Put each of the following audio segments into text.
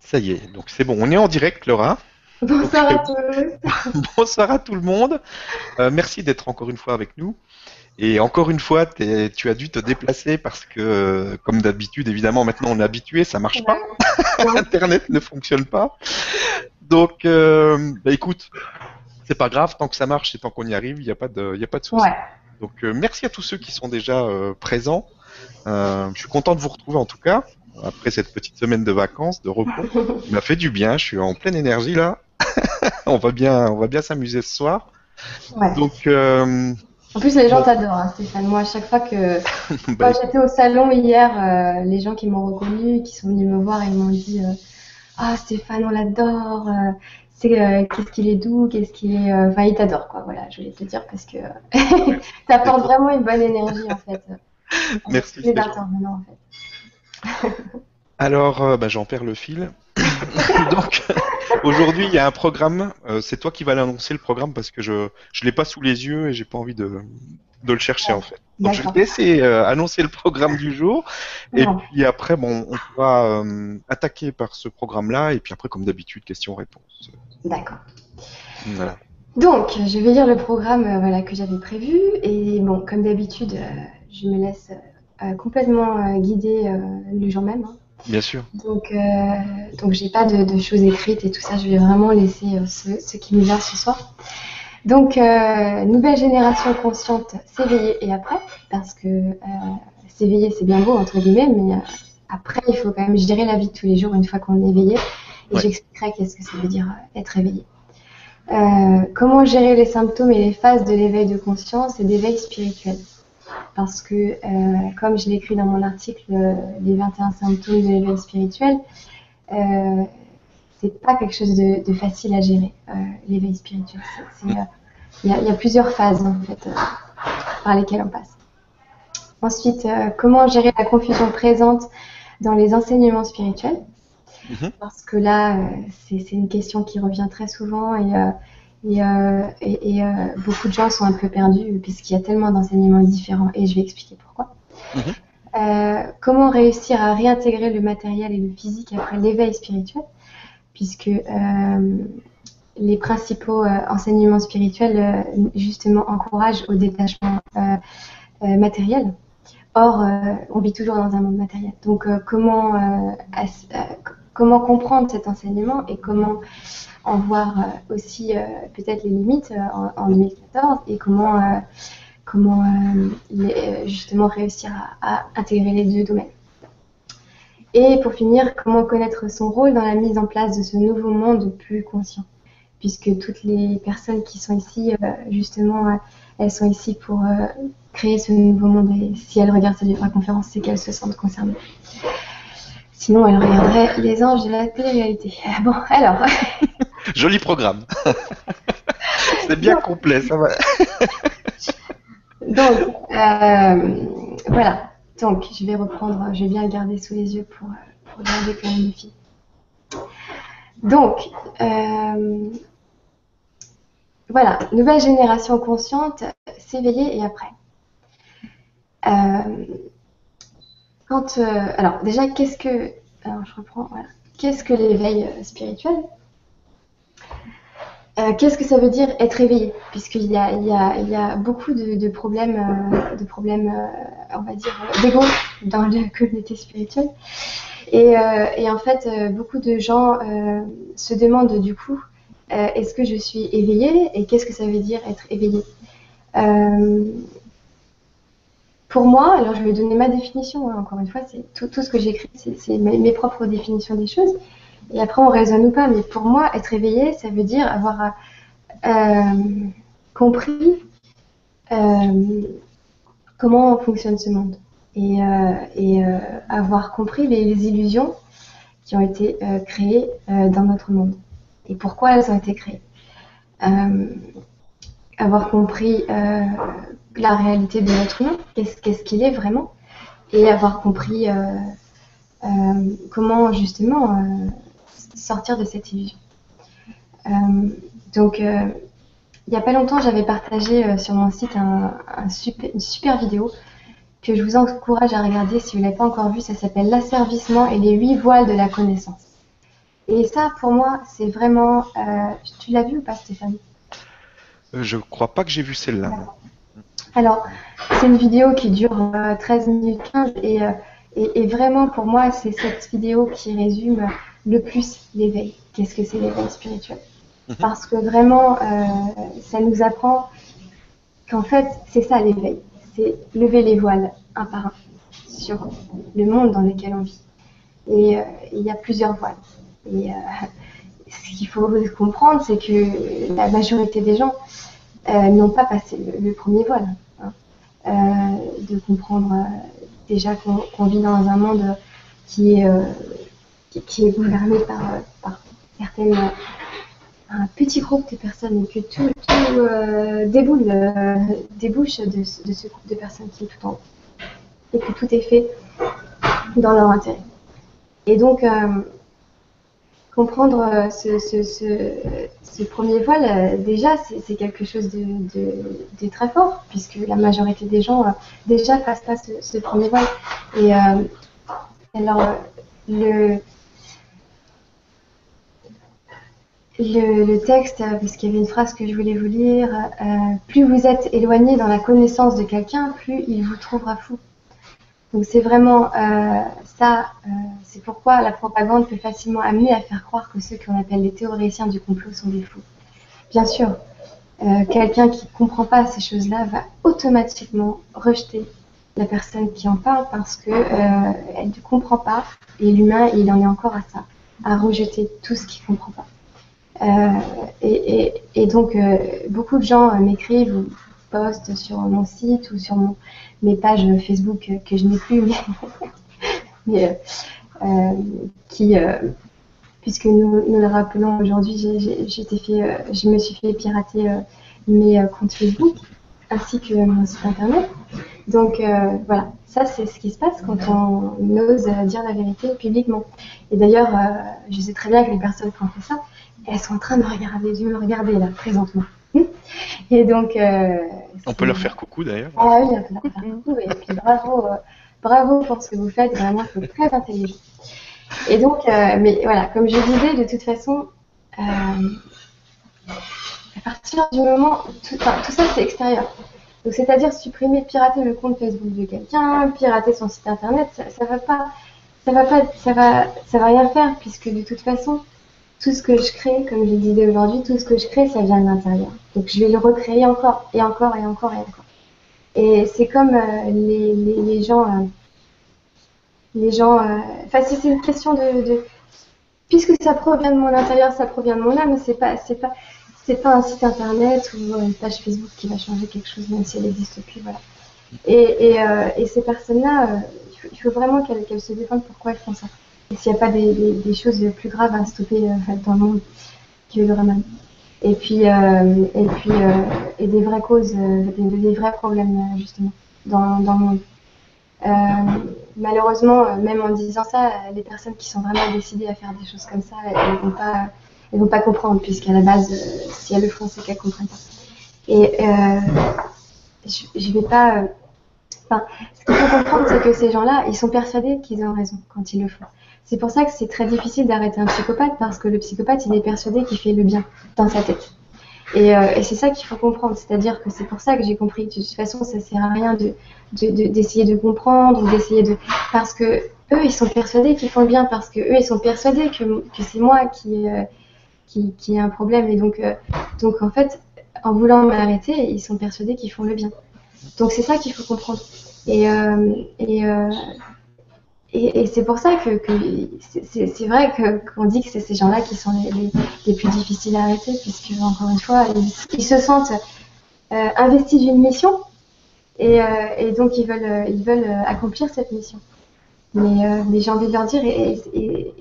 Ça y est, donc c'est bon, on est en direct, Laura. Bonsoir à tous. Bonsoir à tout le monde. Euh, merci d'être encore une fois avec nous. Et encore une fois, tu as dû te déplacer parce que, comme d'habitude, évidemment, maintenant on est habitué, ça marche pas. Internet ne fonctionne pas. Donc, euh, bah, écoute, c'est pas grave, tant que ça marche et tant qu'on y arrive, il n'y a pas de, a pas de souci. Donc, euh, merci à tous ceux qui sont déjà présents. je suis content de vous retrouver en tout cas après cette petite semaine de vacances, de repos. Il m'a fait du bien, je suis en pleine énergie là. on va bien, on va bien s'amuser ce soir. Donc. Euh, en plus, les gens t'adorent, hein, Stéphane. Moi, à chaque fois que bah, j'étais au salon hier, euh, les gens qui m'ont reconnu, qui sont venus me voir, ils m'ont dit euh, Ah, Stéphane, on l'adore. c'est qu'est-ce qu'il est doux, qu'est-ce qu'il est. Enfin, il t'adore, quoi. Voilà, je voulais te dire parce que ça apporte vraiment une bonne énergie, en fait. Merci. en fait. Alors, bah, j'en perds le fil. Donc, aujourd'hui, il y a un programme. Euh, c'est toi qui vas l'annoncer le programme parce que je ne l'ai pas sous les yeux et j'ai pas envie de, de le chercher en fait. Donc, je vais te laisser euh, annoncer le programme du jour. Et puis après, bon, on pourra euh, attaquer par ce programme-là. Et puis après, comme d'habitude, questions-réponses. D'accord. Voilà. Donc, je vais lire le programme voilà, que j'avais prévu. Et bon, comme d'habitude, je me laisse complètement guider le jour même. Hein. Bien sûr. Donc, euh, donc j'ai pas de, choses écrites et tout ça. Je vais vraiment laisser euh, ce, qui nous vient ce soir. Donc, euh, nouvelle génération consciente, s'éveiller et après, parce que euh, s'éveiller c'est bien beau entre guillemets, mais après il faut quand même gérer la vie de tous les jours une fois qu'on est éveillé. Et j'expliquerai qu'est-ce que ça veut dire être éveillé. comment gérer les symptômes et les phases de l'éveil de conscience et d'éveil spirituel? Parce que, euh, comme je l'ai écrit dans mon article, euh, les 21 symptômes de l'éveil spirituel, euh, c'est pas quelque chose de, facile à gérer, euh, l'éveil spirituel. Il y, a plusieurs phases, en fait, par lesquelles on passe. Ensuite, comment gérer la confusion présente dans les enseignements spirituels? Mhm. Parce que là, c'est une question qui revient très souvent et et, euh, et, euh, beaucoup de gens sont un peu perdus puisqu'il y a tellement d'enseignements différents et je vais expliquer pourquoi. Mhm. Euh, comment réussir à réintégrer le matériel et le physique après l'éveil spirituel puisque les principaux enseignements spirituels justement encouragent au détachement matériel. Or, on vit toujours dans un monde matériel. Donc, comment, comment comprendre cet enseignement et comment en voir euh, aussi euh, peut-être les limites euh, en, 2014 et comment, comment justement réussir à, intégrer les deux domaines. Et pour finir, comment connaître son rôle dans la mise en place de ce nouveau monde plus conscient? Puisque toutes les personnes qui sont ici, justement, elles sont ici pour créer ce nouveau monde. Et si elles regardent cette conférence, c'est qu'elles se sentent concernées. Sinon, elles regarderaient les anges de la télé-réalité. Bon, alors. Joli programme. C'est bien complet, ça va. Donc, euh, voilà. Donc, je vais reprendre, je vais bien le garder sous les yeux pour, pour garder quand même les filles. Donc, euh, voilà, nouvelle génération consciente, s'éveiller et après. Euh, quand, alors déjà, qu'est-ce que, alors je reprends, qu'est-ce que l'éveil spirituel? Euh, qu'est-ce que ça veut dire être éveillé? Puisqu'il y y, a, beaucoup de, problèmes, euh, de problèmes euh, on va dire, d'ego dans la communauté spirituelle. Et, et, en fait, beaucoup de gens se demandent du coup, est-ce que je suis éveillé et qu'est-ce que ça veut dire être éveillé Pour moi, alors je vais donner ma définition, hein, encore une fois, c'est tout, ce que j'écris, c'est mes, mes propres définitions des choses. Et après, on raisonne ou pas. Mais pour moi, être éveillé, ça veut dire avoir euh, compris euh, comment fonctionne ce monde. Et, euh, avoir compris les, illusions qui ont été créées dans notre monde. Et pourquoi elles ont été créées. avoir compris la réalité de notre monde, qu'est-ce qu'il est vraiment. Et avoir compris comment justement sortir de cette illusion. Euh, donc, euh, il n'y a pas longtemps, j'avais partagé euh, sur mon site un, super, une super vidéo que je vous encourage à regarder si vous ne l'avez pas encore vu. Ça s'appelle L'asservissement et les huit voiles de la connaissance. Et ça, pour moi, c'est vraiment. tu l'as vu ou pas, Stéphanie Je crois pas que j'ai vu celle-là. Alors, c'est une vidéo qui dure 13 minutes 15 et, et, et vraiment, pour moi, c'est cette vidéo qui résume le plus l'éveil. Qu'est-ce que c'est l'éveil spirituel? Mhm. Parce que vraiment, euh, ça nous apprend qu'en fait, c'est ça l'éveil. C'est lever les voiles un par un sur le monde dans lequel on vit. Et euh, il y a plusieurs voiles. Et euh, ce qu'il faut comprendre, c'est que la majorité des gens n'ont pas passé le, premier voile. Hein. de comprendre déjà qu'on vit dans un monde qui est gouverné par, euh, par certaines, euh, un petit groupe de personnes et que tout, tout euh, déboule, débouche de, ce groupe de personnes qui est tout en et que tout est fait dans leur intérêt. Et donc, comprendre ce, ce, premier voile, déjà, c'est quelque chose de, très fort, puisque la majorité des gens déjà passent pas ce, premier voile. Et alors, le, texte, euh, parce qu'il y avait une phrase que je voulais vous lire, euh, plus vous êtes éloigné dans la connaissance de quelqu'un, plus il vous trouvera fou. Donc c'est vraiment euh, ça, c'est pourquoi la propagande peut facilement amener à faire croire que ceux qu'on appelle les théoriciens du complot sont des fous. Bien sûr, quelqu'un qui ne comprend pas ces choses-là va automatiquement rejeter la personne qui en parle parce que elle ne comprend pas et l'humain il en est encore à ça, à rejeter tout ce qu'il ne comprend pas. Euh, et, donc, euh, beaucoup de gens euh, m'écrivent ou postent sur mon site ou sur mes pages Facebook que je n'ai plus, mais, qui, puisque nous, nous, le rappelons aujourd'hui, je me suis fait pirater mes comptes Facebook ainsi que mon site internet. Donc voilà, ça c'est ce qui se passe quand on ose dire la vérité publiquement. Et d'ailleurs, je sais très bien que les personnes qui ont fait ça, elles sont en train de regarder, de me regarder là, présentement. Et donc. Euh, on peut leur faire coucou d'ailleurs. Ah oui, on peut leur faire coucou. Et puis bravo, euh, bravo pour ce que vous faites, vraiment, c'est très intelligent. Et donc, euh, mais voilà, comme je disais, de toute façon, à partir du moment. Tout, tout ça, c'est extérieur. Donc, c'est-à-dire supprimer, pirater le compte Facebook de quelqu'un, pirater son site internet, ça, ça va pas. Ça va pas, ça va, ça va rien faire puisque de toute façon, tout ce que je crée, comme je disais aujourd'hui, tout ce que je crée, ça vient de l'intérieur. Donc je vais le recréer encore et encore et encore et encore. Et c'est comme euh, les, gens, euh, les gens. Euh, enfin, c'est une question de, puisque ça provient de mon intérieur, ça provient de mon âme. C'est pas, c'est pas, c'est pas un site internet ou une page Facebook qui va changer quelque chose, même si elle existe plus. Voilà. Et ces personnes-là, il faut vraiment qu'elles se défendent pourquoi elles font ça s'il n'y a pas des, choses plus graves à stopper euh, dans le monde que le Raman. Et puis, euh, et puis euh, et des vraies causes, des, vrais problèmes justement dans, dans le monde. malheureusement, même en disant ça, les personnes qui sont vraiment décidées à faire des choses comme ça, elles ne vont pas, elles vont pas comprendre, puisqu'à la base, si elles le font, c'est qu'elles ne comprennent pas. Et je ne vais pas. Enfin, ce qu'il faut comprendre, c'est que ces gens-là, ils sont persuadés qu'ils ont raison quand ils le font. C'est pour ça que c'est très difficile d'arrêter un psychopathe parce que le psychopathe, il est persuadé qu'il fait le bien dans sa tête. Et, euh, c'est ça qu'il faut comprendre. C'est-à-dire que c'est pour ça que j'ai compris que de toute façon, ça sert à rien de, d'essayer de, comprendre ou d'essayer de. Parce que eux, ils sont persuadés qu'ils font le bien parce que eux, ils sont persuadés que, que c'est moi qui, euh, qui, qui ai un problème. Et donc, euh, donc, en fait, en voulant m'arrêter, ils sont persuadés qu'ils font le bien. Donc, c'est ça qu'il faut comprendre. Et et, c'est pour ça que, c'est vrai qu'on dit que c'est ces gens-là qui sont les, plus difficiles à arrêter, puisque, encore une fois, ils, se sentent euh, investis d'une mission et, euh, donc ils veulent, ils veulent accomplir cette mission. Mais, mais j'ai envie de leur dire, et,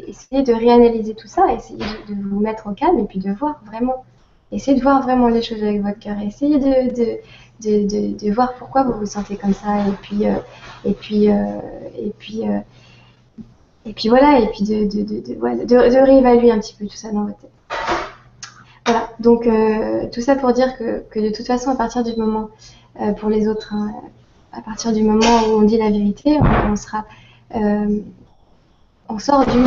essayez de réanalyser tout ça, essayez de, vous mettre au calme et puis de voir vraiment, essayez de voir vraiment les choses avec votre cœur, essayez de, de, voir pourquoi vous vous sentez comme ça, et puis, et puis, et puis et puis voilà, et puis de, de, de, de, réévaluer un petit peu tout ça dans votre tête. Voilà, donc euh, tout ça pour dire que, que, de toute façon, à partir du moment, euh, pour les autres, hein, à partir du moment où on dit la vérité, on, sera. Euh, on sort du.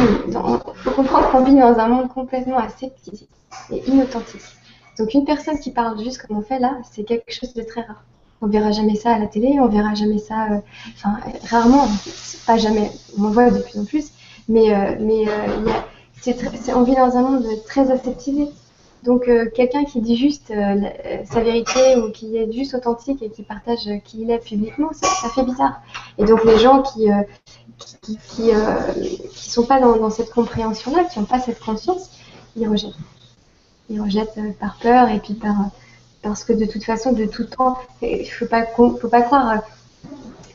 faut comprendre qu'on vit dans un monde complètement aseptisé et inauthentique. Donc une personne qui parle juste comme on fait là, c'est quelque chose de très rare. On verra jamais ça à la télé, on verra jamais ça, euh, enfin rarement, pas jamais, on en voit de plus en plus, mais, euh, mais euh, on vit dans un monde très aseptisé. Donc quelqu'un qui dit juste sa vérité ou qui est juste authentique et qui partage qui il est publiquement, ça, ça fait bizarre. Et donc les gens qui qui, qui, qui sont pas dans, dans cette compréhension-là, qui n'ont pas cette conscience, ils rejettent ils rejettent euh, par peur et puis par parce que de toute façon, de tout temps, il faut pas faut pas croire. Euh,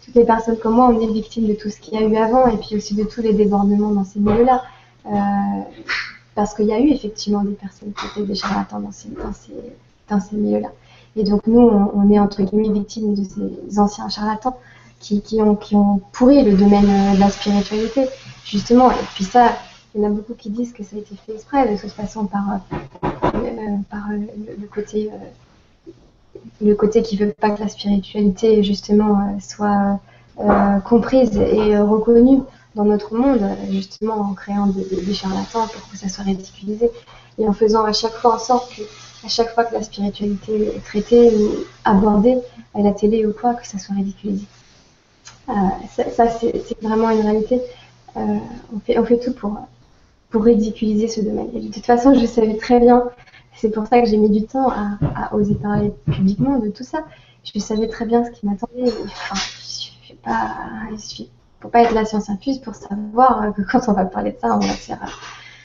toutes les personnes comme moi, on est victime de tout ce qu'il y a eu avant et puis aussi de tous les débordements dans ces milieux-là. Euh, parce qu'il y a eu effectivement des personnes qui étaient des charlatans dans ces, dans ces, milieux-là. Et donc nous, on, est entre guillemets victimes de ces anciens charlatans qui, qui, ont, qui ont pourri le domaine de la spiritualité, justement. Et puis ça, il y en a beaucoup qui disent que ça a été fait exprès, de toute façon, par, euh, par le, côté euh, le côté qui veut pas que la spiritualité justement euh, soit comprise et reconnue dans notre monde, justement en créant des, charlatans pour que ça soit ridiculisé et en faisant à chaque fois en sorte que à chaque fois que la spiritualité est traitée ou abordée à la télé ou quoi, que ça soit ridiculisé. ça, c'est vraiment une réalité. on, fait, on fait tout pour, pour ridiculiser ce domaine. De toute façon, je savais très bien c'est pour ça que j'ai mis du temps à, oser parler publiquement de tout ça. Je savais très bien ce qui m'attendait. Enfin, je ne pas, il faut pas être la science infuse pour savoir que quand on va parler de ça, on va se faire,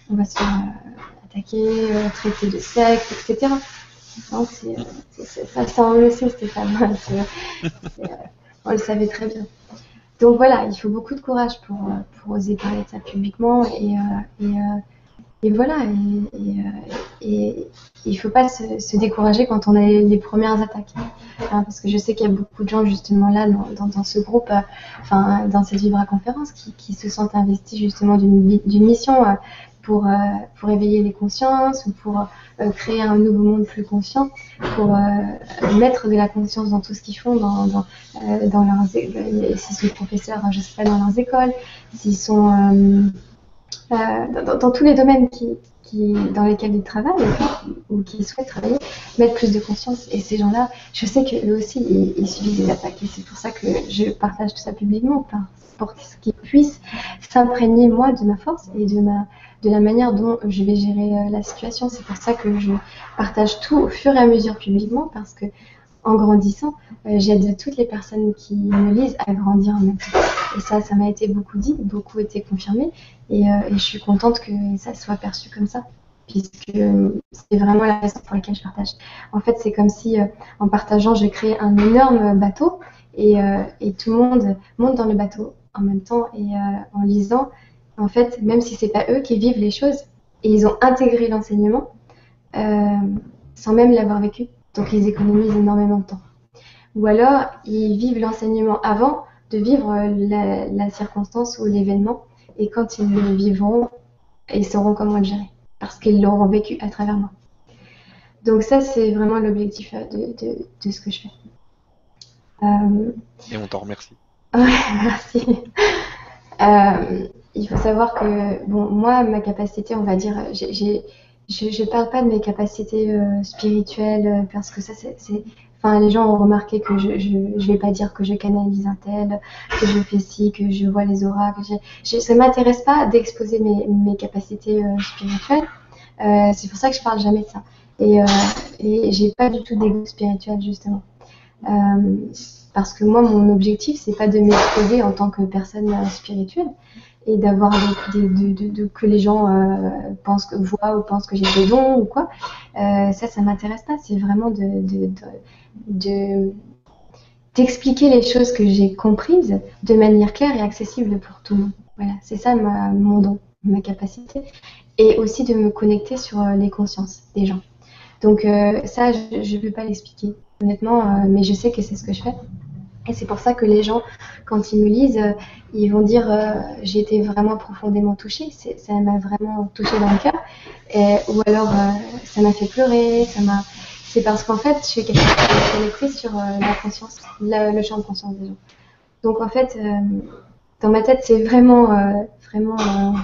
on va se euh, attaquer, euh, traiter de secte, etc. Ça, ça, on le sait, Stéphane. on le savait très bien. Donc voilà, il faut beaucoup de courage pour, pour oser parler de ça publiquement et, euh, et et voilà, et, il ne faut pas se, décourager quand on a les, premières attaques. Hein, parce que je sais qu'il y a beaucoup de gens justement là dans, ce groupe, euh, enfin dans cette Vibra conférence, qui, se sentent investis justement d'une mission euh, pour, euh, pour éveiller les consciences ou pour créer un nouveau monde plus conscient, pour mettre de la conscience dans tout ce qu'ils font, dans, dans, dans leurs, s'ils sont professeurs, je sais pas, dans leurs écoles, s'ils sont euh, dans, tous les domaines qui, dans lesquels ils travaillent ou qui souhaitent travailler, mettre plus de conscience. Et ces gens-là, je sais qu'eux aussi, ils, subissent des attaques. Et c'est pour ça que je partage tout ça publiquement, pour qu'ils puissent s'imprégner, moi, de ma force et de, ma, de la manière dont je vais gérer euh, la situation. C'est pour ça que je partage tout au fur et à mesure publiquement, parce que en grandissant, euh, j'aide toutes les personnes qui me lisent à grandir en même temps. Et ça, ça m'a été beaucoup dit, beaucoup été confirmé. Et, euh, et, je suis contente que ça soit perçu comme ça, puisque c'est vraiment la raison pour laquelle je partage. En fait, c'est comme si, en partageant, je crée un énorme bateau et, et, tout le monde monte dans le bateau en même temps. Et en lisant, en fait, même si c'est pas eux qui vivent les choses, et ils ont intégré l'enseignement sans même l'avoir vécu. Donc ils économisent énormément de temps. Ou alors, ils vivent l'enseignement avant de vivre la, circonstance ou l'événement. Et quand ils le vivront, ils sauront comment le gérer. Parce qu'ils l'auront vécu à travers moi. Donc ça, c'est vraiment l'objectif de, de, ce que je fais. Euh, Et on t'en remercie. Ouais, merci. Euh, il faut savoir que, bon, moi, ma capacité, on va dire, j'ai je ne parle pas de mes capacités euh, spirituelles euh, parce que ça, c'est. Enfin, les gens ont remarqué que je ne vais pas dire que je canalise un tel, que je fais ci, que je vois les auras. Que je, ça ne m'intéresse pas d'exposer mes, mes, capacités euh, spirituelles. c'est pour ça que je parle jamais de ça. Et, et j'ai pas du tout d'ego spirituel, justement. parce que moi, mon objectif, c'est pas de m'exposer en tant que personne spirituelle, et d'avoir des, de, que les gens euh, pensent voient ou pensent que j'ai des dons ou quoi. Euh, ça, ça m'intéresse pas. C'est vraiment de, de, d'expliquer les choses que j'ai comprises de manière claire et accessible pour tout le monde. Voilà, c'est ça ma, mon don, ma capacité, et aussi de me connecter sur euh, les consciences des gens. Donc ça, je ne peux pas l'expliquer honnêtement, mais je sais que c'est ce que je fais. C'est pour ça que les gens, quand ils me lisent, euh, ils vont dire euh, j'ai été vraiment profondément touchée, ça m'a vraiment touchée dans le cœur, ou alors euh, ça m'a fait pleurer, ça m'a. C'est parce qu'en fait, je suis quelqu'un qui est connecté sur la conscience, le champ de conscience des gens. Donc en fait, dans ma tête, c'est vraiment, vraiment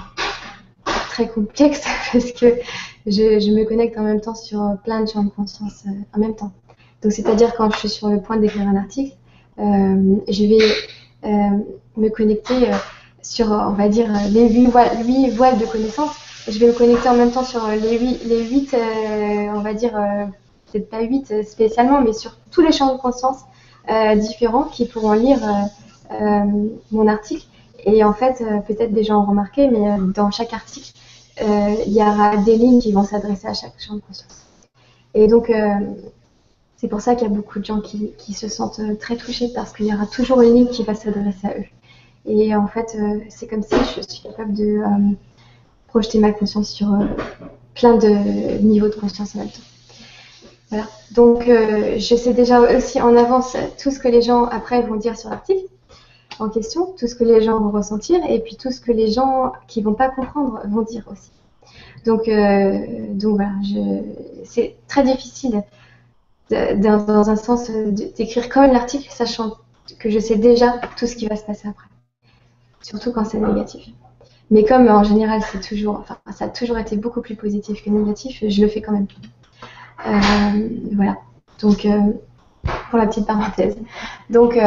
très complexe parce que je, me connecte en même temps sur plein de champs de conscience en même temps. Donc, c'est-à-dire quand je suis sur le point d'écrire un article, je vais me connecter sur, on va dire, les huit voiles, de connaissances. Je vais me connecter en même temps sur les huit, les on va dire, peut-être pas huit spécialement, mais sur tous les champs de conscience différents qui pourront lire mon article et en fait, euh, peut-être des gens ont remarqué, mais euh, dans chaque article, euh, il y aura des lignes qui vont s'adresser à chaque champ de conscience. Et donc, c'est pour ça qu'il y a beaucoup de gens qui, se sentent très touchés parce qu'il y aura toujours une ligne qui va s'adresser à eux. Et en fait, c'est comme si je suis capable de projeter ma conscience sur plein de niveaux de conscience en même temps. Voilà. Donc, je sais déjà aussi en avance tout ce que les gens après vont dire sur l'article en question, tout ce que les gens vont ressentir et puis tout ce que les gens qui vont pas comprendre vont dire aussi. Donc, euh, donc voilà, c'est très difficile dans un sens d'écrire comme l'article, sachant que je sais déjà tout ce qui va se passer après. Surtout quand c'est négatif. Mais comme en général, c'est toujours, enfin, ça a toujours été beaucoup plus positif que négatif, je le fais quand même. Euh, voilà. Donc, euh, pour la petite parenthèse. Donc,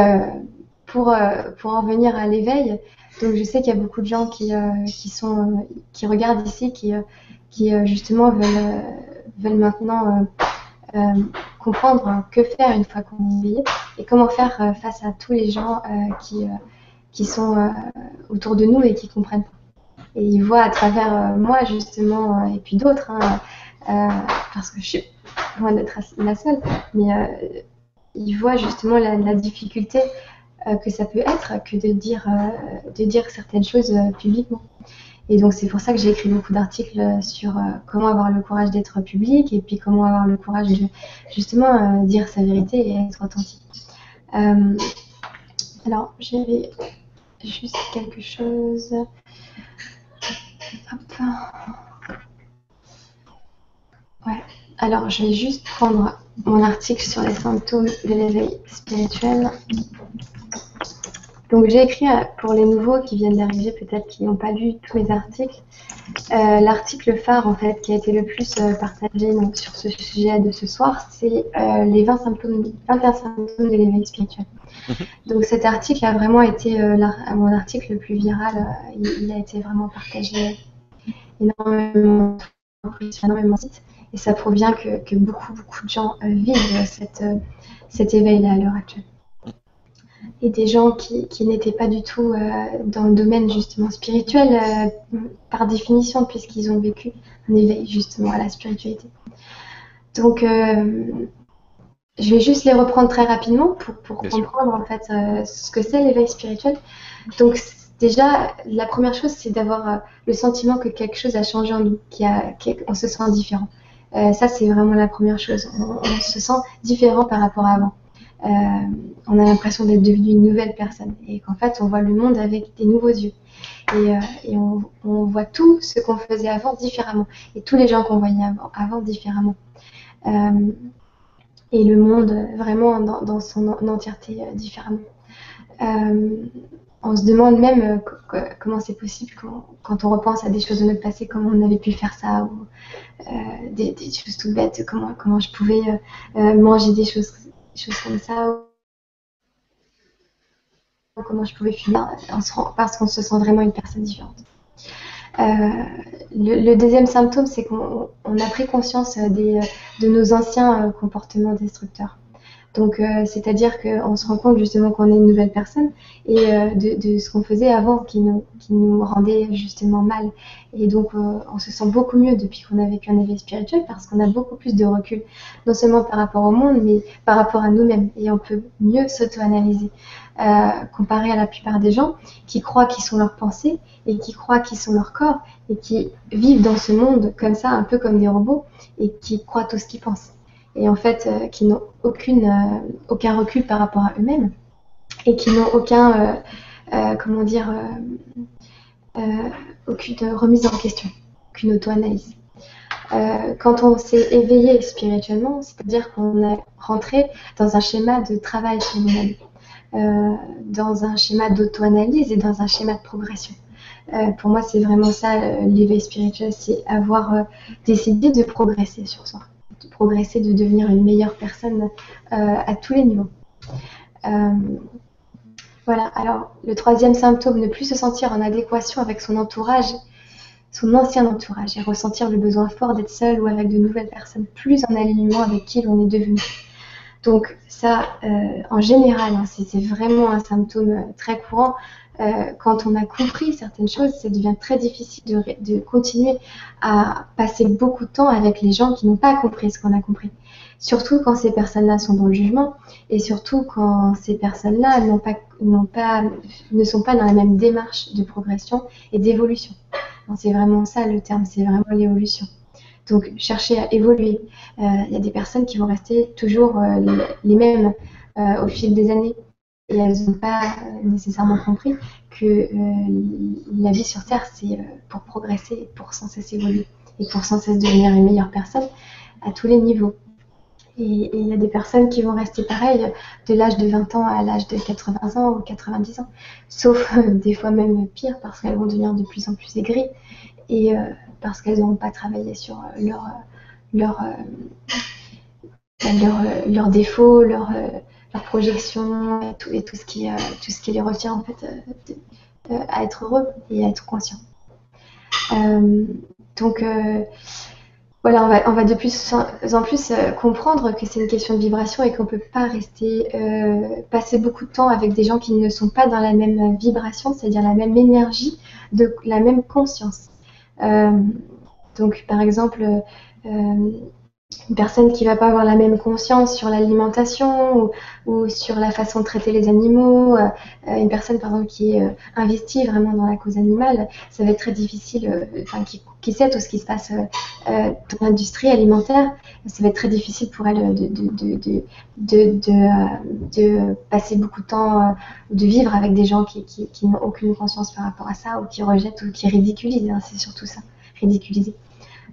pour, euh, pour en venir à l'éveil, donc je sais qu'il y a beaucoup de gens qui, euh, qui, sont, qui regardent ici, qui, euh, qui justement veulent, veulent maintenant comprendre que faire une fois qu'on est éveillé et comment faire face à tous les gens qui, qui sont autour de nous et qui comprennent pas. Et ils voient à travers moi justement et puis d'autres, hein, parce que je suis loin d'être la seule, mais ils voient justement la, la difficulté euh, que ça peut être que de dire, euh, de dire certaines choses euh, publiquement. Et donc c'est pour ça que j'ai écrit beaucoup d'articles sur comment avoir le courage d'être public et puis comment avoir le courage de justement dire sa vérité et être authentique. alors j'avais juste quelque chose. Hop. Ouais. Alors je vais juste prendre mon article sur les symptômes de l'éveil spirituel. Donc j'ai écrit euh, pour les nouveaux qui viennent d'arriver, peut-être qui n'ont pas lu tous mes articles, euh, l'article phare en fait qui a été le plus euh, partagé sur ce sujet de ce soir, c'est les 20 symptômes, 21 symptômes de l'éveil spirituel. Mhm. Donc cet article a vraiment été mon article le plus viral. Il, a été vraiment partagé énormément sur énormément de sites et ça provient que, que beaucoup beaucoup de gens vivent cette, cet éveil-là à l'heure actuelle et des gens qui, qui n'étaient pas du tout euh, dans le domaine justement spirituel euh, par définition puisqu'ils ont vécu un éveil justement à la spiritualité. Donc euh, je vais juste les reprendre très rapidement pour, pour comprendre en fait ce que c'est l'éveil spirituel. Donc déjà la première chose c'est d'avoir le sentiment que quelque chose a changé en nous, qu'on se sent différent. ça c'est vraiment la première chose. on se sent différent par rapport à avant. Euh, on a l'impression d'être devenu une nouvelle personne et qu'en fait on voit le monde avec des nouveaux yeux et, euh, on, voit tout ce qu'on faisait avant différemment et tous les gens qu'on voyait avant, différemment euh, et le monde vraiment dans, son entièreté différemment. on se demande même comment c'est possible quand, on repense à des choses de notre passé, comment on avait pu faire ça, ou des, choses toutes bêtes, comment, comment je pouvais manger des choses choses comme ça. Comment je pouvais finir parce qu'on se sent vraiment une personne différente. Euh, le, deuxième symptôme, c'est qu'on a pris conscience des, de nos anciens euh, comportements destructeurs. Donc, euh, c'est-à-dire qu'on se rend compte justement qu'on est une nouvelle personne et euh, de, ce qu'on faisait avant qui nous, qui nous rendait justement mal. Et donc, euh, on se sent beaucoup mieux depuis qu'on a vécu un éveil spirituel parce qu'on a beaucoup plus de recul, non seulement par rapport au monde, mais par rapport à nous-mêmes. Et on peut mieux s'auto-analyser, comparé à la plupart des gens qui croient qu'ils sont leurs pensées et qui croient qu'ils sont leur corps et qui vivent dans ce monde comme ça, un peu comme des robots et qui croient tout ce qu'ils pensent et en fait euh, qui n'ont aucune, euh, aucun recul par rapport à eux-mêmes et qui n'ont aucun, euh, comment dire, aucune remise en question, aucune auto-analyse. quand on s'est éveillé spirituellement, c'est-à-dire qu'on est rentré dans un schéma de travail chez nous-mêmes, dans un schéma d'auto-analyse et dans un schéma de progression. pour moi, c'est vraiment ça, l'éveil spirituel, c'est avoir décidé de progresser sur soi, progresser, de devenir une meilleure personne à tous les niveaux. voilà, alors le troisième symptôme, ne plus se sentir en adéquation avec son entourage, son ancien entourage, et ressentir le besoin fort d'être seul ou avec de nouvelles personnes plus en alignement avec qui l'on est devenu. Donc ça, euh, en général, hein, c'est vraiment un symptôme euh, très courant. Euh, quand on a compris certaines choses, ça devient très difficile de, continuer à passer beaucoup de temps avec les gens qui n'ont pas compris ce qu'on a compris. Surtout quand ces personnes-là sont dans le jugement et surtout quand ces personnes-là pas, pas, ne sont pas dans la même démarche de progression et d'évolution. C'est vraiment ça le terme, c'est vraiment l'évolution. Donc, chercher à évoluer. Euh, il y a des personnes qui vont rester toujours euh, les, mêmes au fil des années. Et elles n'ont pas nécessairement compris que la vie sur Terre, c'est pour progresser, pour sans cesse évoluer et pour sans cesse devenir une meilleure personne à tous les niveaux. Et il y a des personnes qui vont rester pareilles de l'âge de 20 ans à l'âge de 80 ans ou 90 ans. Sauf des fois même pire parce qu'elles vont devenir de plus en plus aigries. Et parce qu'elles n'ont pas travaillé sur euh, leur, euh, leur, euh, leur, défauts, leur, leur projection et tout, et tout, ce qui, tout ce qui les retient en fait à être heureux et à être conscient. donc voilà, on va, on va, de plus en plus comprendre que c'est une question de vibration et qu'on ne peut pas rester, passer beaucoup de temps avec des gens qui ne sont pas dans la même vibration, c'est-à-dire la même énergie, de la même conscience. Euh, donc, par exemple, euh, une personne qui va pas avoir la même conscience sur l'alimentation ou, sur la façon de traiter les animaux, euh, une personne par exemple qui est investie vraiment dans la cause animale, ça va être très difficile, qui, sait tout ce qui se passe dans l'industrie alimentaire, ça va être très difficile pour elle de, passer beaucoup de temps, de vivre avec des gens qui, n'ont aucune conscience par rapport à ça ou qui rejettent ou qui ridiculisent, hein, c'est surtout ça ridiculisé.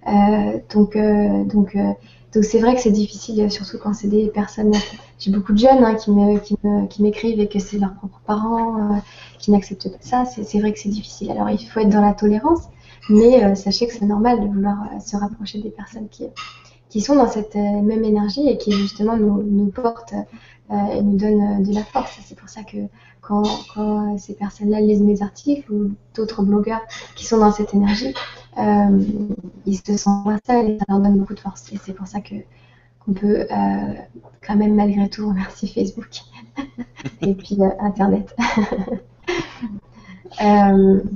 Euh, donc, euh, donc, euh, donc c'est vrai que c'est difficile, surtout quand c'est des personnes. J'ai beaucoup de jeunes hein, qui m'écrivent et que c'est leurs propres parents qui n'acceptent pas ça. C'est vrai que c'est difficile. Alors il faut être dans la tolérance, mais sachez que c'est normal de vouloir se rapprocher des personnes qui, sont dans cette même énergie et qui justement nous, portent et nous donnent de la force. C'est pour ça que quand ces personnes-là lisent mes articles ou d'autres blogueurs qui sont dans cette énergie, euh, ils se sentent moins seuls et ça leur donne beaucoup de force. Et c'est pour ça que qu'on peut euh, quand même malgré tout remercier Facebook et puis euh, Internet.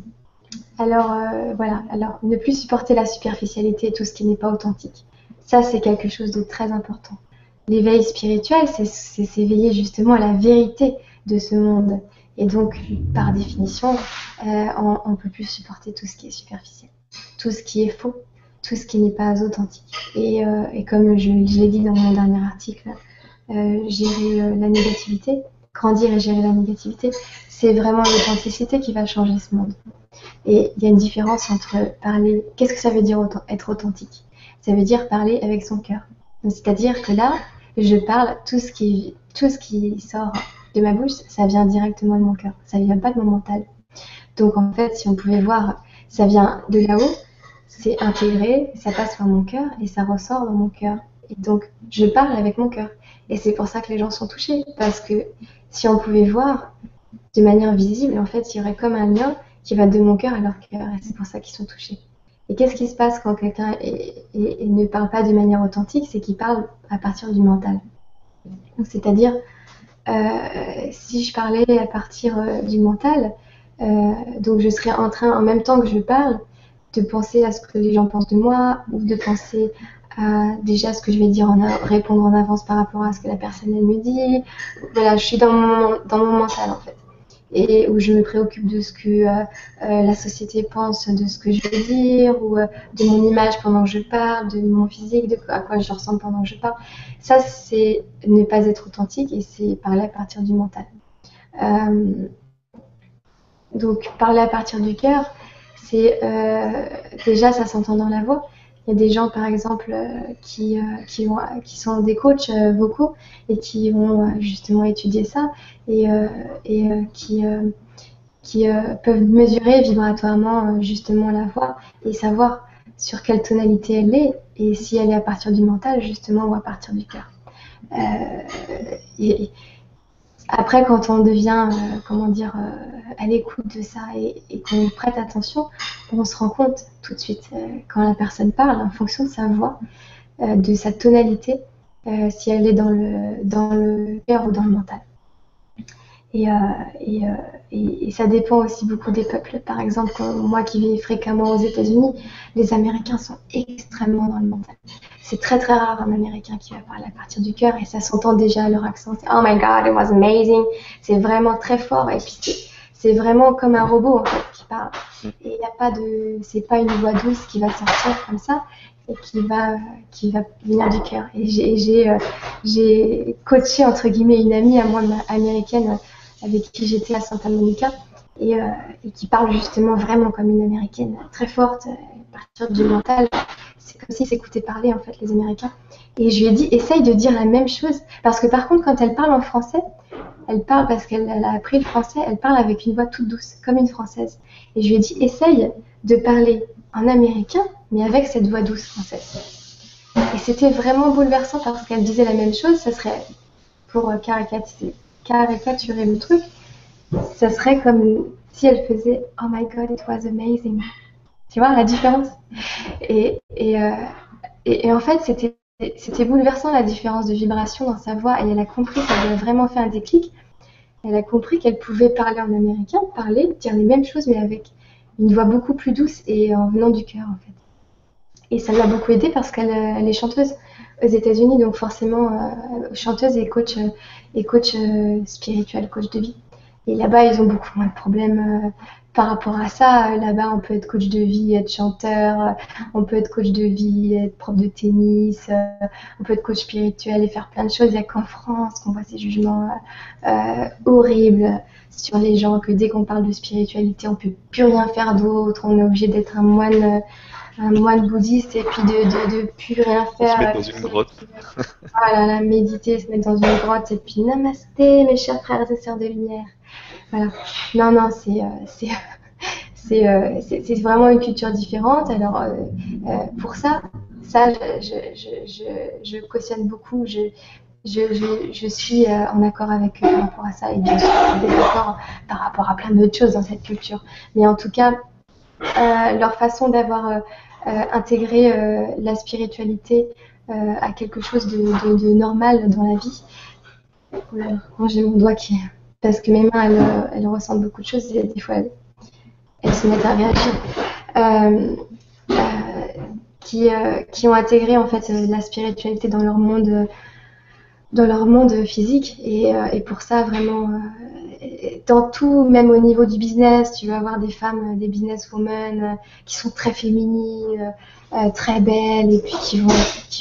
alors voilà, alors ne plus supporter la superficialité et tout ce qui n'est pas authentique. Ça, c'est quelque chose de très important. L'éveil spirituel, c'est s'éveiller justement à la vérité de ce monde. Et donc, par définition, on ne peut plus supporter tout ce qui est superficiel tout ce qui est faux, tout ce qui n'est pas authentique. Et, euh, comme je, l'ai dit dans mon dernier article, euh, gérer euh, la négativité, grandir et gérer la négativité, c'est vraiment l'authenticité qui va changer ce monde. Et il y a une différence entre parler. Qu'est-ce que ça veut dire être authentique? Ça veut dire parler avec son cœur. C'est-à-dire que là, je parle, tout ce, qui, tout ce qui sort de ma bouche, ça vient directement de mon cœur. Ça ne vient pas de mon mental. Donc en fait, si on pouvait voir ça vient de là-haut, c'est intégré, ça passe par mon cœur et ça ressort dans mon cœur. Et donc, je parle avec mon cœur. Et c'est pour ça que les gens sont touchés. Parce que si on pouvait voir de manière visible, en fait, il y aurait comme un lien qui va de mon cœur à leur cœur. Et c'est pour ça qu'ils sont touchés. Et qu'est-ce qui se passe quand quelqu'un ne parle pas de manière authentique? C'est qu'il parle à partir du mental. C'est-à-dire, euh, si je parlais à partir euh, du mental, euh, donc je serais en train, en même temps que je parle, de penser à ce que les gens pensent de moi ou de penser à déjà ce que je vais dire, en répondre en avance par rapport à ce que la personne me dit. Voilà, je suis dans mon, dans mon mental en fait. Et où je me préoccupe de ce que euh, euh, la société pense de ce que je vais dire, ou de mon image pendant que je parle, de mon physique, de à quoi je ressemble pendant que je parle. Ça, c'est ne pas être authentique et c'est parler à partir du mental. Donc parler à partir du cœur, euh, déjà ça s'entend dans la voix. Il y a des gens par exemple euh, qui, euh, qui, sont des coachs vocaux et qui vont justement étudier ça et, et qui, qui peuvent mesurer vibratoirement justement la voix et savoir sur quelle tonalité elle est et si elle est à partir du mental justement ou à partir du cœur. Après, quand on devient, euh, comment dire, euh, à l'écoute de ça et, qu'on prête attention, on se rend compte tout de suite euh, quand la personne parle, en fonction de sa voix, de sa tonalité, si elle est dans le, dans le cœur ou dans le mental. Et, et, et, ça dépend aussi beaucoup des peuples. Par exemple, moi qui vis fréquemment aux États-Unis, les Américains sont extrêmement dans le mental c'est très très rare un Américain qui va parler à partir du cœur et ça s'entend déjà à leur accent. oh my God, it was amazing. C'est vraiment très fort et puis c'est vraiment comme un robot en fait qui parle. Et il n'y a pas de, c'est pas une voix douce qui va sortir comme ça et qui va qui va venir du cœur. Et j'ai euh, j'ai coaché entre guillemets une amie à moi américaine avec qui j'étais à Santa Monica et, euh, et, qui parle justement vraiment comme une américaine très forte à partir du mental c'est comme s'ils s'écoutaient parler en fait les Américains. Et je lui ai dit, essaye de dire la même chose. Parce que par contre, quand elle parle en français, elle parle parce qu'elle a appris le français, elle parle avec une voix toute douce, comme une française. Et je lui ai dit, essaye de parler en américain, mais avec cette voix douce française. Et c'était vraiment bouleversant parce qu'elle disait la même chose, ça serait, pour caricaturer, caricaturer le truc, ça serait comme si elle faisait Oh my god, it was amazing. Tu vois la différence? Et, euh, et, et, en fait, c'était, bouleversant la différence de vibration dans sa voix. Et elle a compris, ça lui a vraiment fait un déclic. Elle a compris qu'elle pouvait parler en américain, parler, dire les mêmes choses, mais avec une voix beaucoup plus douce et en venant du cœur, en fait. Et ça l'a beaucoup aidé parce qu'elle elle est chanteuse aux États-Unis, donc forcément euh, chanteuse et coach, euh, et coach spirituel, coach de vie. Et là-bas, ils ont beaucoup moins de problèmes par rapport à ça, là-bas, on peut être coach de vie, être chanteur, on peut être coach de vie, être prof de tennis, euh, on peut être coach spirituel et faire plein de choses. Il n'y a qu'en France qu'on voit ces jugements euh, horribles sur les gens, que dès qu'on parle de spiritualité, on peut plus rien faire d'autre, on est obligé d'être un moine, un moine bouddhiste et puis de, de, de plus rien faire. Se mettre dans une grotte. Voilà, méditer, se mettre dans une grotte et puis namasté, mes chers frères et sœurs de lumière. Voilà. Non, non, c'est euh, euh, c'est vraiment une culture différente. Alors, euh, pour ça, ça, je, je, je, cautionne beaucoup. Je, je, suis en accord avec eux par rapport à ça et je suis d'accord par rapport à plein d'autres choses dans cette culture. Mais en tout cas, leur façon d'avoir intégré la spiritualité à quelque chose de, normal dans la vie. Moi, j'ai mon doigt qui, parce que mes mains, elles, elles ressentent beaucoup de choses et des fois, elles, se mettent à réagir. Euh, euh, qui, euh, qui, ont intégré en fait la spiritualité dans leur monde, dans leur monde physique et, et pour ça vraiment dans tout, même au niveau du business, tu vas avoir des femmes, des businesswomen qui sont très féminines, très belles et puis qui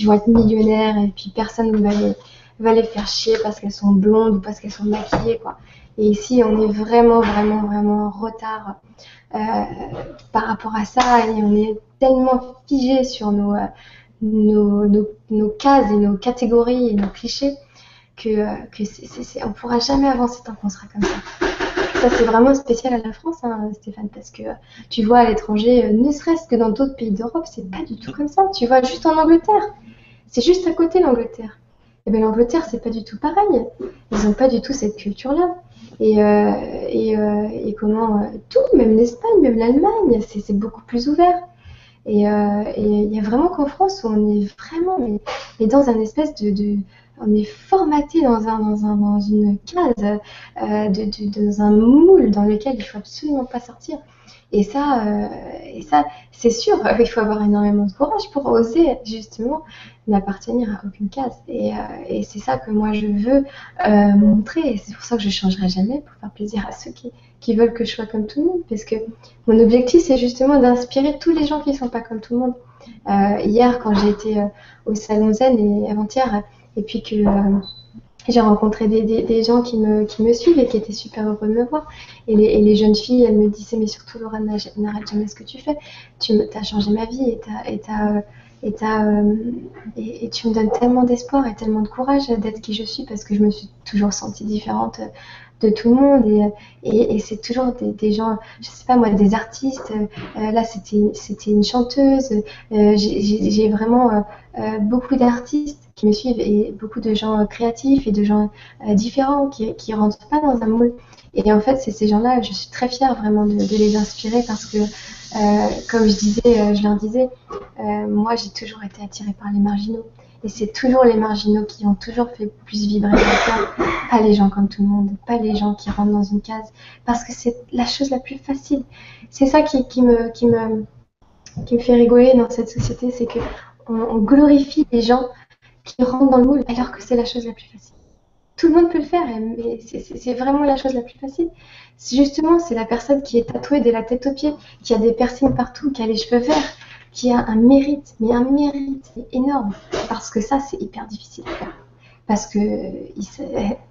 vont, être millionnaires et puis personne ne va les, faire chier parce qu'elles sont blondes ou parce qu'elles sont maquillées, quoi. Et ici, on est vraiment, vraiment, vraiment en retard euh, par rapport à ça et on est tellement figé sur euh, nos, cases et nos catégories et nos clichés que, euh, que on pourra jamais avancer tant qu'on sera comme ça. Ça, c'est vraiment spécial à la France, hein, Stéphane, parce que tu vois à l'étranger, ne serait-ce que dans d'autres pays d'Europe, c'est pas du tout comme ça. Tu vois juste en Angleterre. C'est juste à côté l'Angleterre. Et eh bien l'Angleterre, c'est pas du tout pareil. Ils n'ont pas du tout cette culture-là. Et, euh, et, euh, et, comment euh, tout, même l'Espagne, même l'Allemagne, c'est beaucoup plus ouvert. Et il y a vraiment qu'en France où on est vraiment dans un espèce de, on est formaté dans un dans un dans une case, de, dans un moule dans lequel il faut absolument pas sortir. Et ça, euh, et ça, c'est sûr, il faut avoir énormément de courage pour oser justement n'appartenir à aucune case. Et, euh, c'est ça que moi je veux euh, montrer. C'est pour ça que je ne changerai jamais pour faire plaisir à ceux qui, qui veulent que je sois comme tout le monde. Parce que mon objectif, c'est justement d'inspirer tous les gens qui ne sont pas comme tout le monde. hier, quand j'ai été au Salon Zen et avant-hier, et puis que j'ai rencontré des, des, gens qui me, qui me suivent et qui étaient super heureux de me voir. Et les, les jeunes filles, elles me disaient, mais surtout Laura, n'arrête jamais ce que tu fais. Tu as changé ma vie et, et, et, euh, et, et, tu me donnes tellement d'espoir et tellement de courage d'être qui je suis parce que je me suis toujours sentie différente de tout le monde et, et, c'est toujours des, gens, je sais pas moi, des artistes. Euh, là, c'était une chanteuse. Euh, j'ai vraiment euh, beaucoup d'artistes qui me suivent et beaucoup de gens créatifs et de gens différents qui qui rentrent pas dans un moule. Et en fait, c'est ces gens-là, je suis très fière vraiment de, les inspirer parce que, comme je disais, je leur disais, moi j'ai toujours été attirée par les marginaux. Et c'est toujours les marginaux qui ont toujours fait plus vibrer le pas les gens comme tout le monde, pas les gens qui rentrent dans une case, parce que c'est la chose la plus facile. C'est ça qui, me, qui, me, qui me fait rigoler dans cette société, c'est que on, glorifie les gens qui rentrent dans le moule alors que c'est la chose la plus facile. Tout le monde peut le faire, mais c'est vraiment la chose la plus facile. Justement, c'est la personne qui est tatouée de la tête aux pieds, qui a des piercings partout, qui a les cheveux verts, qui a un mérite, mais un mérite énorme, parce que ça, c'est hyper difficile à faire. Parce que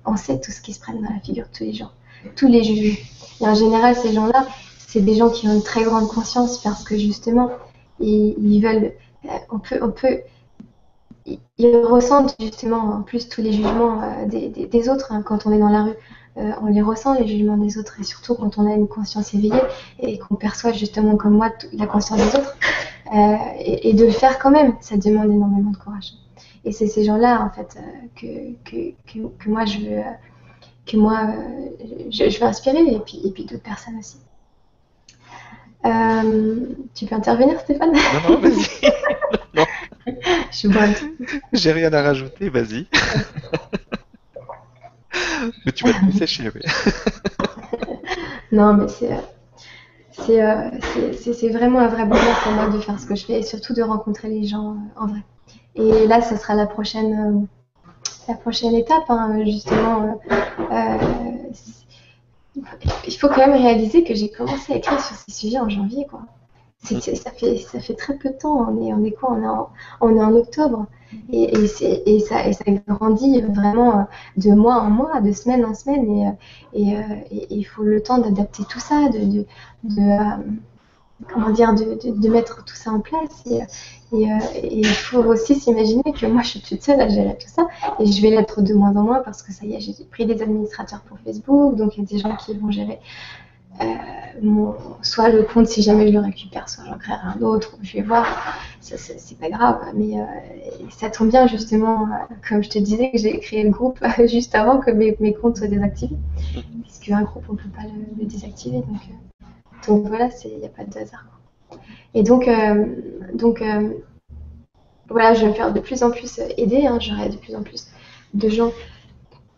on sait tout ce qui se prennent dans la figure tous les jours, tous les jugements. Et en général, ces gens-là, c'est des gens qui ont une très grande conscience parce que justement, ils, veulent, on peut, on peut, ils ressentent justement en plus tous les jugements euh, des, autres hein, quand on est dans la rue. Euh, on les ressent, les jugements des autres, et surtout quand on a une conscience éveillée et qu'on perçoit justement comme moi la conscience des autres, euh, et, de le faire quand même, ça demande énormément de courage. Et c'est ces gens-là, en fait, que, que, que, moi, je veux, que moi, je, veux inspirer, et puis, et puis d'autres personnes aussi. tu peux intervenir, Stéphane? Non, non, vas-y. Je suis bonne. J'ai rien à rajouter, vas-y. mais tu vas te sécher, oui. non, mais c'est. Euh, c'est vraiment un vrai bonheur pour moi de faire ce que je fais et surtout de rencontrer les gens euh, en vrai. Et là, ce sera la prochaine, euh, la prochaine étape, hein, justement. il faut quand même réaliser que j'ai commencé à écrire sur ces sujets en janvier, quoi ça, fait, ça fait très peu de temps. On est, on est quoi? On est, en, on est en octobre. Et, et, et, ça, et ça grandit vraiment de mois en mois, de semaine en semaine. Et, et il faut le temps d'adapter tout ça, de, de, de euh, comment dire, de, de, mettre tout ça en place. Et, il faut aussi s'imaginer que moi, je suis toute seule à gérer tout ça. Et je vais l'être de moins en moins parce que ça y est, j'ai pris des administrateurs pour Facebook. Donc, il y a des gens qui vont gérer euh, soit le compte si jamais je le récupère, soit j'en créerai un autre, je vais voir, c'est pas grave, mais euh, ça tombe bien justement, euh, comme je te disais, que j'ai créé le groupe juste avant que mes, comptes soient désactivés, puisque un groupe on peut pas le, désactiver, donc, donc voilà, il n'y a pas de hasard. Et donc, donc voilà, je vais me faire de plus en plus aider, hein, j'aurai de plus en plus de gens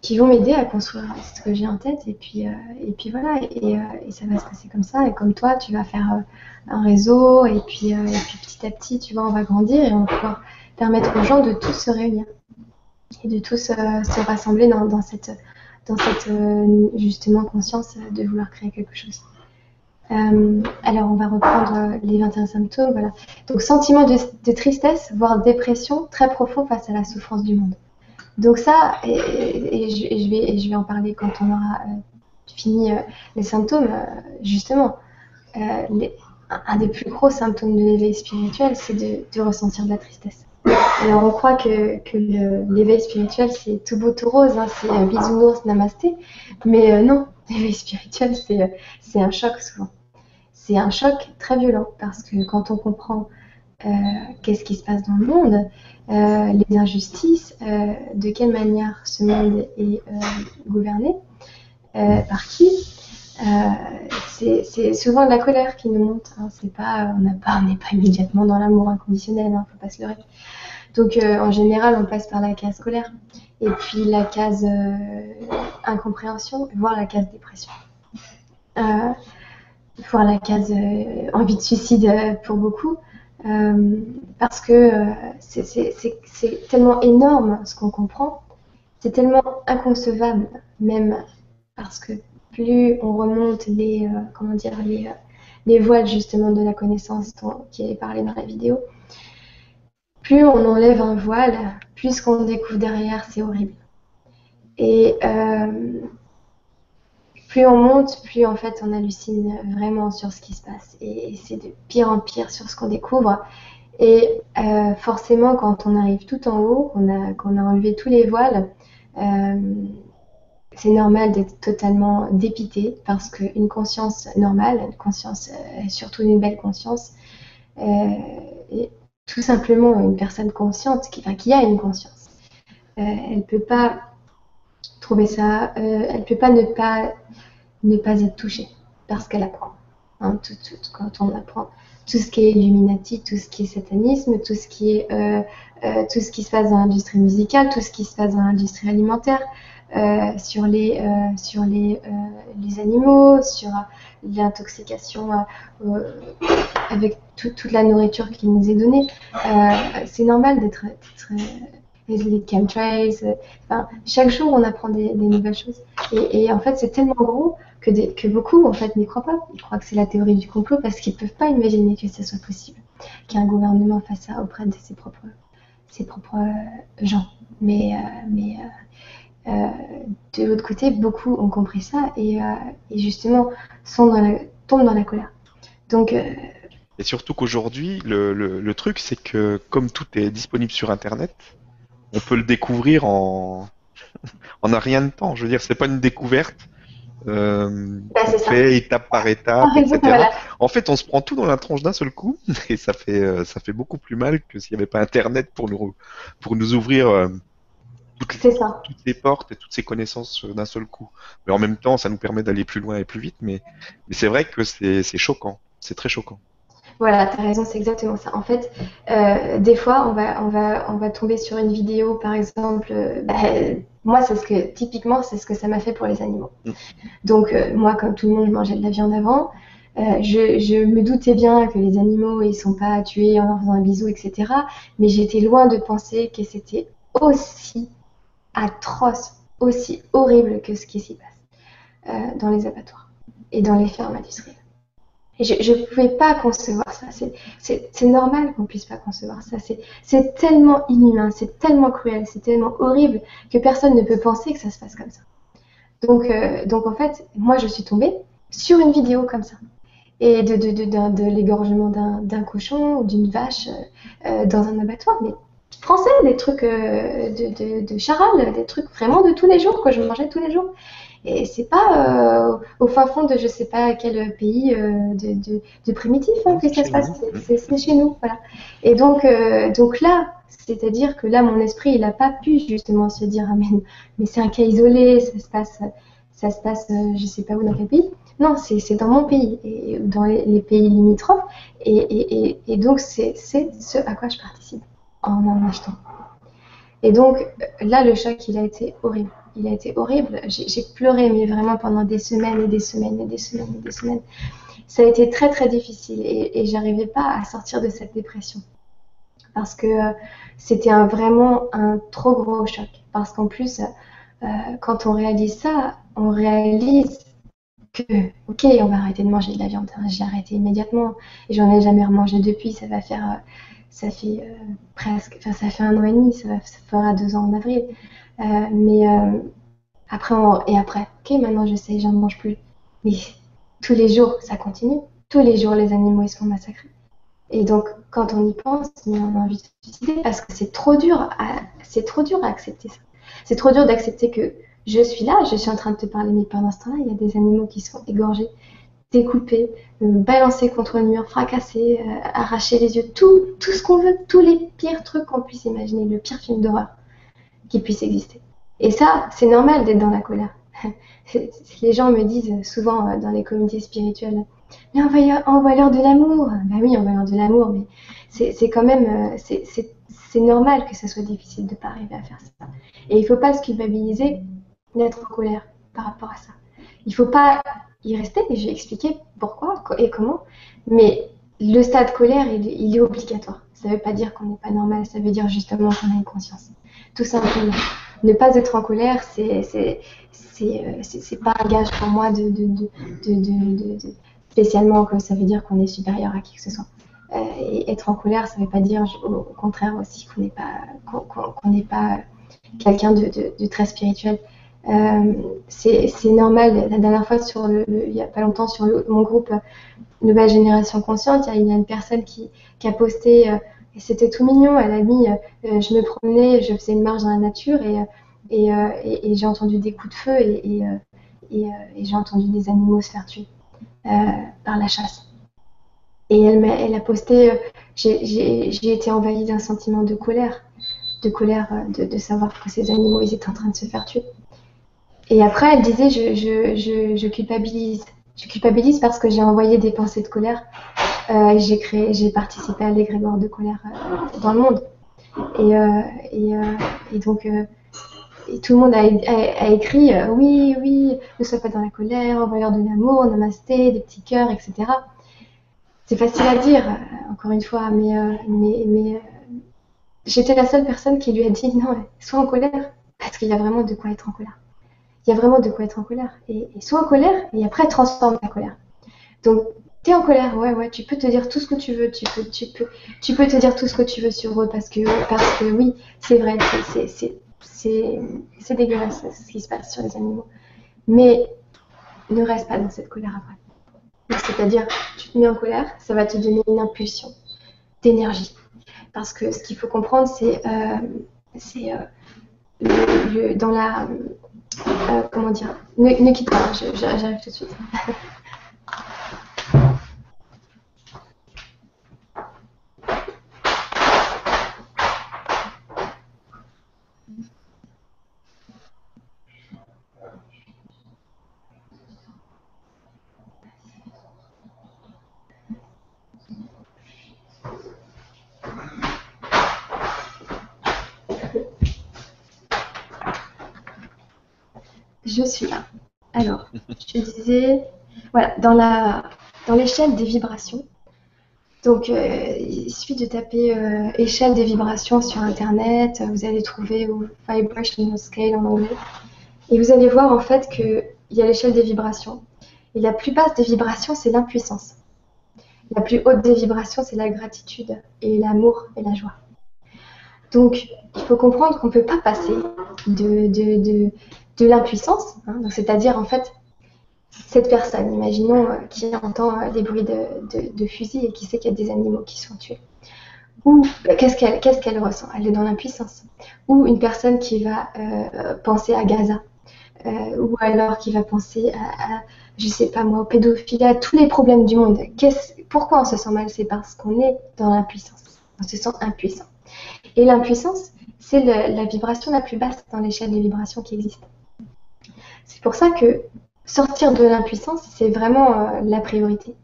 qui vont m'aider à construire ce que j'ai en tête. Et puis, euh, et puis voilà, et, euh, et, ça va se passer comme ça. Et comme toi, tu vas faire euh, un réseau, et puis, et puis petit à petit, tu vois, on va grandir et on va pouvoir permettre aux gens de tous se réunir et de tous se rassembler dans, cette, dans cette justement conscience de vouloir créer quelque chose. alors, on va reprendre les 21 symptômes. Voilà. Donc, sentiment de tristesse, voire dépression très profond face à la souffrance du monde. Donc ça, et, je, vais, en parler quand on aura euh, fini euh, les symptômes, euh, justement. un des plus gros symptômes de l'éveil spirituel, c'est de, ressentir de la tristesse. Alors on croit que, l'éveil spirituel, c'est tout beau, tout rose, hein, c'est un bisounours, namasté. Mais non, l'éveil spirituel, c'est un choc souvent. C'est un choc très violent parce que quand on comprend qu'est-ce qui se passe dans le monde, euh, les injustices, euh, de quelle manière ce monde est euh, gouverné, par qui. c'est souvent de la colère qui nous monte. Hein. On n'est pas, immédiatement dans l'amour inconditionnel, ne hein, faut pas se leurrer. Donc en général, on passe par la case colère et puis la case incompréhension, voire la case dépression. voire la case envie de suicide pour beaucoup. Euh, parce que euh, c'est tellement énorme ce qu'on comprend, c'est tellement inconcevable même parce que plus on remonte les euh, comment dire les, les, voiles justement de la connaissance qui est parlé dans la vidéo, plus on enlève un voile, plus ce qu'on découvre derrière c'est horrible. Et plus on monte, plus en fait on hallucine vraiment sur ce qui se passe. Et, c'est de pire en pire sur ce qu'on découvre. Et euh, forcément, quand on arrive tout en haut, qu'on a, enlevé tous les voiles, euh, c'est normal d'être totalement dépité parce qu'une conscience normale, une conscience, surtout une belle conscience, est tout simplement une personne consciente qui, qui a une conscience. elle ne peut pas trouver ça, elle ne peut pas ne pas ne pas être touchée parce qu'elle apprend. Hein, tout, quand on apprend tout ce qui est Illuminati, tout ce qui est satanisme, tout ce qui est euh, euh, tout ce qui se passe dans l'industrie musicale, tout ce qui se passe dans l'industrie alimentaire, euh, sur les sur les, les animaux, sur l'intoxication avec toute la nourriture qui nous est donnée. c'est normal d'être les chemtrails. Enfin, chaque jour, on apprend des, nouvelles choses. Et, et en fait, c'est tellement gros que, que beaucoup en fait n'y croient pas. Ils croient que c'est la théorie du complot parce qu'ils ne peuvent pas imaginer que ça soit possible, qu'un gouvernement fasse ça auprès de ses propres, ses propres euh, gens. Mais, euh, mais euh, de l'autre côté, beaucoup ont compris ça et, et justement tombent dans la colère. Donc et surtout qu'aujourd'hui, le, le, truc, c'est que comme tout est disponible sur Internet, on peut le découvrir en en un rien de temps. Je veux dire, c'est pas une découverte euh, bah, fait étape par étape, etc. En fait, on se prend tout dans la tronche d'un seul coup, et ça fait euh, ça fait beaucoup plus mal que s'il n'y avait pas Internet pour nous pour nous ouvrir euh, toutes, les, portes et toutes ces connaissances euh, d'un seul coup. Mais en même temps, ça nous permet d'aller plus loin et plus vite. Mais, mais c'est vrai que c'est choquant, c'est très choquant. Voilà, tu as raison, c'est exactement ça. En fait, euh, des fois, on va, on, va, on va tomber sur une vidéo, par exemple. Euh, bah, moi, c'est ce que, typiquement, c'est ce que ça m'a fait pour les animaux. Mm. Donc, euh, moi, comme tout le monde, je mangeais de la viande avant. Je, je, me doutais bien que les animaux, ils sont pas tués en leur faisant un bisou, etc. Mais j'étais loin de penser que c'était aussi atroce, aussi horrible que ce qui s'y passe dans les abattoirs et dans les fermes industrielles je ne pouvais pas concevoir ça. C'est normal qu'on puisse pas concevoir ça. C'est tellement inhumain, c'est tellement cruel, c'est tellement horrible que personne ne peut penser que ça se passe comme ça. Donc, euh, donc en fait, moi, je suis tombée sur une vidéo comme ça. Et de, de, de, de l'égorgement d'un cochon ou d'une vache euh, euh, dans un abattoir. Mais français, des trucs de, de, charal, des trucs vraiment de tous les jours, que je mangeais tous les jours. Et c'est pas euh, au fin fond de je sais pas quel pays euh, de, de, primitif hein, que ça se passe, c'est chez nous, voilà. Et donc, euh, donc là, c'est-à-dire que là, mon esprit, il n'a pas pu justement se dire ah, mais, mais c'est un cas isolé, ça se passe, ça se passe, je sais pas où dans quel pays. Non, c'est dans mon pays et dans les, pays limitrophes. Et, et, et, donc, c'est ce à quoi je participe en en achetant. Et donc, là, le choc, il a été horrible il a été horrible. J'ai pleuré, mais vraiment pendant des semaines et des semaines et des semaines et des semaines. Ça a été très très difficile et, et j'arrivais pas à sortir de cette dépression parce que euh, c'était vraiment un trop gros choc. Parce qu'en plus, euh, quand on réalise ça, on réalise que, ok, on va arrêter de manger de la viande. Hein. J'ai arrêté immédiatement et j'en ai jamais remangé depuis. Ça va faire, euh, ça fait presque, enfin ça fait un an et demi. Ça, ça fera deux ans en avril. Euh, mais euh, après, et après, ok, maintenant je sais, j'en mange plus. Mais tous les jours, ça continue. Tous les jours, les animaux, ils sont massacrés. Et donc, quand on y pense, on a envie de se suicider parce que c'est trop dur à, c'est trop dur à accepter ça. C'est trop dur d'accepter que je suis là, je suis en train de te parler, mais pendant ce temps-là, il y a des animaux qui sont égorgés, découpés, euh, balancés contre le mur, fracassés, arrachés les yeux, tout, tout ce qu'on veut, tous les pires trucs qu'on puisse imaginer, le pire film d'horreur puisse exister. Et ça, c'est normal d'être dans la colère. les gens me disent souvent euh, dans les communautés spirituelles, mais envoie-leur de l'amour. Ben oui, envoie-leur de l'amour, mais c'est quand même, euh, c'est normal que ça soit difficile de ne pas arriver à faire ça. Et il ne faut pas se culpabiliser d'être en colère par rapport à ça. Il ne faut pas y rester, et je vais expliquer pourquoi et comment, mais le stade colère, il est obligatoire. Ça ne veut pas dire qu'on n'est pas normal, ça veut dire justement qu'on a une conscience tout simplement. Ne pas être en colère, c'est c'est pas un gage pour moi de, de, de, de, spécialement que ça veut dire qu'on est supérieur à qui que ce soit. Euh, et être en colère, ça ne veut pas dire au, contraire aussi qu'on n'est pas qu'on n'est pas quelqu'un de, très spirituel. Euh, c'est normal. La dernière fois, sur le, il n'y a pas longtemps, sur mon groupe Nouvelle Génération Consciente, il y a, une personne qui, qui a posté euh, c'était tout mignon. Elle a mis, euh, je me promenais, je faisais une marche dans la nature et, et, j'ai entendu des coups de feu et, et j'ai entendu des animaux se faire tuer par la chasse. Et elle, a, posté, j'ai été envahie d'un sentiment de colère, de colère de, savoir que ces animaux, étaient en train de se faire tuer. Et après, elle disait, je, culpabilise. Je culpabilise parce que j'ai envoyé des pensées de colère. Euh, j'ai participé à l'égrégore de colère euh, dans le monde. Et, euh, euh, donc, tout le monde a, écrit, oui, oui, ne sois pas dans la colère, envoyeur de l'amour, namasté, des petits cœurs, etc. C'est facile à dire, encore une fois, mais, mais, mais j'étais la seule personne qui lui a dit, non, sois en colère, parce qu'il y a vraiment de quoi être en colère il y a vraiment de quoi être en colère. Et, sois en colère et après transforme ta colère. Donc, tu es en colère, ouais, ouais, tu peux te dire tout ce que tu veux, tu peux, tu peux, tu peux te dire tout ce que tu veux sur eux parce que, parce que oui, c'est vrai, c'est dégueulasse ce qui se passe sur les animaux. Mais ne reste pas dans cette colère après. C'est-à-dire, tu te mets en colère, ça va te donner une impulsion d'énergie. Parce que ce qu'il faut comprendre, c'est euh, euh, dans la comment dire? Ne, ne quitte pas, j'arrive tout de suite. je suis là. Alors, je disais, voilà, dans l'échelle des vibrations. Donc, euh, il suffit de taper euh, échelle des vibrations sur Internet. Vous allez trouver ou scale en anglais. Et vous allez voir en fait qu'il y a l'échelle des vibrations. Et la plus basse des vibrations, c'est l'impuissance. La plus haute des vibrations, c'est la gratitude et l'amour et la joie. Donc, il faut comprendre qu'on ne peut pas passer de l'impuissance, hein, c'est-à-dire en fait cette personne, imaginons, euh, qui entend euh, des bruits de, de, fusil et qui sait qu'il y a des animaux qui sont tués. Ou bah, qu'est-ce qu'elle ressent? Elle est dans l'impuissance. Ou une personne qui va euh, penser à Gaza. ou alors qui va penser à, à, je sais pas moi, au pédophilie, à tous les problèmes du monde. pourquoi on se sent mal? C'est parce qu'on est dans l'impuissance. On se sent impuissant. Et l'impuissance, c'est la vibration la plus basse dans l'échelle des vibrations qui existent. C'est pour ça que sortir de l'impuissance, c'est vraiment euh, la priorité.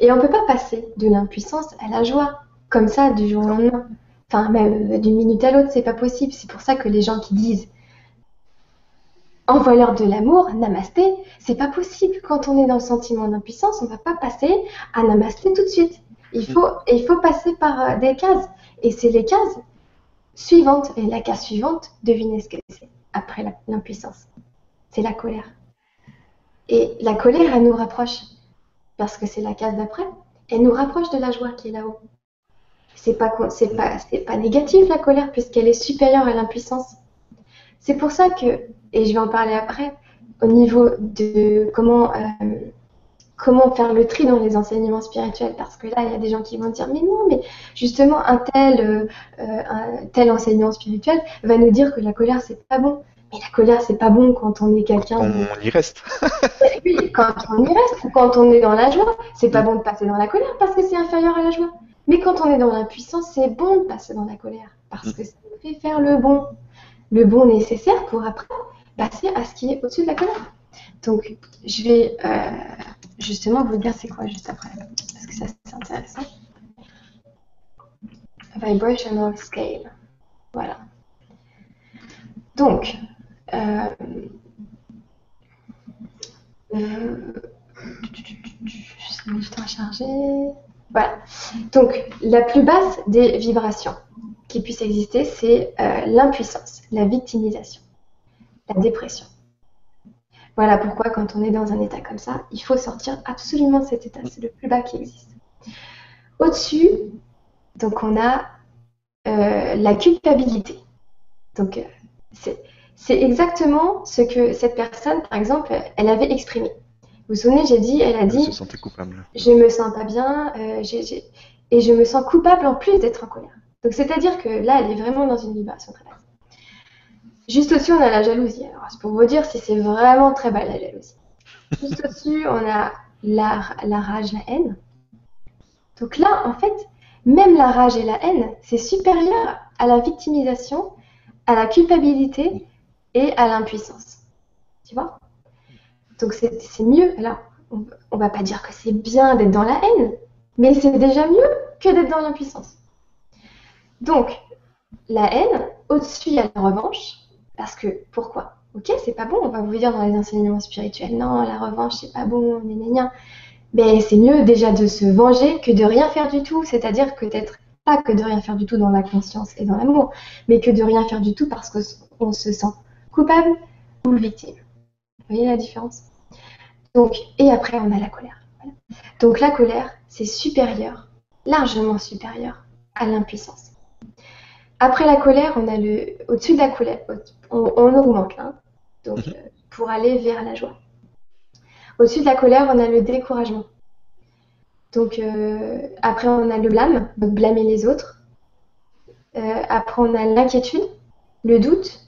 Et on ne peut pas passer de l'impuissance à la joie, comme ça, du jour au lendemain. Enfin, même euh, d'une minute à l'autre, c'est pas possible. C'est pour ça que les gens qui disent envoie-leur de l'amour, namasté, c'est pas possible. Quand on est dans le sentiment d'impuissance, on ne va pas passer à namasté tout de suite. Il faut, il faut passer par euh, des cases. Et c'est les cases suivantes. Et la case suivante, devinez ce que c'est après l'impuissance c'est la colère. Et la colère, elle nous rapproche, parce que c'est la case d'après, elle nous rapproche de la joie qui est là-haut. C'est pas, c'est pas, négatif la colère, puisqu'elle est supérieure à l'impuissance. C'est pour ça que, et je vais en parler après, au niveau de comment, euh, comment faire le tri dans les enseignements spirituels, parce que là, il y a des gens qui vont dire, mais non, mais justement, un tel, euh, euh, un tel enseignement spirituel va nous dire que la colère, c'est pas bon. Mais la colère, c'est pas bon quand on est quelqu'un. On y reste. oui, quand on y reste, ou quand on est dans la joie, c'est pas bon de passer dans la colère parce que c'est inférieur à la joie. Mais quand on est dans l'impuissance, c'est bon de passer dans la colère parce que ça nous fait faire le bon, le bon nécessaire pour après passer à ce qui est au-dessus de la colère. Donc, je vais euh, justement vous dire c'est quoi juste après, parce que ça c'est intéressant. Vibrational scale. Voilà. Donc, euh, euh, à charger. Voilà. Donc, la plus basse des vibrations qui puissent exister, c'est euh, l'impuissance, la victimisation, la dépression. Voilà pourquoi, quand on est dans un état comme ça, il faut sortir absolument de cet état. C'est le plus bas qui existe. Au-dessus, donc, on a euh, la culpabilité. Donc, c'est c'est exactement ce que cette personne, par exemple, elle avait exprimé. Vous vous souvenez, j'ai dit, elle a dit, je, se coupable. je me sens pas bien, euh, et je me sens coupable en plus d'être en colère. Donc c'est-à-dire que là, elle est vraiment dans une vibration très basse. Juste au-dessus, on a la jalousie. Alors, c'est pour vous dire si c'est vraiment très bas la jalousie. Juste au-dessus, on a la, la rage, la haine. Donc là, en fait, même la rage et la haine, c'est supérieur à la victimisation, à la culpabilité et à l'impuissance. Tu vois? Donc c'est mieux. Alors, on, on va pas dire que c'est bien d'être dans la haine, mais c'est déjà mieux que d'être dans l'impuissance. Donc, la haine, au-dessus, il y a la revanche. Parce que, pourquoi? Ok, c'est pas bon, on va vous dire dans les enseignements spirituels, non, la revanche, c'est pas bon, gna, gna, gna. Mais c'est mieux déjà de se venger que de rien faire du tout. C'est-à-dire que d'être, pas que de rien faire du tout dans la conscience et dans l'amour, mais que de rien faire du tout parce qu'on se sent coupable ou victime. Vous voyez la différence? Donc, et après, on a la colère. Donc la colère, c'est supérieur, largement supérieur à l'impuissance. Après la colère, on a le. Au-dessus de la colère, on, augmente là. Donc, mhm. euh, pour aller vers la joie. Au-dessus de la colère, on a le découragement. Donc, euh, après, on a le blâme, donc blâmer les autres. Euh, après, on a l'inquiétude, le doute,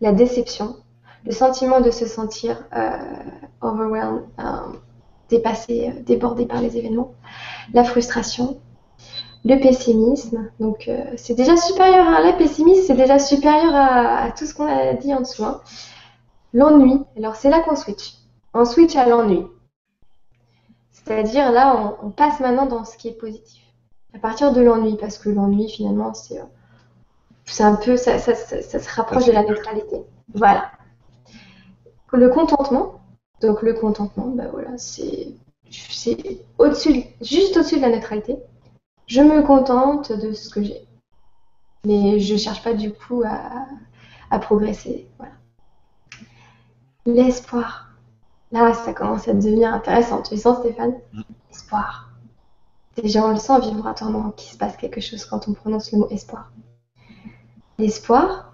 la déception, le sentiment de se sentir overwhelmed, dépassé, débordé par les événements, la frustration, le pessimisme. Donc, euh, c'est déjà supérieur à la pessimisme, c'est déjà supérieur à, tout ce qu'on a dit en dessous. Hein. L'ennui. Alors, c'est là qu'on switch. On switch à l'ennui. C'est-à-dire, là, on, passe maintenant dans ce qui est positif. À partir de l'ennui, parce que l'ennui, finalement, c'est euh, un peu, ça, ça, se rapproche de la neutralité. Voilà. Le contentement. Donc, le contentement, ben voilà, c'est au-dessus, juste au-dessus de la neutralité je me contente de ce que j'ai. Mais je ne cherche pas du coup à, progresser. Voilà. L'espoir. Là, ça commence à devenir intéressant. Tu sens, Stéphane? Mm. Espoir. Déjà, on le sent vibratoirement qu'il se passe quelque chose quand on prononce le mot espoir. L'espoir,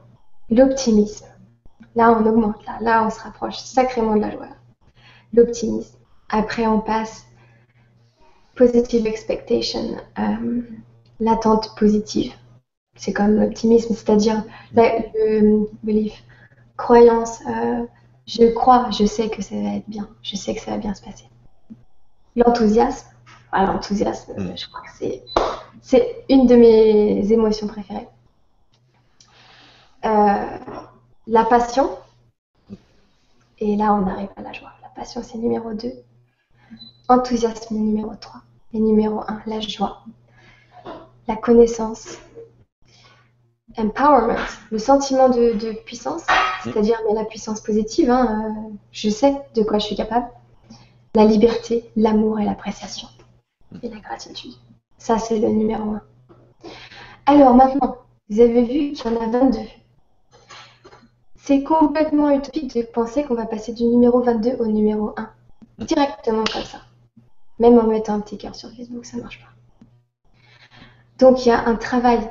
l'optimisme. Là, on augmente. Là, là, on se rapproche sacrément de la joie. L'optimisme. Après, on passe positive expectation, euh, l'attente positive. C'est comme l'optimisme, c'est-à-dire le belief, croyance. Euh, je crois, je sais que ça va être bien, je sais que ça va bien se passer. L'enthousiasme, l'enthousiasme, mm. je crois que c'est une de mes émotions préférées. Euh, la passion, et là on arrive à la joie. La passion c'est numéro 2. Enthousiasme numéro 3. Et numéro 1, la joie. La connaissance. Empowerment, le sentiment de, puissance, c'est-à-dire mais la puissance positive, hein, euh, je sais de quoi je suis capable. La liberté, l'amour et l'appréciation. Et la gratitude. Ça, c'est le numéro 1. Alors maintenant, vous avez vu qu'il y en a 22. C'est complètement utopique de penser qu'on va passer du numéro 22 au numéro 1. Directement comme ça. Même en mettant un petit cœur sur Facebook, ça ne marche pas. Donc il y a un travail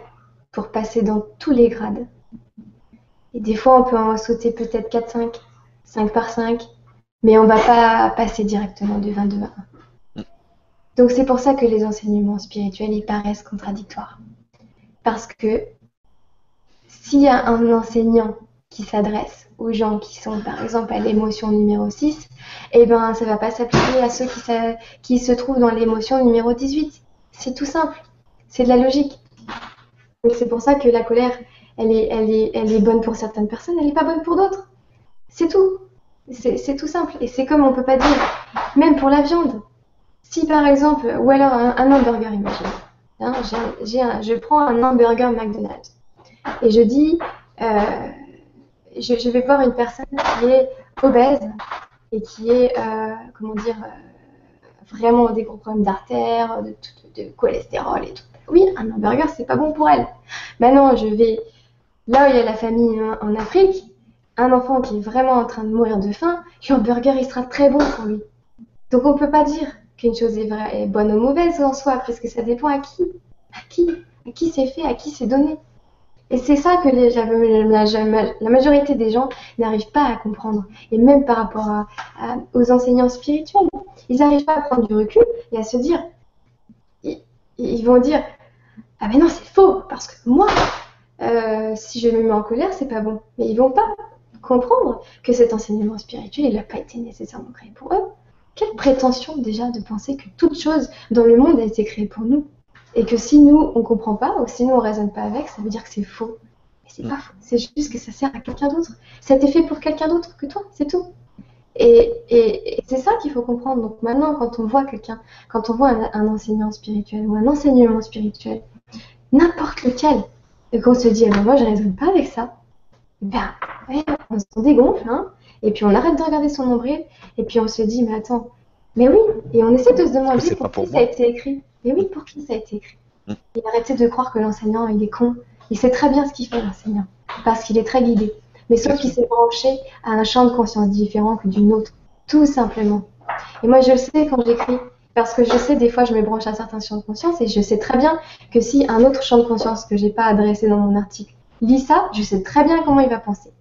pour passer dans tous les grades. Et des fois, on peut en sauter peut-être 4-5, 5 par 5, mais on ne va pas passer directement de 22 à 1. Donc c'est pour ça que les enseignements spirituels, ils paraissent contradictoires. Parce que s'il y a un enseignant qui s'adresse aux gens qui sont par exemple à l'émotion numéro 6, eh ben ça va pas s'appliquer à ceux qui, se trouvent dans l'émotion numéro 18. C'est tout simple. C'est de la logique. C'est pour ça que la colère, elle est, elle est, elle est bonne pour certaines personnes, elle n'est pas bonne pour d'autres. C'est tout. C'est tout simple. Et c'est comme on peut pas dire, même pour la viande. Si par exemple, ou alors un, hamburger, imagine. Hein, je prends un hamburger McDonald's et je dis, euh, je, vais voir une personne qui est obèse et qui est, euh, comment dire, euh, vraiment des gros problèmes d'artère, de, cholestérol et tout. Oui, un hamburger, c'est pas bon pour elle. Maintenant, je vais là où il y a la famille en, Afrique, un enfant qui est vraiment en train de mourir de faim, hamburger, il sera très bon pour lui. Donc on peut pas dire qu'une chose est, vraie, est bonne ou mauvaise en soi, parce que ça dépend à qui. À qui À qui c'est fait, à qui c'est donné. Et c'est ça que la, majorité des gens n'arrivent pas à comprendre. Et même par rapport aux enseignants spirituels, ils n'arrivent pas à prendre du recul et à se dire, ils, vont dire, ah mais non, c'est faux, parce que moi, euh, si je me mets en colère, c'est pas bon. Mais ils vont pas comprendre que cet enseignement spirituel, il n'a pas été nécessairement créé pour eux. Quelle prétention déjà de penser que toute chose dans le monde a été créée pour nous? Et que si nous on comprend pas ou si nous on raisonne pas avec, ça veut dire que c'est faux. Mais c'est pas faux, c'est juste que ça sert à quelqu'un d'autre. Ça a été fait pour quelqu'un d'autre que toi, c'est tout. Et, et, c'est ça qu'il faut comprendre. Donc maintenant, quand on voit quelqu'un, quand on voit un, enseignant spirituel ou un enseignement spirituel, n'importe lequel, et qu'on se dit, ah ben moi je raisonne pas avec ça, ben, on se dégonfle, hein, et puis on arrête de regarder son nombril, et puis on se dit, mais attends, mais oui, et on essaie de se demander pour qui ça a été écrit. Mais oui, pour qui ça a été écrit mm. Et arrêtez de croire que l'enseignant, il est con. Il sait très bien ce qu'il fait, l'enseignant, parce qu'il est très guidé. Mais sauf qu'il s'est branché à un champ de conscience différent que d'une autre, tout simplement. Et moi, je le sais quand j'écris, parce que je sais, des fois, je me branche à certains champs de conscience, et je sais très bien que si un autre champ de conscience que j'ai pas adressé dans mon article lit ça, je sais très bien comment il va penser.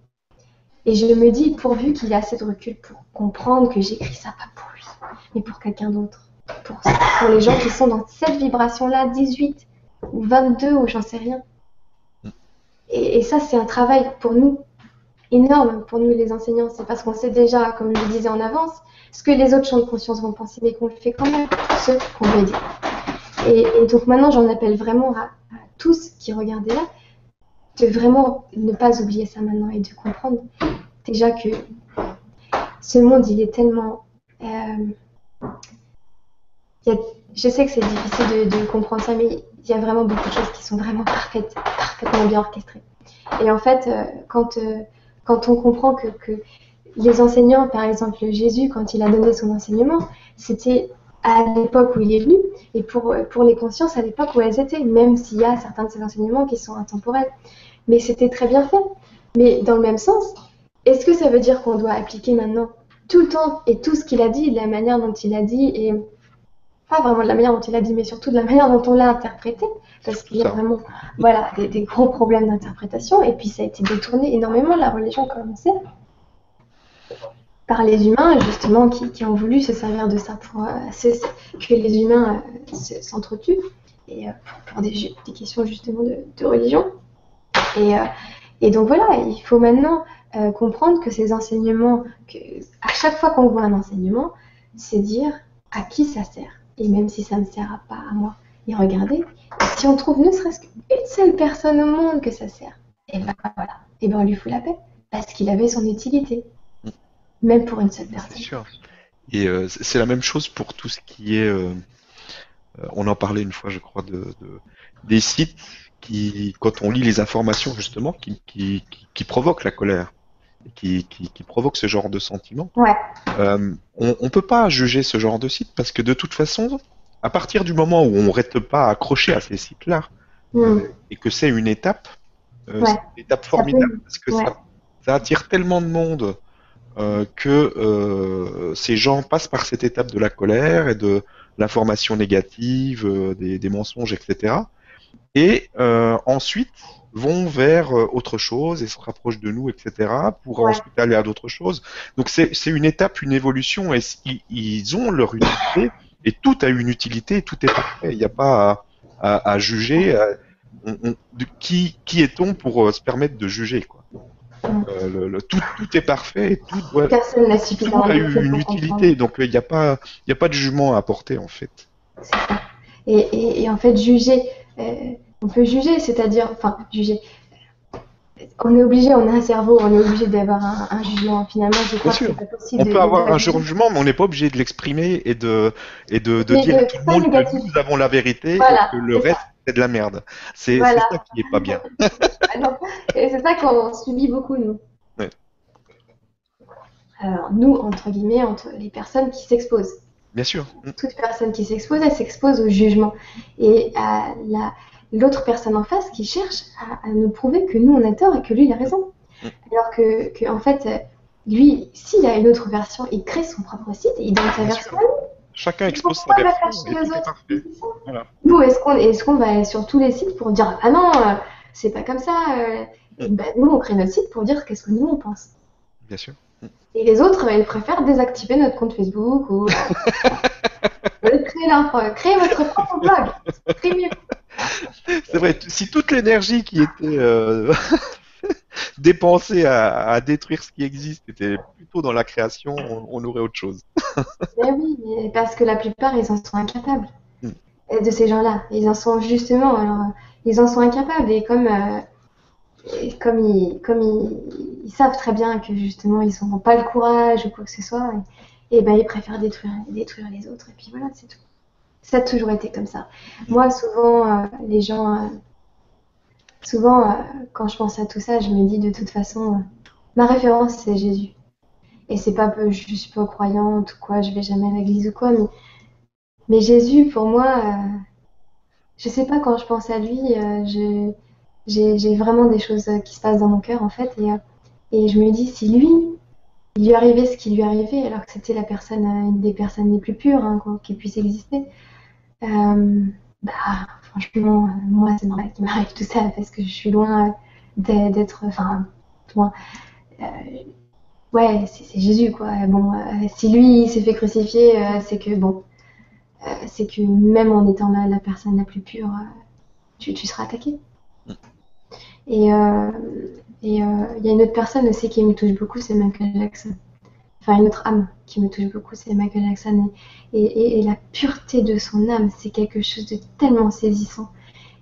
Et je me dis, pourvu qu'il ait assez de recul pour comprendre que j'écris ça pas pour lui, mais pour quelqu'un d'autre. Pour, pour, les gens qui sont dans cette vibration-là, 18 ou 22 ou j'en sais rien. Et, ça, c'est un travail pour nous énorme, pour nous les enseignants. C'est parce qu'on sait déjà, comme je le disais en avance, ce que les autres champs de conscience vont penser, mais qu'on le fait quand même ceux qu'on veut aider. Et, donc maintenant, j'en appelle vraiment à, à tous qui regardaient là, de vraiment ne pas oublier ça maintenant et de comprendre déjà que ce monde, il est tellement... Euh, je sais que c'est difficile de, comprendre ça, mais il y a vraiment beaucoup de choses qui sont vraiment parfaites, parfaitement bien orchestrées. Et en fait, euh, quand, euh, quand on comprend que, les enseignants, par exemple Jésus, quand il a donné son enseignement, c'était à l'époque où il est venu, et pour, pour les consciences à l'époque où elles étaient, même s'il y a certains de ces enseignements qui sont intemporels. Mais c'était très bien fait. Mais dans le même sens, est-ce que ça veut dire qu'on doit appliquer maintenant tout le temps et tout ce qu'il a dit, de la manière dont il a dit, et pas vraiment de la manière dont il a dit, mais surtout de la manière dont on l'a interprété, parce qu'il y a vraiment voilà, des, gros problèmes d'interprétation, et puis ça a été détourné énormément, la religion, comme on sait, par les humains, justement, qui, ont voulu se servir de ça pour euh, que les humains euh, s'entretuent, et euh, pour, des, questions justement de, religion. Et, et donc voilà, il faut maintenant comprendre que ces enseignements, que, à chaque fois qu'on voit un enseignement, c'est dire à qui ça sert. Et même si ça ne sert pas à moi. Et regardez, si on trouve ne serait-ce qu'une seule personne au monde que ça sert, et ben voilà, et ben on lui fout la paix. Parce qu'il avait son utilité. Même pour une seule personne. C'est sûr. Et euh, c'est la même chose pour tout ce qui est. Euh, on en parlait une fois, je crois, de, des sites qui, quand on lit les informations justement, qui, qui, qui provoquent la colère qui, qui, provoque ce genre de sentiment. Euh, on ne peut pas juger ce genre de site parce que de toute façon, à partir du moment où on ne reste pas accroché à ces sites-là mm. euh, et que c'est une étape, euh, c'est une étape formidable parce que ça, attire tellement de monde que ces gens passent par cette étape de la colère et de l'information négative, des, des, mensonges, etc. Et ensuite, vont vers euh, autre chose et se rapprochent de nous, etc., pour ensuite aller à d'autres choses. Donc c'est une étape, une évolution, et ils, ont leur utilité, et tout a une utilité, tout est parfait. Il n'y a pas à, juger. de qui, qui est-on pour euh, se permettre de juger quoi euh, le, tout, tout, est parfait et tout doit Personne n'a tout a eu une utilité, donc il n'y a pas a pas de jugement à apporter en fait. Ça. Et, et, en fait juger on peut juger, c'est-à-dire, enfin, juger. On est obligé, on a un cerveau, on est obligé d'avoir un, jugement. Finalement, je crois que c'est pas possible. On peut avoir un jugement, mais on n'est pas obligé de l'exprimer et de, et de, dire à tout le monde que nous avons la vérité et que le reste, c'est de la merde. C'est ça qui est pas bien. et c'est ça qu'on subit beaucoup, nous. Alors, nous, entre guillemets, entre les personnes qui s'exposent. Bien sûr. Toute personne qui s'expose, elle s'expose au jugement. Et à la, l'autre personne en face qui cherche à, nous prouver que nous on a tort et que lui il a raison. Mm. Alors que, en fait, lui, s'il a une autre version, il crée son propre site et il donne sa version Chacun expose sa version. Nous, est-ce qu'on est qu'on va sur tous les sites pour dire ah non, euh, c'est pas comme ça. Euh, mm. ben, nous, on crée notre site pour dire qu'est-ce que nous on pense. Bien sûr. Mm. Et les autres, ils préfèrent désactiver notre compte Facebook ou créer, créer votre propre blog. C'est mieux. C'est vrai, si toute l'énergie qui était euh, dépensée à, détruire ce qui existe était plutôt dans la création, on, aurait autre chose. Mais oui, parce que la plupart, ils en sont incapables. Hmm. De ces gens-là. Ils en sont justement, alors, ils en sont incapables. Et comme, euh, comme, ils, comme ils, savent très bien que justement, ils n'ont pas le courage ou quoi que ce soit, et, ben, ils préfèrent détruire, détruire les autres. Et puis voilà, c'est tout. Ça a toujours été comme ça. Moi, souvent, euh, les gens. Euh, souvent, euh, quand je pense à tout ça, je me dis de toute façon, ma référence, c'est Jésus. Et c'est pas que je suis pas croyante ou quoi, je vais jamais à l'église ou quoi, mais, mais Jésus, pour moi, je sais pas, quand je pense à lui, j'ai vraiment des choses qui se passent dans mon cœur, en fait. Et, et je me dis, si lui, il lui arrivait ce qui lui arrivait, alors que c'était la personne, une des personnes les plus pures hein, qui puisse exister, bah, franchement, euh, moi, c'est normal qu'il m'arrive tout ça parce que je suis loin d'être. Enfin, loin. Euh, ouais, c'est Jésus, quoi. Bon, si lui s'est fait crucifier, c'est que, bon, c'est que même en étant la, la personne la plus pure, tu, tu, seras attaqué. Et il y a une autre personne aussi qui me touche beaucoup, c'est Michael Jackson enfin une autre âme qui me touche beaucoup, c'est Michael Jackson. Et, la pureté de son âme, c'est quelque chose de tellement saisissant.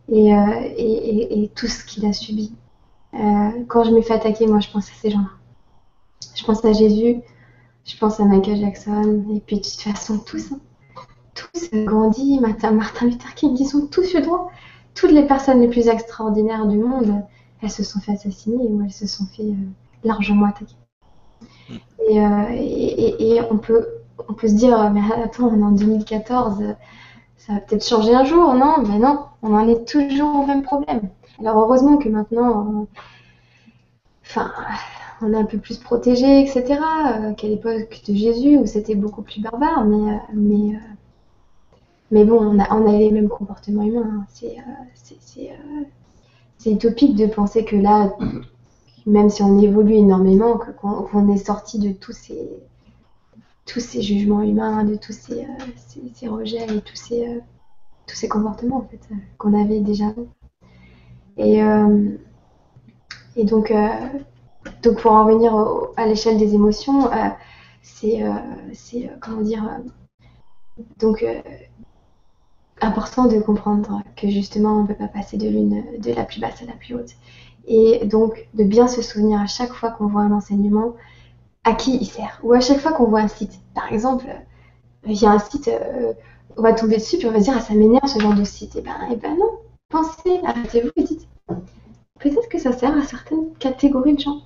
Et, euh, tout ce qu'il a subi. Euh, quand je me fais attaquer, moi, je pense à ces gens-là. Je pense à Jésus, je pense à Michael Jackson, et puis de toute façon, tous. Hein. Tous, Gandhi, Martin, Luther King, ils sont tous droit. Toutes les personnes les plus extraordinaires du monde, elles se sont fait assassiner ou elles se sont fait euh, largement attaquer. Euh, et, on, peut, on peut se dire, mais attends, on est en 2014, ça va peut-être changer un jour, non? Mais non, on en est toujours au même problème. Alors heureusement que maintenant, enfin, on est un peu plus protégé, etc. Euh, qu'à l'époque de Jésus où c'était beaucoup plus barbare, mais, euh, mais, mais bon, on a, on les mêmes comportements humains. Hein. C'est utopique de penser que là, même si on évolue énormément, qu'on est sorti de tous ces, tous ces jugements humains, de tous ces, euh, rejets et tous ces, euh, tous ces comportements en fait, qu'on avait déjà avant. Et, euh, et donc, donc, pour en revenir à l'échelle des émotions, c'est, comment dire, donc important de comprendre que justement on ne peut pas passer de la plus basse à la plus haute et donc de bien se souvenir à chaque fois qu'on voit un enseignement à qui il sert. Ou à chaque fois qu'on voit un site. Par exemple, il y a un site, euh, on va tomber dessus, puis on va dire, ah, ça m'énerve ce genre de site. Et eh ben, et eh ben non, pensez, arrêtez-vous et dites, peut-être que ça sert à certaines catégories de gens.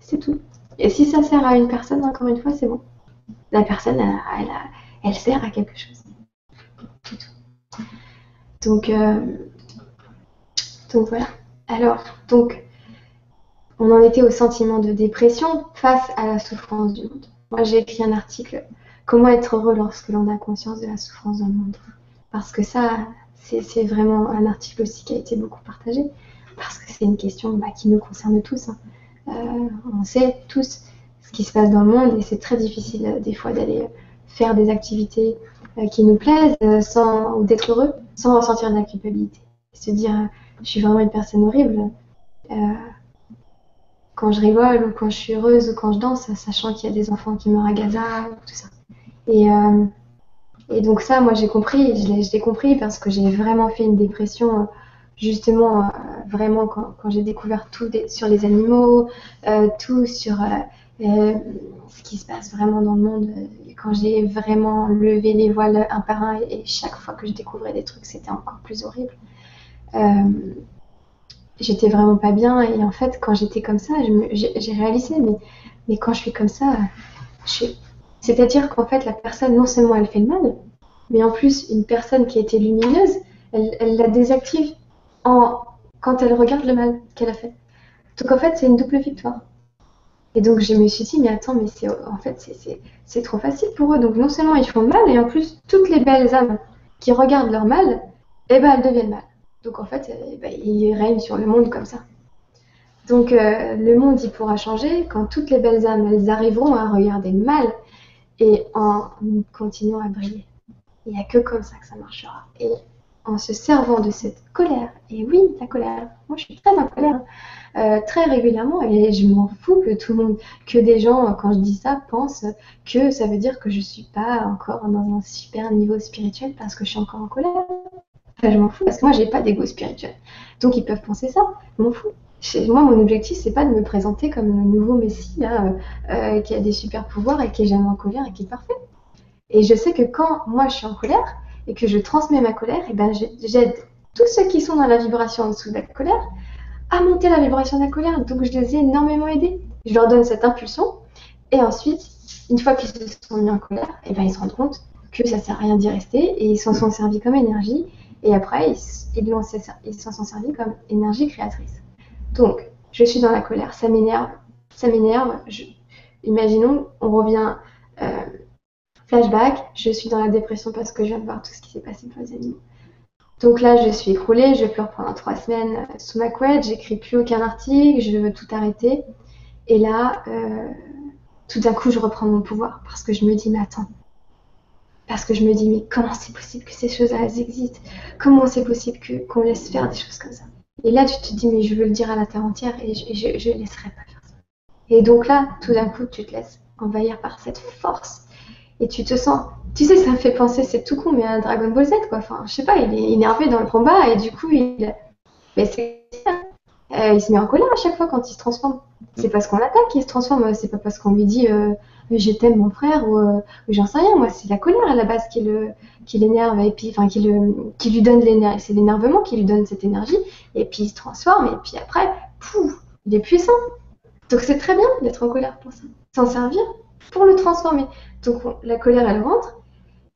C'est tout. Et si ça sert à une personne, encore une fois, c'est bon. La personne, elle, elle, sert à quelque chose. C'est tout. Donc, euh, donc voilà. Alors, donc, on en était au sentiment de dépression face à la souffrance du monde. Moi, j'ai écrit un article Comment être heureux lorsque l'on a conscience de la souffrance dans le monde. Parce que ça, c'est vraiment un article aussi qui a été beaucoup partagé. Parce que c'est une question bah, qui nous concerne tous. Hein. Euh, on sait tous ce qui se passe dans le monde et c'est très difficile euh, des fois d'aller faire des activités euh, qui nous plaisent sans, ou d'être heureux sans ressentir de la culpabilité. Se dire je suis vraiment une personne horrible. Euh, quand je rigole ou quand je suis heureuse ou quand je danse, sachant qu'il y a des enfants qui meurent à Gaza, tout ça. Et, euh, et donc ça, moi j'ai compris, je l'ai compris parce que j'ai vraiment fait une dépression, justement, euh, vraiment quand, quand j'ai découvert tout sur les animaux, tout sur ce qui se passe vraiment dans le monde, quand j'ai vraiment levé les voiles un par un et chaque fois que je découvrais des trucs, c'était encore plus horrible. Euh, j'étais vraiment pas bien. Et en fait, quand j'étais comme ça, j'ai réalisé, mais, quand je suis comme ça, c'est-à-dire qu'en fait, la personne, non seulement elle fait le mal, mais en plus, une personne qui était lumineuse, elle, la désactive quand elle regarde le mal qu'elle a fait. Donc en fait, c'est une double victoire. Et donc je me suis dit, mais attends, mais c'est en fait, c'est trop facile pour eux. Donc non seulement ils font mal, et en plus, toutes les belles âmes qui regardent leur mal, eh ben, elles deviennent mal. Donc en fait, euh, bah, il règne sur le monde comme ça. Donc euh, le monde, il pourra changer quand toutes les belles âmes, elles arriveront à regarder le mal et en continuant à briller. Il n'y a que comme ça que ça marchera. Et en se servant de cette colère, et oui, la colère, moi je suis très en colère, euh, très régulièrement, et je m'en fous que tout le monde, que des gens, quand je dis ça, pensent que ça veut dire que je suis pas encore dans un super niveau spirituel parce que je suis encore en colère. Je m'en fous, parce que moi j'ai pas d'ego spirituel. Donc ils peuvent penser ça, je m'en fous. Moi, mon objectif, c'est pas de me présenter comme le nouveau Messie là, euh, qui a des super pouvoirs et qui est jamais en colère et qui est parfait. Et je sais que quand moi je suis en colère, et que je transmets ma colère, et ben j'aide tous ceux qui sont dans la vibration en dessous de la colère à monter la vibration de la colère. Donc je les ai énormément aidés. Je leur donne cette impulsion et ensuite, une fois qu'ils se sont mis en colère, et ben ils se rendent compte que ça sert à rien d'y rester et ils s'en sont servis comme énergie et après ils s'en sont servis comme énergie créatrice. Donc je suis dans la colère, ça m'énerve, ça m'énerve. Imaginons, on revient euh, Flashback, je suis dans la dépression parce que je viens de voir tout ce qui s'est passé pour les animaux. Donc là, je suis écroulée, je pleure pendant trois semaines sous ma couette, j'écris plus aucun article, je veux tout arrêter. Et là, euh, tout d'un coup, je reprends mon pouvoir parce que je me dis, mais attends. Parce que je me dis, mais comment c'est possible que ces choses-là existent? Comment c'est possible qu'on laisse faire des choses comme ça? Et là, tu te dis, mais je veux le dire à la terre entière et je ne laisserai pas faire ça. Et donc là, tout d'un coup, tu te laisses envahir par cette force et tu te sens. Tu sais, ça me fait penser, c'est tout con, mais à Dragon Ball Z, quoi. Enfin, je sais pas, il est énervé dans le combat et du coup, il. Mais c'est euh, il se met en colère à chaque fois quand il se transforme. C'est parce qu'on l'attaque qu'il se transforme, c'est pas parce qu'on lui dit euh, je t'aime mon frère euh, ou, j'en sais rien. Moi, c'est la colère à la base qui l'énerve et puis enfin qui lui donne l'énergie. C'est l'énervement qui lui donne cette énergie et puis il se transforme et puis après, pouf, il est puissant. Donc c'est très bien d'être en colère pour ça, s'en servir pour le transformer. Donc la colère, elle rentre,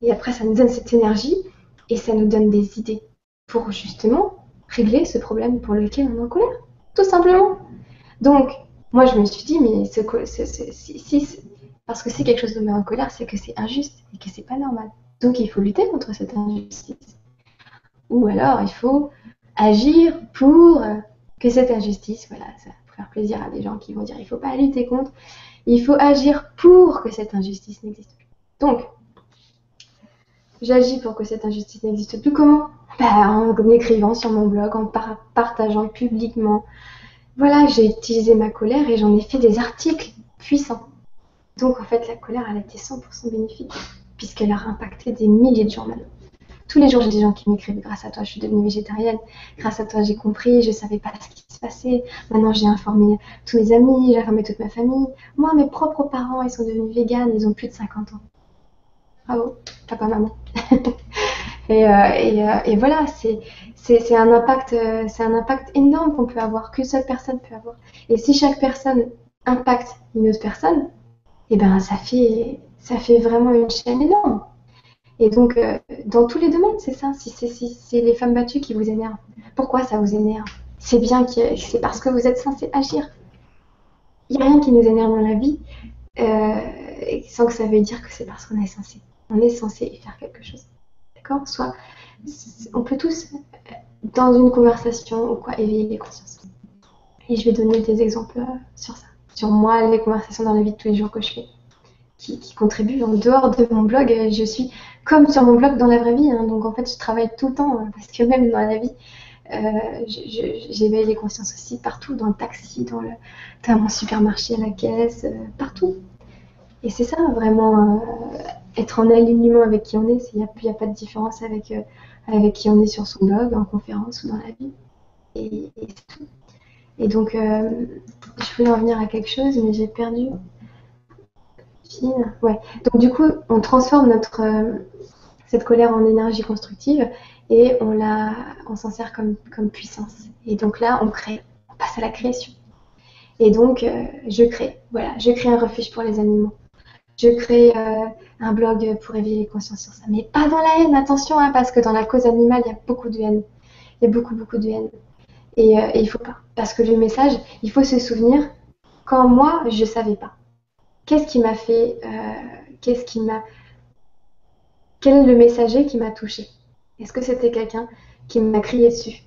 et après, ça nous donne cette énergie, et ça nous donne des idées pour justement régler ce problème pour lequel on est en colère, tout simplement. Donc, moi, je me suis dit, mais ce, si, parce que c'est quelque chose de met en colère, c'est que c'est injuste et que c'est pas normal. Donc, il faut lutter contre cette injustice. Ou alors, il faut agir pour que cette injustice, voilà, ça va faire plaisir à des gens qui vont dire, il faut pas lutter contre, il faut agir pour que cette injustice n'existe plus. Donc, j'agis pour que cette injustice n'existe plus. Comment? Bah, En écrivant sur mon blog, en partageant publiquement. Voilà, j'ai utilisé ma colère et j'en ai fait des articles puissants. Donc, en fait, la colère, elle a été 100% bénéfique, puisqu'elle a impacté des milliers de gens maintenant. Tous les jours, j'ai des gens qui m'écrivent grâce à toi, je suis devenue végétarienne. Grâce à toi, j'ai compris, je ne savais pas ce qui se passait. Maintenant, j'ai informé tous mes amis, j'ai informé toute ma famille. Moi, mes propres parents, ils sont devenus véganes, ils ont plus de 50 ans. Bravo, papa, maman. et, euh, euh, et, voilà, c'est un impact, euh, c'est un impact énorme qu'on peut avoir, qu'une seule personne peut avoir. Et si chaque personne impacte une autre personne, et eh ben ça fait, ça fait vraiment une chaîne énorme. Et donc, euh, dans tous les domaines, c'est ça. Si c'est les femmes battues qui vous énervent, pourquoi ça vous énerve? C'est bien que c'est parce que vous êtes censé agir. Il n'y a rien qui nous énerve dans la vie euh, sans que ça veuille dire que c'est parce qu'on est censé. On est censé faire quelque chose. D'accord? Soit, on peut tous, dans une conversation ou quoi, éveiller les consciences. Et je vais donner des exemples euh, sur ça. Sur moi, les conversations dans la vie de tous les jours que je fais. Qui, qui contribuent en dehors de mon blog. Je suis comme sur mon blog dans la vraie vie. Hein. donc en fait, je travaille tout le temps hein, parce que même dans la vie, euh, j'éveille les consciences aussi partout, dans le taxi, dans, le, dans mon supermarché, à la caisse, euh, partout. Et c'est ça vraiment euh, être en alignement avec qui on est. Il n'y a, a, pas de différence avec, euh, avec qui on est sur son blog, en conférence ou dans la vie. Et c'est tout. Et donc, je voulais en venir à quelque chose, mais j'ai perdu. Ouais. Donc du coup, on transforme notre, cette colère en énergie constructive et on, la, on s'en sert comme, comme puissance. Et donc là, on crée, on passe à la création. Et donc, euh, je crée, voilà, je crée un refuge pour les animaux. Je crée euh, un blog pour éveiller les consciences sur ça. Mais pas dans la haine, attention, hein, parce que dans la cause animale, il y a beaucoup de haine. Il y a beaucoup, beaucoup de haine. Et, euh, et il faut pas. Parce que le message, il faut se souvenir, quand moi, je ne savais pas. Qu'est-ce qui m'a fait, qu'est-ce qui m'a quel est le messager qui m'a touché? Est-ce que c'était quelqu'un qui m'a crié dessus?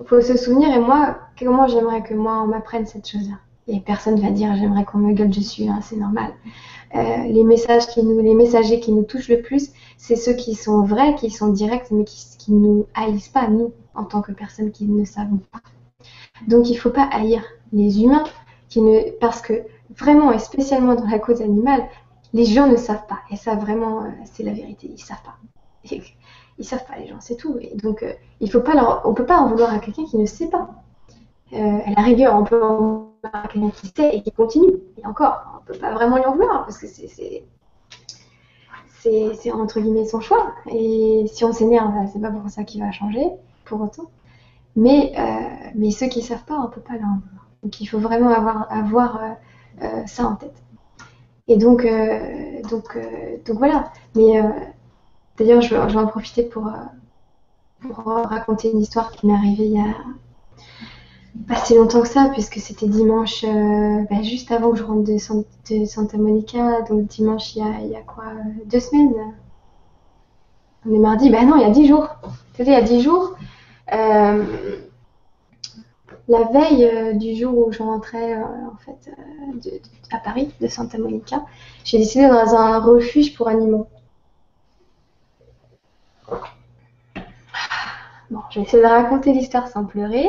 Il faut se souvenir, et moi, comment j'aimerais que moi, on m'apprenne cette chose-là? Et personne va dire j'aimerais qu'on me gueule dessus, hein, c'est normal. Euh, les messagers qui nous touchent le plus, c'est ceux qui sont vrais, qui sont directs, mais qui, qui nous haïssent pas nous en tant que personnes qui ne savent pas. Donc il ne faut pas haïr les humains ne, parce que vraiment et spécialement dans la cause animale, les gens ne savent pas. Et ça vraiment, euh, c'est la vérité, ils savent pas. Ils savent pas les gens, c'est tout. Et donc euh, il faut on peut pas en vouloir à quelqu'un qui ne sait pas. Euh, à la rigueur, on peut en vouloir à quelqu'un qui sait et qui continue. Et encore, on peut pas vraiment lui en vouloir parce que c'est c'est entre guillemets son choix. Et si on s'énerve, c'est pas pour ça qu'il va changer, pour autant. Mais, euh, mais ceux qui savent pas, on peut pas leur en. Donc il faut vraiment avoir, avoir euh, euh, ça en tête. Et donc, donc, donc voilà. Mais d'ailleurs, je, vais- en profiter pour, pour raconter une histoire qui m'est arrivée il y a pas si longtemps que ça, puisque c'était dimanche, bah, juste avant que je rentre de, San- de Santa Monica. Donc dimanche, il y a, il y a quoi Deux semaines? On est mardi? Ben non, il y a dix jours. C'était il y a dix jours. Euh, la veille euh, du jour où je rentrais euh, en fait de- de- à Paris, de Santa Monica, j'ai décidé dans un refuge pour animaux. Bon, je vais essayer de raconter l'histoire sans pleurer.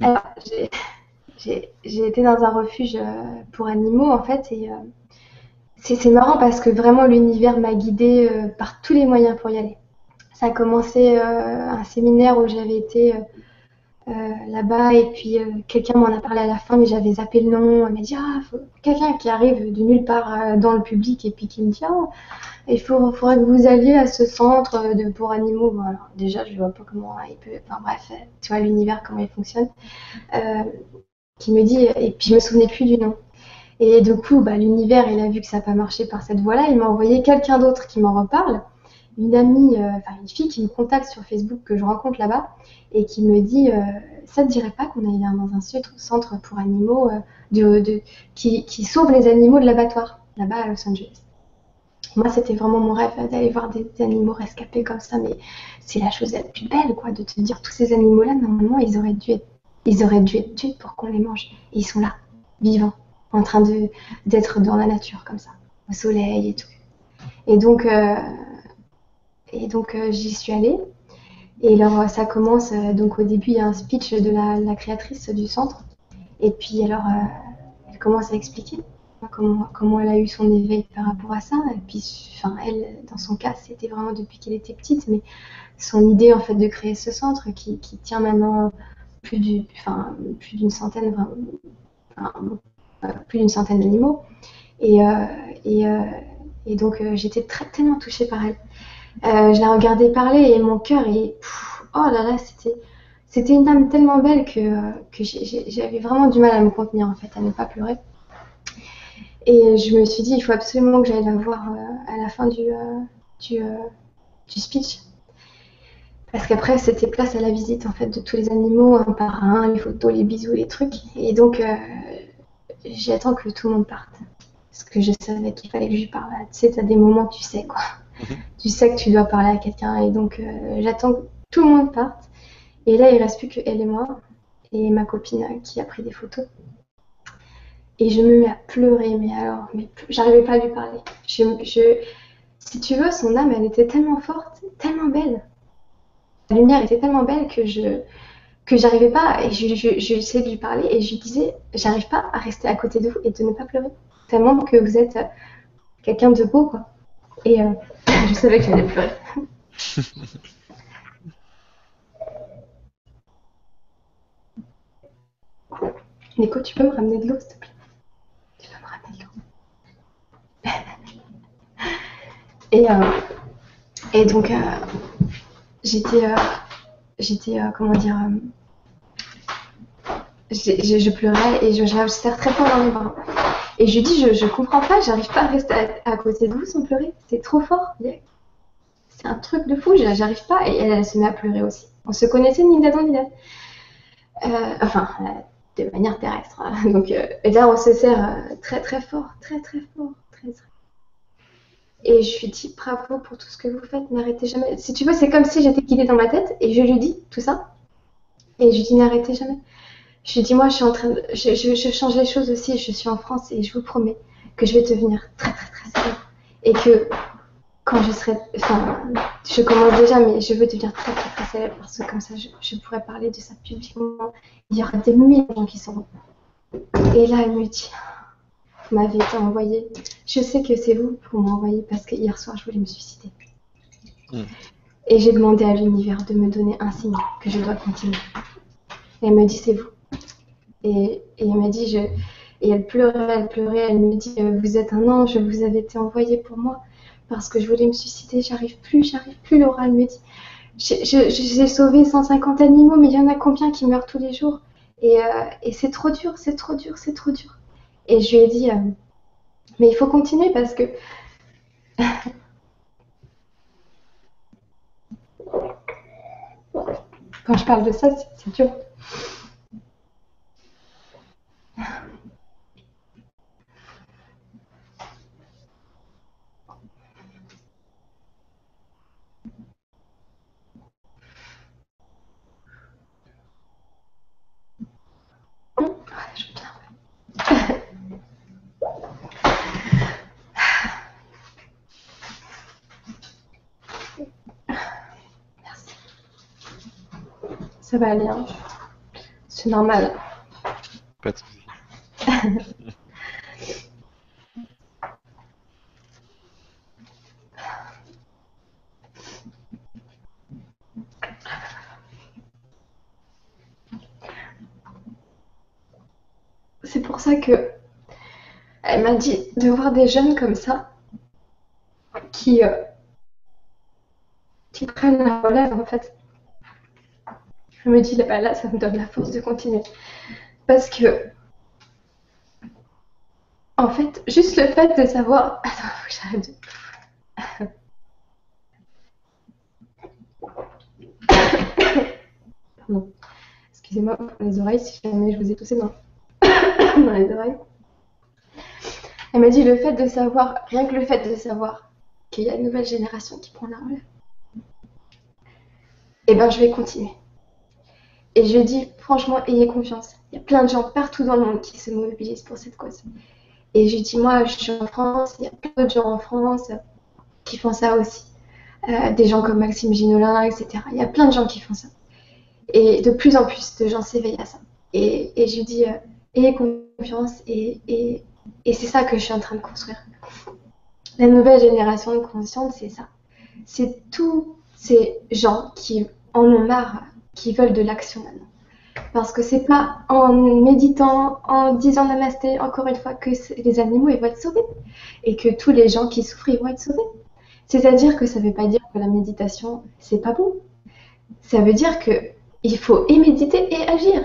Alors, j'ai- j'ai j'ai été dans un refuge pour animaux en fait et c'est c'est marrant parce que vraiment l'univers m'a guidée par tous les moyens pour y aller. Ça a commencé euh, un séminaire où j'avais été euh, euh, là-bas et puis quelqu'un m'en a parlé à la fin mais j'avais zappé le nom. Elle m'a dit ah quelqu'un qui arrive de nulle part dans le public et puis qui me dit ah il faut, faudrait que vous alliez à ce centre de pour animaux. Bon, déjà je vois pas comment il peut. Enfin bref, tu vois l'univers comment il fonctionne. Qui me dit et puis je me souvenais plus du nom. Et du coup bah, l'univers il a vu que ça n'a pas marché par cette voie-là. Il m'a envoyé quelqu'un d'autre qui m'en reparle une amie, euh, enfin une fille qui me contacte sur Facebook que je rencontre là-bas et qui me dit euh, ça te dirait pas qu'on aille dans un centre- pour animaux euh, de, qui, sauve les animaux de l'abattoir là-bas à Los Angeles. Moi, c'était vraiment mon rêve d'aller voir des, animaux rescapés comme ça, mais c'est la chose la plus belle, quoi, de te dire tous ces animaux-là, normalement, ils auraient dû être, ils auraient dû être tués pour qu'on les mange. Et ils sont là, vivants, en train d'être dans la nature comme ça, au soleil et tout. Et donc, et donc euh, j'y suis allée. Et alors euh, ça commence, euh, donc au début il y a un speech de la, créatrice du centre. Et puis alors elle commence à expliquer comment, elle a eu son éveil par rapport à ça. Et puis enfin elle, dans son cas, c'était vraiment depuis qu'elle était petite, mais son idée en fait de créer ce centre qui, tient maintenant plus du, enfin, d'une centaine, enfin, plus d'une centaine d'animaux. Et, et, donc j'étais tellement touchée par elle. Euh, je la regardais parler et mon cœur, pff, oh là là, c'était, une âme tellement belle que, euh, j'avais vraiment du mal à me contenir en fait, à ne pas pleurer. Et je me suis dit, il faut absolument que j'aille la voir euh, à la fin du, du, speech. Parce qu'après, c'était place à la visite en fait de tous les animaux, un par un, les photos, les bisous, les trucs. Et donc, j'attends que tout le monde parte. Parce que je savais qu'il fallait que je lui parle. Tu sais, t'as des moments, tu sais quoi. Tu sais que tu dois parler à quelqu'un. Et donc, euh, j'attends que tout le monde parte. Et là, il reste plus que elle et moi. Et ma copine euh, qui a pris des photos. Et je me mets à pleurer, mais alors, mais j'arrivais pas à lui parler. Je, je, si tu veux, son âme, elle était tellement forte, tellement belle. La lumière était tellement belle que je que j'arrivais pas, et je, je, je de lui parler, et je lui disais, j'arrive pas à rester à côté de vous et de ne pas pleurer. Tellement que vous êtes euh, quelqu'un de beau, quoi. Et je savais que j'allais pleurer. Nico, tu peux me ramener de l'eau, s'il te plaît? Tu peux me ramener de l'eau Et, euh, et donc, euh, j'étais, euh, j'étais, euh, comment dire, je pleurais et je, je très fort dans les bras. Et je lui dis, je, je comprends pas, j'arrive pas à rester à, côté de vous sans pleurer. C'est trop fort. C'est un truc de fou, j'a- j'arrive pas. Et elle, se met à pleurer aussi. On se connaissait ni d'Adam ni d'Ève. Euh, enfin, euh, de manière terrestre. hein. Donc, euh, et là, on se serre très très fort, très très fort, très très. Et je lui dis bravo pour tout ce que vous faites, n'arrêtez jamais. Si tu veux, c'est comme si j'étais guidée dans ma tête et je lui dis tout ça. Et je lui dis n'arrêtez jamais. Je lui dis, moi, je suis en train de. Je, je, change les choses aussi. Je suis en France et je vous promets que je vais devenir très, très, très célèbre. Et que quand je serai. Enfin, je commence déjà, mais je veux devenir très, très, très célèbre parce que comme ça, je, pourrais parler de ça publiquement. Il y aura des milliers de gens qui seront. Et là, elle me dit, vous m'avez été envoyé. Je sais que c'est vous pour m'envoyer parce que hier soir, je voulais me suicider. Hmm. Et j'ai demandé à l'univers de me donner un signe que je dois continuer. Et elle me dit, c'est vous. Et, elle m'a dit, et elle pleurait, elle pleurait, elle me dit, euh, vous êtes un ange, vous avez été envoyé pour moi parce que je voulais me suicider, j'arrive plus, j'arrive plus. Laura, elle me dit, j'ai sauvé 150 animaux, mais il y en a combien qui meurent tous les jours? Et, euh, et c'est trop dur, c'est trop dur, c'est trop dur. Et je lui ai dit, euh, mais il faut continuer parce que quand je parle de ça, c'est dur. Ça va aller. Hein. C'est normal. C'est pour ça que elle m'a dit de voir des jeunes comme ça qui, euh, qui prennent la relève en fait je me dis, là, là, ça me donne la force de continuer. Parce que, en fait, juste le fait de savoir. Attends, faut que j'arrête. Pardon. Excusez-moi les oreilles si jamais je vous ai toussé dans, dans les oreilles. Elle m'a dit le fait de savoir, rien que le fait de savoir qu'il y a une nouvelle génération qui prend la relève, eh ben je vais continuer. Et je dis, franchement, ayez confiance. Il y a plein de gens partout dans le monde qui se mobilisent pour cette cause. Et je dis, moi, je suis en France, il y a plein d'autres gens en France qui font ça aussi. Euh, des gens comme Maxime Ginolin, etc. Il y a plein de gens qui font ça. Et de plus en plus de gens s'éveillent à ça. Et, je dis, euh, confiance. Et, et, et c'est ça que je suis en train de construire. La nouvelle génération de conscience, c'est ça. C'est tous ces gens qui en ont marre qui veulent de l'action maintenant. Parce que c'est pas en méditant, en disant namasté, encore une fois, que les animaux ils vont être sauvés et que tous les gens qui souffrent ils vont être sauvés. C'est-à-dire que ça ne veut pas dire que la méditation c'est pas bon. Ça veut dire que il faut et méditer et agir.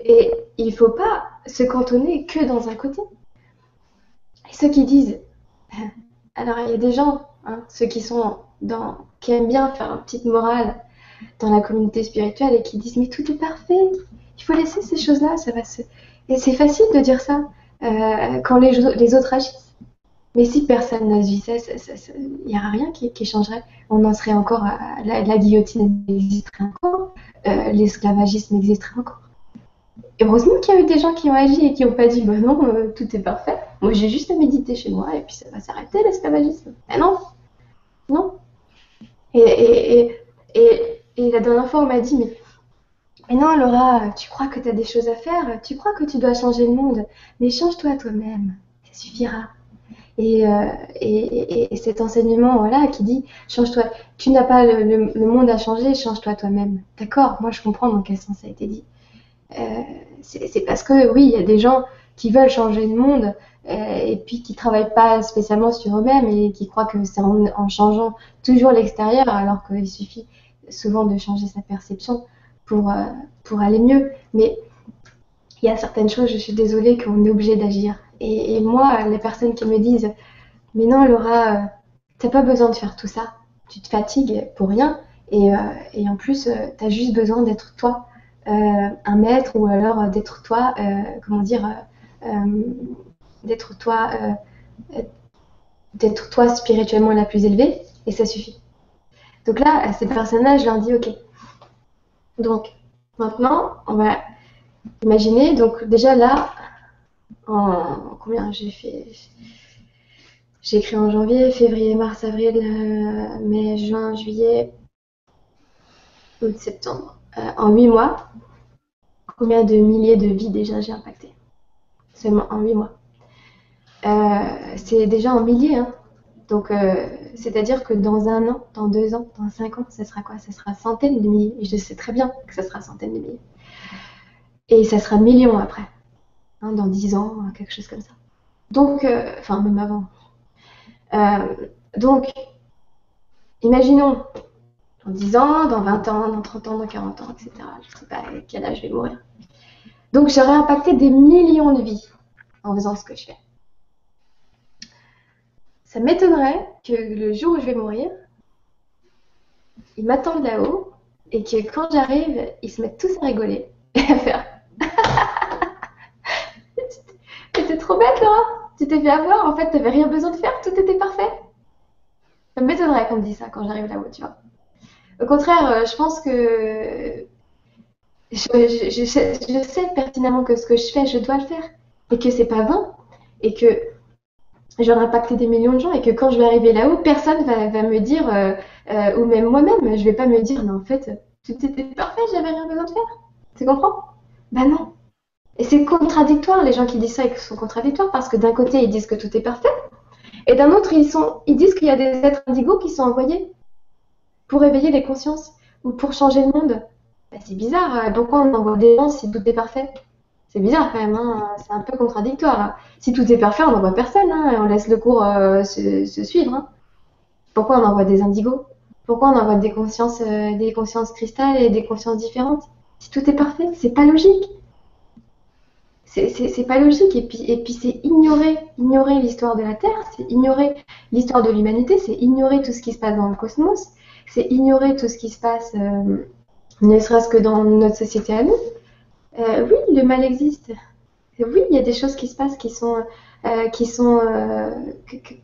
Et il faut pas se cantonner que dans un côté. Et ceux qui disent, alors il y a des gens, hein, ceux qui aiment bien faire une petite morale dans la communauté spirituelle et qui disent mais tout est parfait, il faut laisser ces choses-là, ça va se... Et c'est facile de dire ça euh, quand les, les, autres agissent. Mais si personne n'agissait, il n'y aurait rien qui, changerait. On en serait encore à, la, guillotine existerait encore, euh, l'esclavagisme existerait encore. heureusement qu'il y a eu des gens qui ont agi et qui n'ont pas dit bah non, euh, tout est parfait. Moi j'ai juste à méditer chez moi et puis ça va s'arrêter l'esclavagisme. Mais non, non. et, et, et et la dernière fois, on m'a dit, mais, mais non, Laura, tu crois que tu as des choses à faire, tu crois que tu dois changer le monde, mais change-toi toi-même, ça suffira. Et, euh, et, et, cet enseignement voilà, qui dit change-toi, tu n'as pas le, monde à changer, change-toi toi-même. D'accord, moi je comprends dans quel sens ça a été dit. Euh, c'est parce que oui, il y a des gens qui veulent changer le monde euh, et puis qui travaillent pas spécialement sur eux-mêmes et qui croient que c'est en, en, changeant toujours l'extérieur alors qu'il suffit souvent de changer sa perception pour, euh, pour aller mieux. Mais il y a certaines choses, je suis désolée, qu'on est obligé d'agir. Et, moi, les personnes qui me disent Mais non, Laura, euh, t'as pas besoin de faire tout ça. Tu te fatigues pour rien. Et, euh, et en plus, tu as juste besoin d'être toi, un maître, ou alors d'être toi, comment dire, d'être toi, d'être toi spirituellement la plus élevée, et ça suffit. Donc là, à ces personnages, je leur dis OK. Donc, maintenant, on va imaginez, donc déjà là, en combien j'ai fait J'ai écrit en janvier, février, mars, avril, euh, mai, juin, juillet, août, septembre. Euh, en huit mois, combien de milliers de vies déjà j'ai impacté Seulement en huit mois. Euh, c'est déjà en milliers, hein. Donc, c'est-à-dire que dans un an, dans deux ans, dans cinq ans, ce sera quoi? Ce sera centaines de milliers. Et je sais très bien que ce sera centaines de milliers. Et ça sera millions après. Hein, dans 10 ans, quelque chose comme ça. Donc, euh, enfin, même avant. Euh, donc, imaginons, dans 10 ans, dans 20 ans, dans 30 ans, dans 40 ans, etc. Je ne sais pas à quel âge je vais mourir. Donc, j'aurais impacté des millions de vies en faisant ce que je fais. Ça m'étonnerait que le jour où je vais mourir, ils m'attendent là-haut et que quand j'arrive, ils se mettent tous à rigoler et à faire C'était trop bête, Laura. Tu t'es fait avoir. En fait, t'avais rien besoin de faire. Tout était parfait. Ça m'étonnerait qu'on me dise ça quand j'arrive là-haut, tu vois. Au contraire, euh, je pense que je, sais, pertinemment que ce que je fais, je dois le faire. Et que c'est pas vain. Et que j'aurai impacté des millions de gens. Et que quand je vais arriver là-haut, personne va, va me dire, euh, euh, ou même moi-même, je vais pas me dire, non, en fait, tout était parfait, j'avais rien besoin de faire. Tu comprends? Ben non. Et c'est contradictoire, les gens qui disent ça ils sont contradictoires parce que d'un côté ils disent que tout est parfait et d'un autre ils, sont, ils disent qu'il y a des êtres indigos qui sont envoyés pour éveiller les consciences ou pour changer le monde. Ben, c'est bizarre, hein. pourquoi on envoie des gens si tout est parfait? C'est bizarre quand même, hein. c'est un peu contradictoire. Hein. Si tout est parfait, on n'envoie personne et on laisse le cours euh, se, suivre. Pourquoi on envoie des indigos? Pourquoi on envoie des consciences, euh, des consciences cristalles et des consciences différentes? Si tout est parfait, c'est pas logique c'est pas logique. Et puis, c'est ignorer, ignorer l'histoire de la Terre, c'est ignorer l'histoire de l'humanité, c'est ignorer tout ce qui se passe dans le cosmos, c'est ignorer tout ce qui se passe, euh, ne serait-ce que dans notre société à nous. Euh, oui, le mal existe. Oui, il y a des choses qui se passent qui sont, euh, qui sont,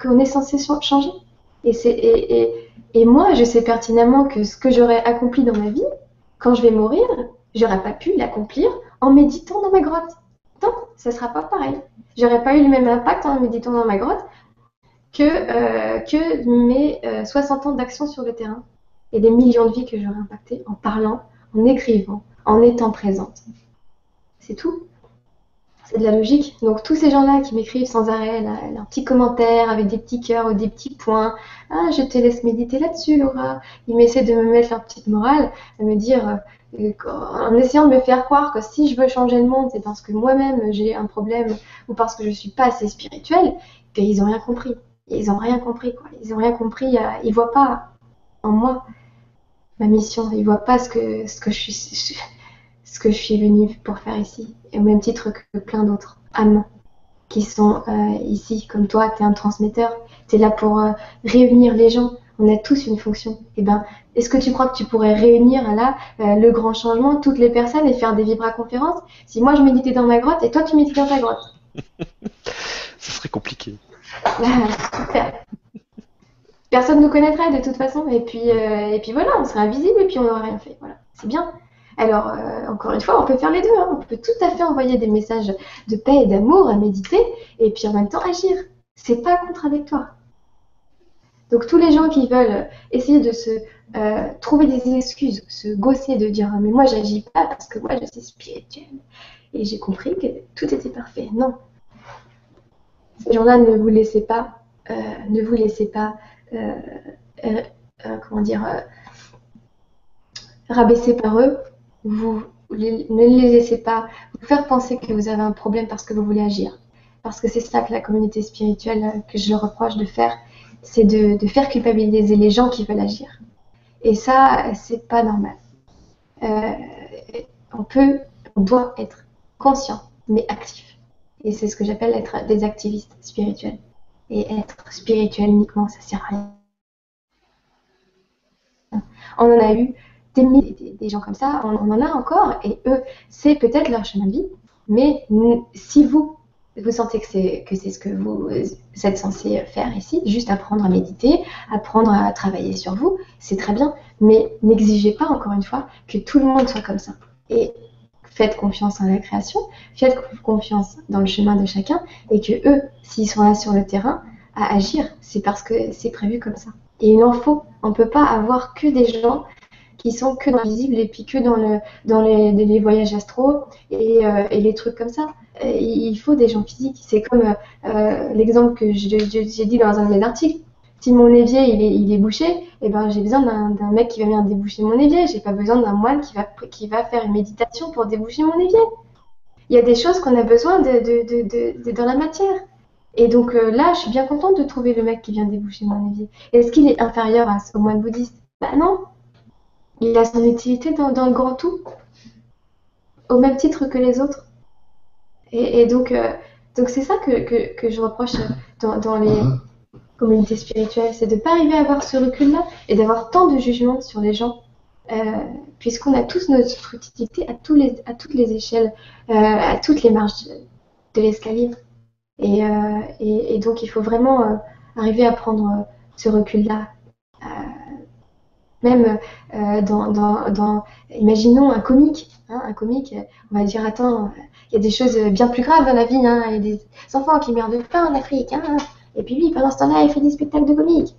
qu'on est censé changer. Et, moi, je sais pertinemment que ce que j'aurais accompli dans ma vie, quand je vais mourir, j'aurais pas pu l'accomplir en méditant dans ma grotte non, ça sera pas pareil. J'aurais pas eu le même impact en méditant dans ma grotte que, euh, mes 60 euh, ans d'action sur le terrain et des millions de vies que j'aurais impactées en parlant, en écrivant, en étant présente. C'est tout. C'est de la logique. Donc tous ces gens-là qui m'écrivent sans arrêt leurs petits commentaires avec des petits cœurs ou des petits points. Ah, je te laisse méditer là-dessus, Laura. Ils m'essaient de me mettre leur petite morale, de me dire en essayant de me faire croire que si je veux changer le monde, c'est parce que moi-même j'ai un problème ou parce que je suis pas assez spirituelle, qu'ils n'ont rien compris. Ils n'ont rien compris, quoi. Ils n'ont rien compris. Euh, ils voient pas en moi ma mission. Ils voient pas ce que, je suis, que je suis venue pour faire ici. Et au même titre que plein d'autres âmes qui sont euh, ici, comme toi, tu es un transmetteur. Tu es là pour euh, réunir les gens. On a tous une fonction. Et eh ben, est-ce que tu crois que tu pourrais réunir là euh, le grand changement, toutes les personnes et faire des vibra-conférences? Si moi je méditais dans ma grotte et toi tu méditais dans ta grotte Ce serait compliqué. super. Personne ne nous connaîtrait de toute façon et puis, et puis voilà, on serait invisible et puis on n'aurait rien fait. Voilà, c'est bien. Alors, euh, encore une fois, on peut faire les deux. Hein. On peut tout à fait envoyer des messages de paix et d'amour à méditer et puis en même temps agir. C'est pas contradictoire. Donc tous les gens qui veulent essayer de se euh, trouver des excuses, se gosser de dire mais moi j'agis pas parce que moi je suis spirituelle et j'ai compris que tout était parfait. Non. Ces gens-là ne vous laissez pas, euh, ne vous laissez pas, comment dire, rabaisser par eux. Vous ne les laissez pas vous faire penser que vous avez un problème parce que vous voulez agir. Parce que c'est ça que la communauté spirituelle, que je le reproche de faire, c'est de, de faire culpabiliser les gens qui veulent agir. Et ça, c'est pas normal. Euh, on peut, on doit être conscient, mais actif. Et c'est ce que j'appelle être des activistes spirituels. Et être spirituel uniquement, ça sert à rien. On en a eu des, gens comme ça, on, en a encore, et eux, c'est peut-être leur chemin de vie. Mais si vous, vous sentez que c'est que c'est ce que vous êtes censé faire ici, juste apprendre à méditer, apprendre à travailler sur vous, c'est très bien, mais n'exigez pas encore une fois que tout le monde soit comme ça. Et faites confiance en la création, faites confiance dans le chemin de chacun, et que eux, s'ils sont là sur le terrain, à agir, c'est parce que c'est prévu comme ça. Et il en faut. On ne peut pas avoir que des gens qui sont que dans l'invisible et puis que dans, le, dans les, voyages astro et, euh, et, les trucs comme ça. il faut des gens physiques. C'est comme euh, euh l'exemple que j'ai dit dans un de mes articles. Si mon évier il est, il est bouché, eh ben, j'ai besoin d'un mec qui va venir déboucher mon évier. J'ai pas besoin d'un moine qui va, qui va faire une méditation pour déboucher mon évier. Il y a des choses qu'on a besoin de, de, de, dans la matière. Et donc là, je suis bien contente de trouver le mec qui vient déboucher mon évier. Est-ce qu'il est inférieur à, au moine bouddhiste? Bah non. Il a son utilité dans, dans, le grand tout, au même titre que les autres. Et, et donc, euh, donc c'est ça que, que, que, je reproche dans, dans les communautés spirituelles, c'est de ne pas arriver à avoir ce recul-là et d'avoir tant de jugements sur les gens. Euh, puisqu'on a tous notre utilité à, tous les, à toutes les échelles, euh, à toutes les marges de, l'escalier. Et, et, et, donc, il faut vraiment arriver à prendre ce recul-là. Même dans, dans, dans, imaginons un comique. Hein, un comique, on va dire, attends, il y a des choses bien plus graves dans la vie. Hein, il y a des enfants qui meurent de faim en Afrique. Hein, et puis lui, pendant ce temps-là, il fait des spectacles de comique.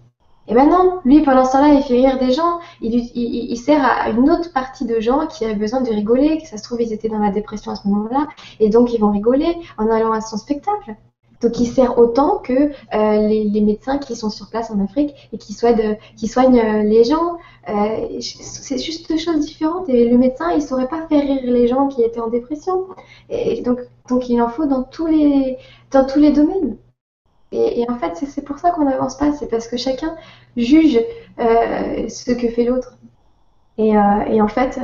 Et ben non, lui, pendant ce temps-là, il fait rire des gens. Il, il, il, sert à une autre partie de gens qui avaient besoin de rigoler, que ça se trouve, ils étaient dans la dépression à ce moment-là, et donc ils vont rigoler en allant à son spectacle. Donc il sert autant que euh, les, les, médecins qui sont sur place en Afrique et qui, soignent, qui soignent euh, les gens. Euh, c'est juste deux choses différentes. Et le médecin, il saurait pas faire rire les gens qui étaient en dépression. Et donc, il en faut dans tous les, domaines. Et, en fait, c'est pour ça qu'on n'avance pas. C'est parce que chacun juge ce que fait l'autre. Et, et, en fait,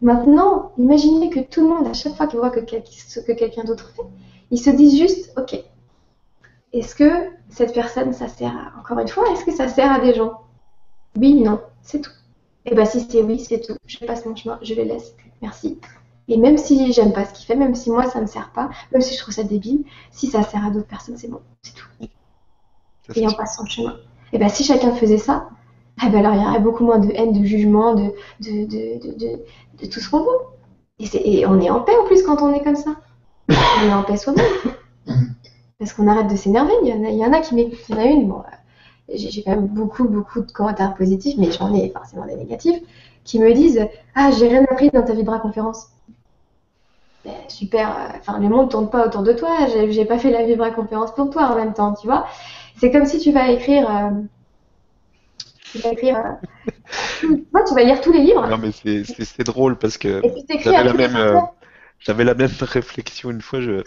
maintenant, imaginez que tout le monde, à chaque fois qu'il voit que, ce que quelqu'un d'autre fait, ils se disent juste, ok, est-ce que cette personne, ça sert encore une fois, est-ce que ça sert à des gens? Oui, non, c'est tout. Et eh bien si c'est oui, c'est tout. Je passe mon chemin, je les laisse. Merci. Et même si j'aime pas ce qu'il fait, même si moi ça me sert pas, même si je trouve ça débile, si ça sert à d'autres personnes, c'est bon, c'est tout. Et on passe son chemin. Et eh bien si chacun faisait ça, eh ben alors il y aurait beaucoup moins de haine, de jugement, de, de, de, de tout ce qu'on veut. Et, et on est en paix en plus quand on est comme ça on est en paix soi-même. Parce qu'on arrête de s'énerver. Il, y en a, qui m'écoutent. Il y en a une, bon, j'ai quand même beaucoup, beaucoup de commentaires positifs, mais j'en ai forcément des négatifs, qui me disent Ah, j'ai rien appris dans ta Vibra conférence. Ben, super, euh, enfin, le monde tourne pas autour de toi, j'ai pas fait la Vibra conférence pour toi en même temps, tu vois. C'est comme si tu vas écrire. Euh, tu vas écrire. Moi, tu vas lire tous les livres. Non, mais c'est drôle parce que j'avais la même. J'avais la même réflexion une fois, je,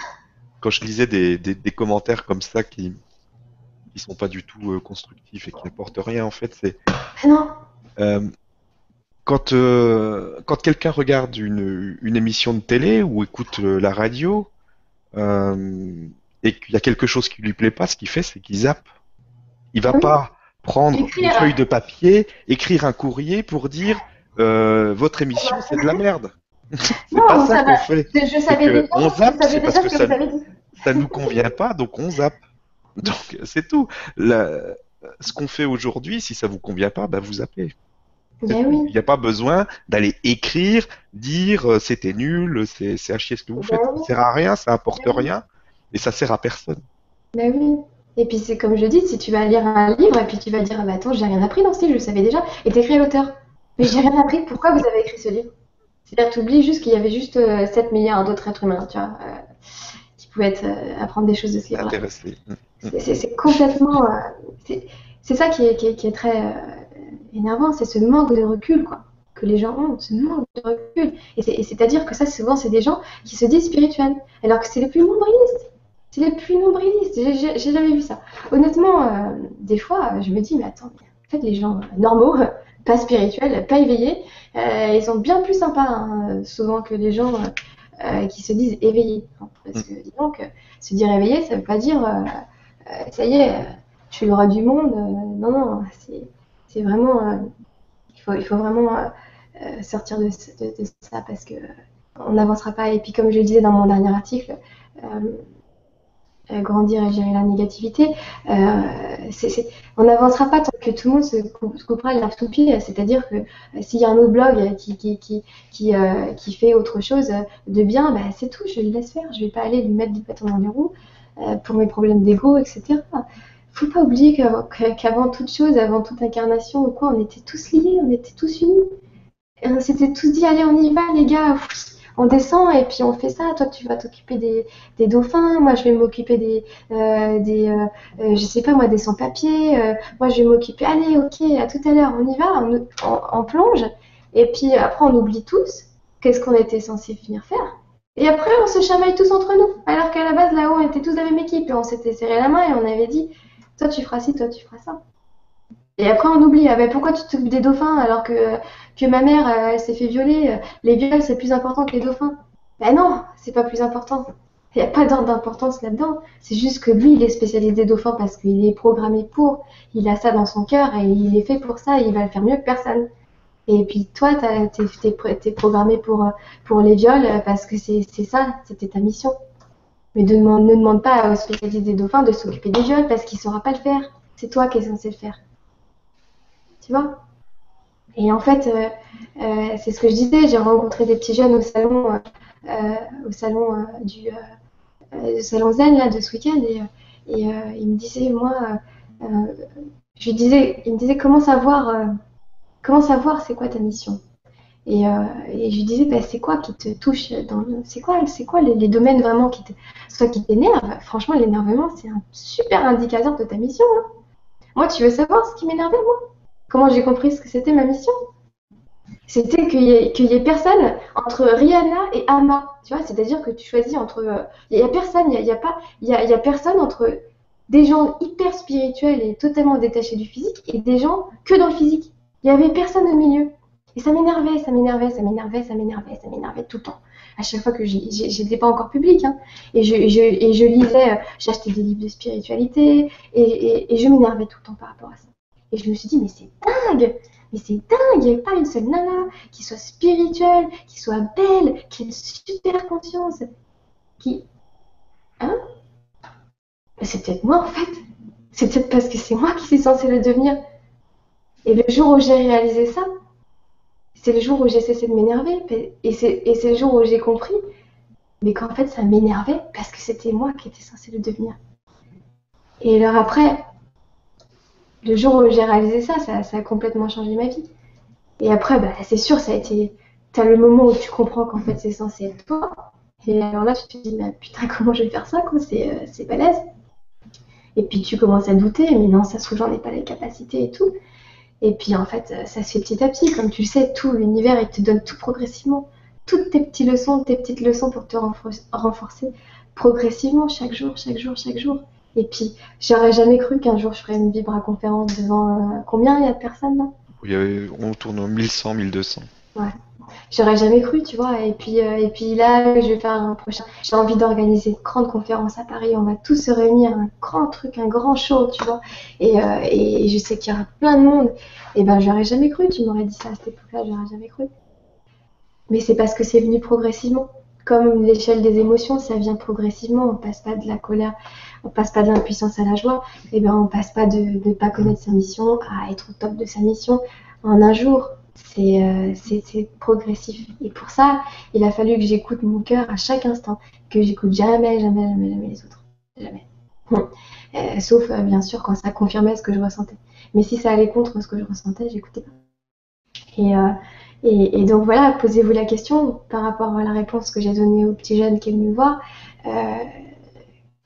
quand je lisais des, des, des commentaires comme ça qui qui sont pas du tout euh, constructifs et qui n'apportent rien en fait, c'est ah non. Euh, quand euh, quand quelqu'un regarde une, une émission de télé ou écoute euh, la radio euh, et qu'il y a quelque chose qui lui plaît pas, ce qu'il fait, c'est qu'il zappe. Il va pas prendre une feuille de papier, écrire un courrier pour dire votre émission c'est de la merde. c'est pas ça, qu'on fait. Je savais déjà, on zappe, c'est parce que, ça, ça nous convient pas, donc on zappe. Donc c'est tout. La, ce qu'on fait aujourd'hui, si ça vous convient pas, bah vous zappez. Ben oui. Il n'y a pas besoin d'aller écrire, dire euh, c'était nul, c'est à chier ce que vous ben faites. Oui. Ça sert à rien, ça apporte ben rien, et ça sert à personne. Ben oui. Et puis c'est comme je dis, si tu vas lire un livre et puis tu vas dire bah attends j'ai rien appris dans ce livre, je le savais déjà, et t'écris l'auteur. Mais j'ai rien appris, pourquoi vous avez écrit ce livre? C'est-à-dire, tu oublies juste qu'il y avait juste 7 euh, milliards d'autres êtres humains, tu vois, euh, qui pouvaient être, euh, apprendre des choses de ce livre. C'est complètement. c'est ça qui est, qui est, qui est très énervant, c'est ce manque de recul, quoi, que les gens ont, ce manque de recul. Et c'est-à-dire que ça, souvent, c'est des gens qui se disent spirituels, alors que c'est les plus nombrilistes. C'est les plus nombrilistes. J'ai jamais vu ça. Honnêtement, des fois, je me dis, mais attends, en fait, les gens normaux, pas spirituels, pas éveillés, euh, ils sont bien plus sympas hein, souvent que les gens euh, qui se disent éveillés. Parce que dis donc, se dire éveillé, ça veut pas dire euh, ça y est, je suis le roi du monde. non, non, c'est vraiment. il, faut, il faut vraiment sortir de, ça parce que on n'avancera pas. Et puis, comme je le disais dans mon dernier article, euh, grandir et gérer la négativité, euh, on n'avancera pas tant que tout le monde se, se coupera la toupie. C'est-à-dire que s'il y a un autre blog qui, fait autre chose de bien, bah, c'est tout, je le laisse faire. Je ne vais pas aller lui mettre du bâton dans les roues pour mes problèmes d'ego, etc faut pas oublier qu'avant toute chose, avant toute incarnation quoi, on était tous liés, on était tous unis. on s'était tous dit, allez, on y va, les gars, on descend et puis on fait ça. Toi, tu vas t'occuper des, dauphins, moi, je vais m'occuper des, euh, des euh, euh, sais pas moi, des sans-papiers. moi, je vais m'occuper. Allez, ok, à tout à l'heure, on y va, on, plonge. Et puis après, on oublie tous qu'est-ce qu'on était censé finir faire. Et après, on se chamaille tous entre nous. Alors qu'à la base, là-haut, on était tous la même équipe et on s'était serré la main et on avait dit, toi tu feras ci, toi tu feras ça. Et après on oublie, ah ben, pourquoi tu t'occupes des dauphins alors que, que ma mère euh, elle s'est fait violer, euh, les viols c'est plus important que les dauphins. Ben non, c'est pas plus important. Il n'y a pas d'importance là-dedans. C'est juste que lui, il est spécialiste des dauphins parce qu'il est programmé pour. Il a ça dans son cœur et il est fait pour ça et il va le faire mieux que personne. Et puis toi, tu es, programmé pour, pour les viols parce que c'est ça, c'était ta mission. Mais ne demande pas aux spécialistes des dauphins de s'occuper des viols parce qu'il ne saura pas le faire. C'est toi qui es censé le faire. Tu vois? Et en fait, euh, euh, c'est ce que je disais, j'ai rencontré des petits jeunes au salon, euh, au salon du salon Zen là, de ce week-end et, ils me disaient, moi, je lui disais, il me disait comment savoir, comment savoir c'est quoi ta mission? Euh, et, je disais, bah, c'est quoi qui te touche dans C'est quoi, c'est quoi les, domaines vraiment qui te, soit qui t'énervent? Franchement, l'énervement, c'est un super indicateur de ta mission. Hein. Moi, tu veux savoir ce qui m'énervait, moi? Comment j'ai compris ce que c'était ma mission? C'était qu'il y, ait personne entre Rihanna et Ama. Tu vois, c'est-à-dire que tu choisis entre. Euh, il n'y a, personne, il n'y a, y a personne entre des gens hyper spirituels et totalement détachés du physique et des gens que dans le physique. Il n'y avait personne au milieu. Et ça m'énervait, ça m'énervait, ça m'énervait, ça m'énervait, ça m'énervait tout le temps. À chaque fois que j'étais pas encore public, hein. et, je, lisais, euh, j'achetais des livres de spiritualité, et, je m'énervais tout le temps par rapport à ça. Et je me suis dit, mais c'est dingue, mais c'est dingue, il n'y a pas une seule nana qui soit spirituelle, qui soit belle, qui ait une super conscience, qui... Hein? C'est peut-être moi en fait. C'est peut-être parce que c'est moi qui suis censée le devenir. Et le jour où j'ai réalisé ça, c'est le jour où j'ai cessé de m'énerver. Et c'est le jour où j'ai compris, mais qu'en fait, ça m'énervait parce que c'était moi qui étais censée le devenir. Et alors après, le jour où j'ai réalisé ça, ça, a complètement changé ma vie. Et après, bah, c'est sûr, ça a été. T'as le moment où tu comprends qu'en fait, c'est censé être toi. Et alors là, tu te dis, mais putain, comment je vais faire ça, quoi? C'est euh, balèze. Et puis tu commences à douter, mais non, ça se trouve, j'en ai pas les capacités et tout. Et puis en fait, ça se fait petit à petit. Comme tu le sais, tout l'univers, il te donne tout progressivement. Toutes tes petites leçons, tes petites leçons pour te renforcer progressivement, chaque jour, chaque jour, chaque jour. Et puis, j'aurais jamais cru qu'un jour je ferais une vibra conférence devant euh, combien il y a de personnes là? Il y avait, On tourne en 1100, 1200. Ouais. J'aurais jamais cru, tu vois. Et puis, euh, et puis là, je vais faire un prochain. J'ai envie d'organiser une grande conférence à Paris. On va tous se réunir, un grand truc, un grand show, tu vois. Et, euh, et je sais qu'il y aura plein de monde. Et ben, j'aurais jamais cru. Tu m'aurais dit ça à cette époque-là, j'aurais jamais cru. Mais c'est parce que c'est venu progressivement. Comme l'échelle des émotions, ça vient progressivement. On passe pas de la colère, on passe pas de l'impuissance à la joie. Et ben, on passe pas de ne pas connaître sa mission à être au top de sa mission en un jour. Euh, c'est progressif. Et pour ça, il a fallu que j'écoute mon cœur à chaque instant, que j'écoute jamais, jamais, jamais, jamais les autres. Jamais. Euh, sauf, euh, bien sûr, quand ça confirmait ce que je ressentais. Mais si ça allait contre ce que je ressentais, j'écoutais pas. Et, et, donc voilà, posez-vous la question par rapport à la réponse que j'ai donnée au petit jeune qui est venu me voir.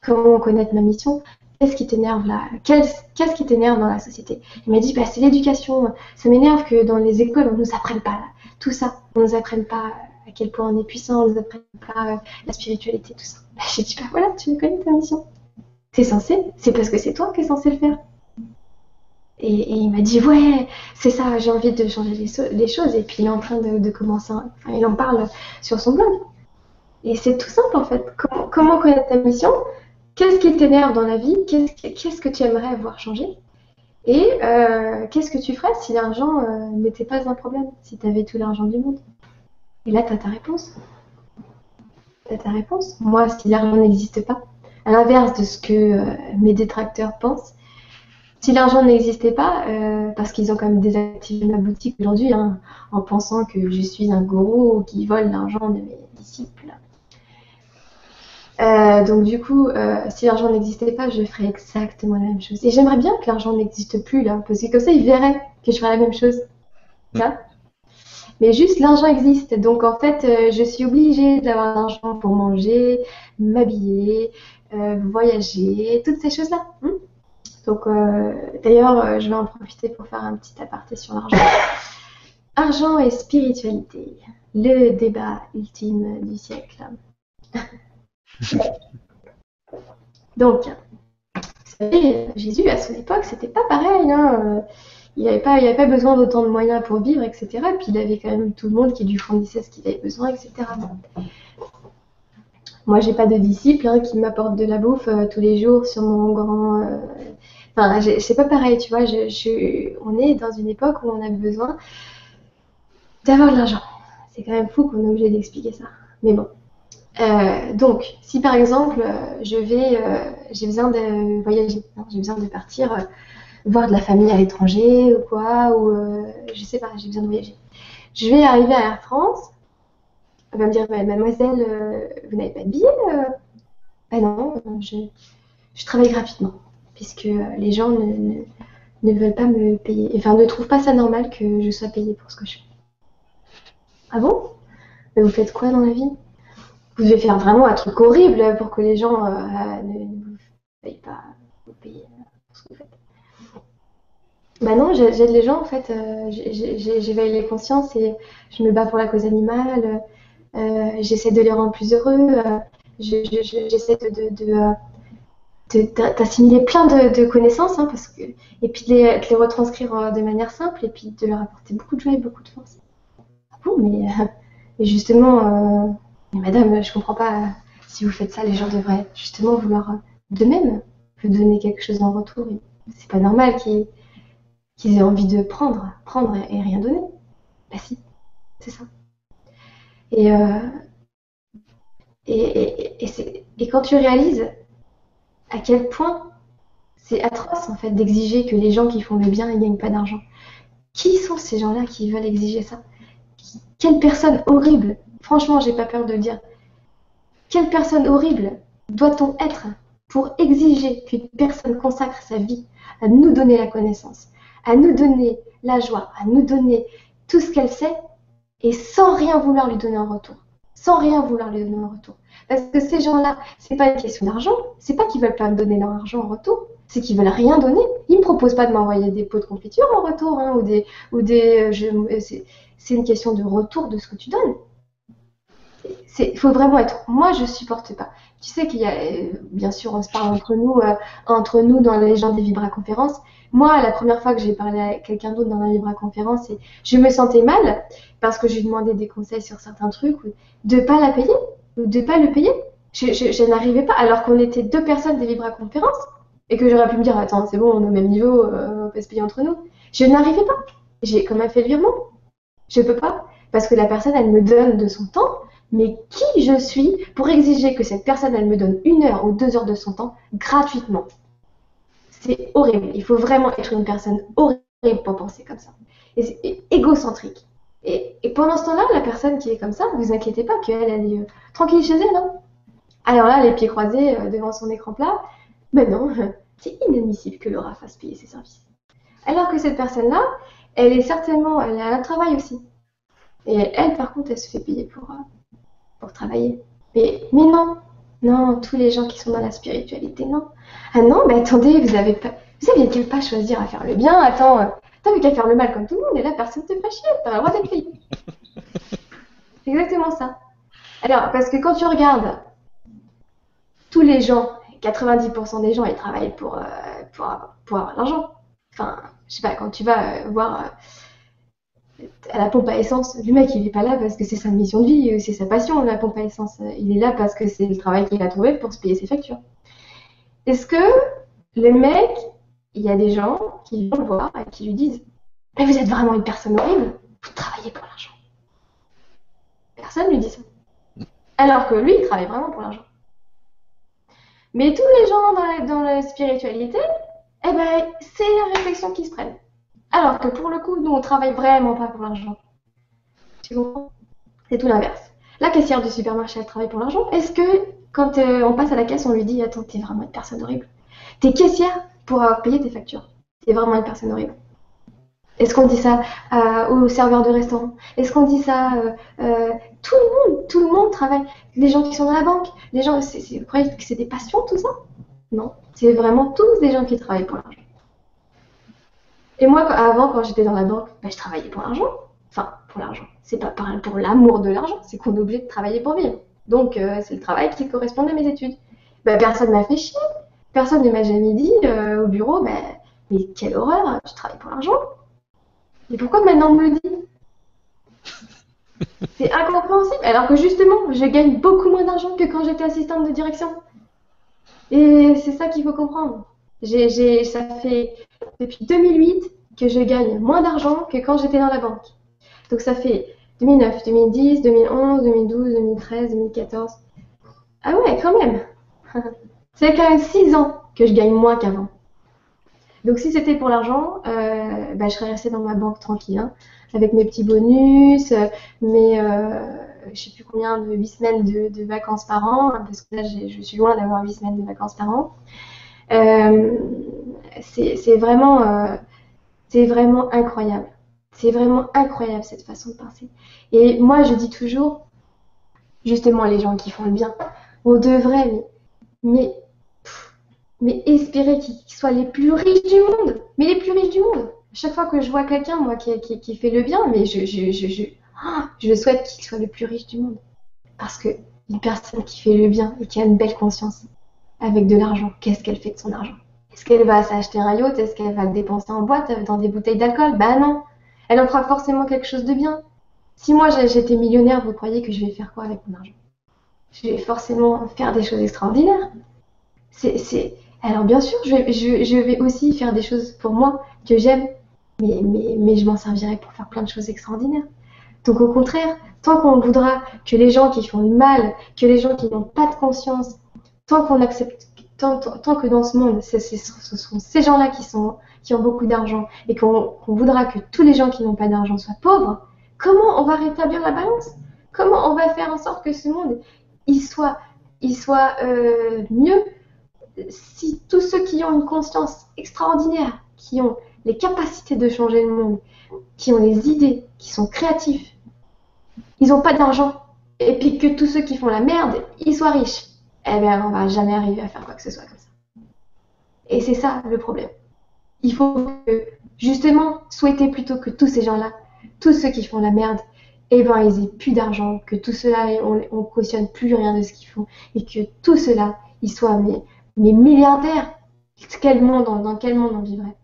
comment connaître ma mission? Qu'est-ce qui t'énerve là Qu'est-ce qui t'énerve dans la société? Il m'a dit bah, c'est l'éducation. Ça m'énerve que dans les écoles, on nous apprenne pas tout ça. On nous apprenne pas à quel point on est puissant, on nous apprenne pas euh, la spiritualité, tout ça. Bah, j'ai dit bah voilà, tu connais ta mission. C'est censé, c'est parce que c'est toi qui es censé le faire. Et, il m'a dit ouais, c'est ça, j'ai envie de changer les, choses. Et puis il est en train de, commencer, il en parle sur son blog. Et c'est tout simple en fait. comment connaître ta mission? Qu'est-ce qui t'énerve dans la vie? Qu'est-ce que tu aimerais voir changer? Et euh, qu'est-ce que tu ferais si l'argent euh, n'était pas un problème? Si tu avais tout l'argent du monde? Et là, tu as ta réponse. Tu as ta réponse. Moi, si l'argent n'existe pas, à l'inverse de ce que euh, mes détracteurs pensent. Si l'argent n'existait pas, parce qu'ils ont quand même désactivé ma boutique aujourd'hui, hein, en pensant que je suis un gourou qui vole l'argent de mes disciples. Euh, donc du coup, si l'argent n'existait pas, je ferais exactement la même chose. Et j'aimerais bien que l'argent n'existe plus là, parce que comme ça, ils verraient que je ferais la même chose. Là. Mais juste l'argent existe. Donc en fait, euh, je suis obligée d'avoir l'argent pour manger, m'habiller, euh, voyager, toutes ces choses-là. Hein. Donc euh, d'ailleurs, je vais en profiter pour faire un petit aparté sur l'argent. Argent et spiritualité, le débat ultime du siècle. Donc, vous savez, Jésus à son époque, c'était pas pareil. Hein il n'avait pas, avait pas besoin d'autant de moyens pour vivre, etc. Puis il avait quand même tout le monde qui lui fournissait ce qu'il avait besoin, etc. Moi, j'ai pas de disciples hein, qui m'apportent de la bouffe euh, tous les jours sur mon grand. Euh, enfin, c'est pas pareil, tu vois. On est dans une époque où on a besoin d'avoir de l'argent. C'est quand même fou qu'on est obligé d'expliquer ça. Mais bon. Euh, donc, si par exemple, je vais, j'ai besoin de voyager, hein, j'ai besoin de partir voir de la famille à l'étranger ou quoi, ou euh, je sais pas, j'ai besoin de voyager. Je vais arriver à Air France, elle va me dire, mademoiselle, euh, vous n'avez pas de billet Ben non, je, travaille gratuitement, puisque les gens ne, ne, veulent pas me payer, enfin ne trouvent pas ça normal que je sois payée pour ce que je fais. Ah bon? Mais vous faites quoi dans la vie? Vous devez faire vraiment un truc horrible pour que les gens ne, ne vous payent pas, vous payer pour ce que vous faites. Bah non, j'aide les gens en fait. Euh, j'éveille les consciences et je me bats pour la cause animale. Euh, j'essaie de les rendre plus heureux. Euh, j'essaie de, d'assimiler plein de, connaissances hein, parce que, et puis de les, les, retranscrire de manière simple et puis de leur apporter beaucoup de joie et beaucoup de force. Ah bon, mais, justement, madame, je comprends pas. Si vous faites ça, les gens devraient justement vouloir de même vous donner quelque chose en retour. C'est pas normal qu'ils qu'ils aient envie de prendre, prendre et, rien donner. Bah si, c'est ça. Et, euh, et, et, quand tu réalises à quel point c'est atroce en fait d'exiger que les gens qui font le bien ne gagnent pas d'argent. Qui sont ces gens-là qui veulent exiger ça? Quelle personne horrible Franchement, j'ai pas peur de dire. Quelle personne horrible doit-on être pour exiger qu'une personne consacre sa vie à nous donner la connaissance, à nous donner la joie, à nous donner tout ce qu'elle sait, et sans rien vouloir lui donner en retour. Sans rien vouloir lui donner en retour? Parce que ces gens-là, c'est pas une question d'argent, c'est pas qu'ils veulent pas me donner leur argent en retour, c'est qu'ils veulent rien donner. Ils me proposent pas de m'envoyer des pots de confiture en retour, hein, ou des, des, euh, c'est une question de retour de ce que tu donnes. Il faut vraiment être. Moi, je supporte pas. Tu sais qu'il y a, euh, bien sûr, on se parle entre nous, euh, entre nous dans les gens des Vibra conférences. Moi, la première fois que j'ai parlé à quelqu'un d'autre dans la Vibra conférence, je me sentais mal parce que je lui demandais des conseils sur certains trucs, de pas la payer, ou de pas le payer. Je, n'arrivais pas, alors qu'on était deux personnes des Vibra conférences et que j'aurais pu me dire, attends, c'est bon, on est au même niveau, euh, on peut se payer entre nous. Je n'arrivais pas. J'ai quand même fait le virement. Je peux pas parce que la personne, elle me donne de son temps mais qui je suis pour exiger que cette personne, me donne une heure ou deux heures de son temps gratuitement? C'est horrible. Il faut vraiment être une personne horrible pour penser comme ça. Et c'est égocentrique. Et, pendant ce temps-là, la personne qui est comme ça, vous inquiétez pas qu'elle, elle est euh, tranquille chez elle. Hein. Alors là, les pieds croisés euh, devant son écran plat, ben non, c'est inadmissible que Laura fasse payer ses services. Alors que cette personne-là, elle est certainement, elle a un travail aussi. Et elle, par contre, elle se fait payer pour, euh, travailler. Mais, mais non, non, tous les gens qui sont dans la spiritualité, non. Ah non, mais attendez, vous avez pas, vous aviez pas choisir à faire le bien Attends, euh, t'avais qu'à faire le mal comme tout le monde, et là, personne te fait chier, t'as le droit d'être payé. C'est exactement ça. Alors, parce que quand tu regardes tous les gens, 90% des gens, ils travaillent pour, euh, pour, pour avoir l'argent. Enfin, je sais pas, quand tu vas euh, voir à la pompe à essence, le mec il est pas là parce que c'est sa mission de vie, c'est sa passion la pompe à essence. Il est là parce que c'est le travail qu'il a trouvé pour se payer ses factures. Est-ce que le mec, il y a des gens qui vont le voir et qui lui disent Mais vous êtes vraiment une personne horrible, vous travaillez pour l'argent. Personne lui dit ça. Alors que lui, il travaille vraiment pour l'argent. Mais tous les gens dans la, spiritualité, eh ben, c'est la réflexion qui se prennent. Alors que pour le coup, nous, on travaille vraiment pas pour l'argent. C'est tout l'inverse. La caissière du supermarché, elle travaille pour l'argent. Est-ce que quand euh, on passe à la caisse, on lui dit Attends, t'es vraiment une personne horrible T'es caissière pour avoir payé tes factures. T'es vraiment une personne horrible. Est-ce qu'on dit ça euh, aux serveurs de restaurant? Est-ce qu'on dit ça euh, euh, Tout le monde, tout le monde travaille. Les gens qui sont dans la banque, les gens, vous croyez que c'est des passions tout ça? Non, c'est vraiment tous des gens qui travaillent pour l'argent. Et moi, avant, quand j'étais dans la banque, ben, je travaillais pour l'argent. Enfin, pour l'argent. C'est pas pour l'amour de l'argent, c'est qu'on est obligé de travailler pour vivre. Donc, c'est le travail qui correspond à mes études. Ben, personne m'a fait chier. Personne ne m'a jamais dit au bureau, ben, mais quelle horreur, tu travailles pour l'argent. Et pourquoi maintenant on me le dit? C'est incompréhensible. Alors que justement, je gagne beaucoup moins d'argent que quand j'étais assistante de direction. Et c'est ça qu'il faut comprendre. J'ai, ça fait depuis 2008 que je gagne moins d'argent que quand j'étais dans la banque. Donc ça fait 2009, 2010, 2011, 2012, 2013, 2014. Ah ouais, quand même. C'est quand même 6 ans que je gagne moins qu'avant. Donc si c'était pour l'argent, euh, bah, je serais restée dans ma banque tranquille, hein, avec mes petits bonus, euh, mes, euh, sais plus combien de 8 semaines de, vacances par an, hein, parce que là je suis loin d'avoir 8 semaines de vacances par an. Euh, c'est vraiment, c'est vraiment incroyable. C'est vraiment incroyable cette façon de penser. Et moi je dis toujours, justement les gens qui font le bien, on devrait, mais, mais mais espérer qu'ils soient les plus riches du monde. Mais les plus riches du monde. Chaque fois que je vois quelqu'un, moi, qui, fait le bien, mais je, je, je, ah, je souhaite qu'il soit le plus riche du monde. Parce que une personne qui fait le bien et qui a une belle conscience, avec de l'argent, qu'est-ce qu'elle fait de son argent? Est-ce qu'elle va s'acheter un yacht? Est-ce qu'elle va le dépenser en boîte dans des bouteilles d'alcool? Ben non. Elle en fera forcément quelque chose de bien. Si moi j'étais millionnaire, vous croyez que je vais faire quoi avec mon argent? Je vais forcément faire des choses extraordinaires. C'est, alors bien sûr, je vais, aussi faire des choses pour moi que j'aime, mais, mais, je m'en servirai pour faire plein de choses extraordinaires. Donc au contraire, tant qu'on voudra que les gens qui font le mal, que les gens qui n'ont pas de conscience, tant qu'on accepte, tant, que dans ce monde, ce sont ces gens-là qui, sont, qui ont beaucoup d'argent et qu'on voudra que tous les gens qui n'ont pas d'argent soient pauvres, comment on va rétablir la balance? Comment on va faire en sorte que ce monde il soit, il soit euh, mieux? Si tous ceux qui ont une conscience extraordinaire, qui ont les capacités de changer le monde, qui ont les idées, qui sont créatifs, ils n'ont pas d'argent, et puis que tous ceux qui font la merde, ils soient riches, eh bien, on va jamais arriver à faire quoi que ce soit comme ça. Et c'est ça le problème. Il faut justement, souhaiter plutôt que tous ces gens-là, tous ceux qui font la merde, eh ben, ils aient plus d'argent, que tout cela, on, on cautionne plus rien de ce qu'ils font, et que tout cela, ils soient mais, milliardaires. Dans quel monde on vivrait?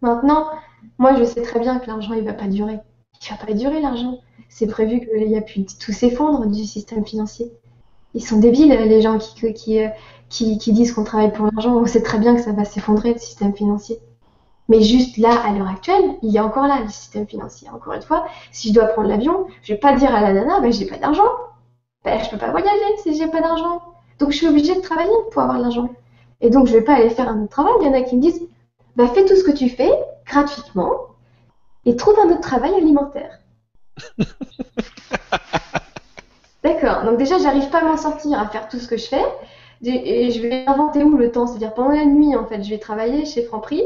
Maintenant, moi je sais très bien que l'argent il va pas durer. Il va pas durer l'argent. C'est prévu qu'il y a pu tout s'effondre du système financier. Ils sont débiles les gens qui, qui, qui, qui disent qu'on travaille pour l'argent. On sait très bien que ça va s'effondrer le système financier. Mais juste là, à l'heure actuelle, il y a encore là le système financier. Encore une fois, si je dois prendre l'avion, je vais pas dire à la nana, ben j'ai pas d'argent. Ben, je peux pas voyager si j'ai pas d'argent. Donc je suis obligée de travailler pour avoir l'argent. Et donc je vais pas aller faire un autre travail. Il y en a qui me disent bah, fais tout ce que tu fais gratuitement et trouve un autre travail alimentaire. D'accord. Donc déjà, j'arrive pas à m'en sortir à faire tout ce que je fais. Et je vais inventer où le temps? C'est-à-dire pendant la nuit, en fait, je vais travailler chez Franprix.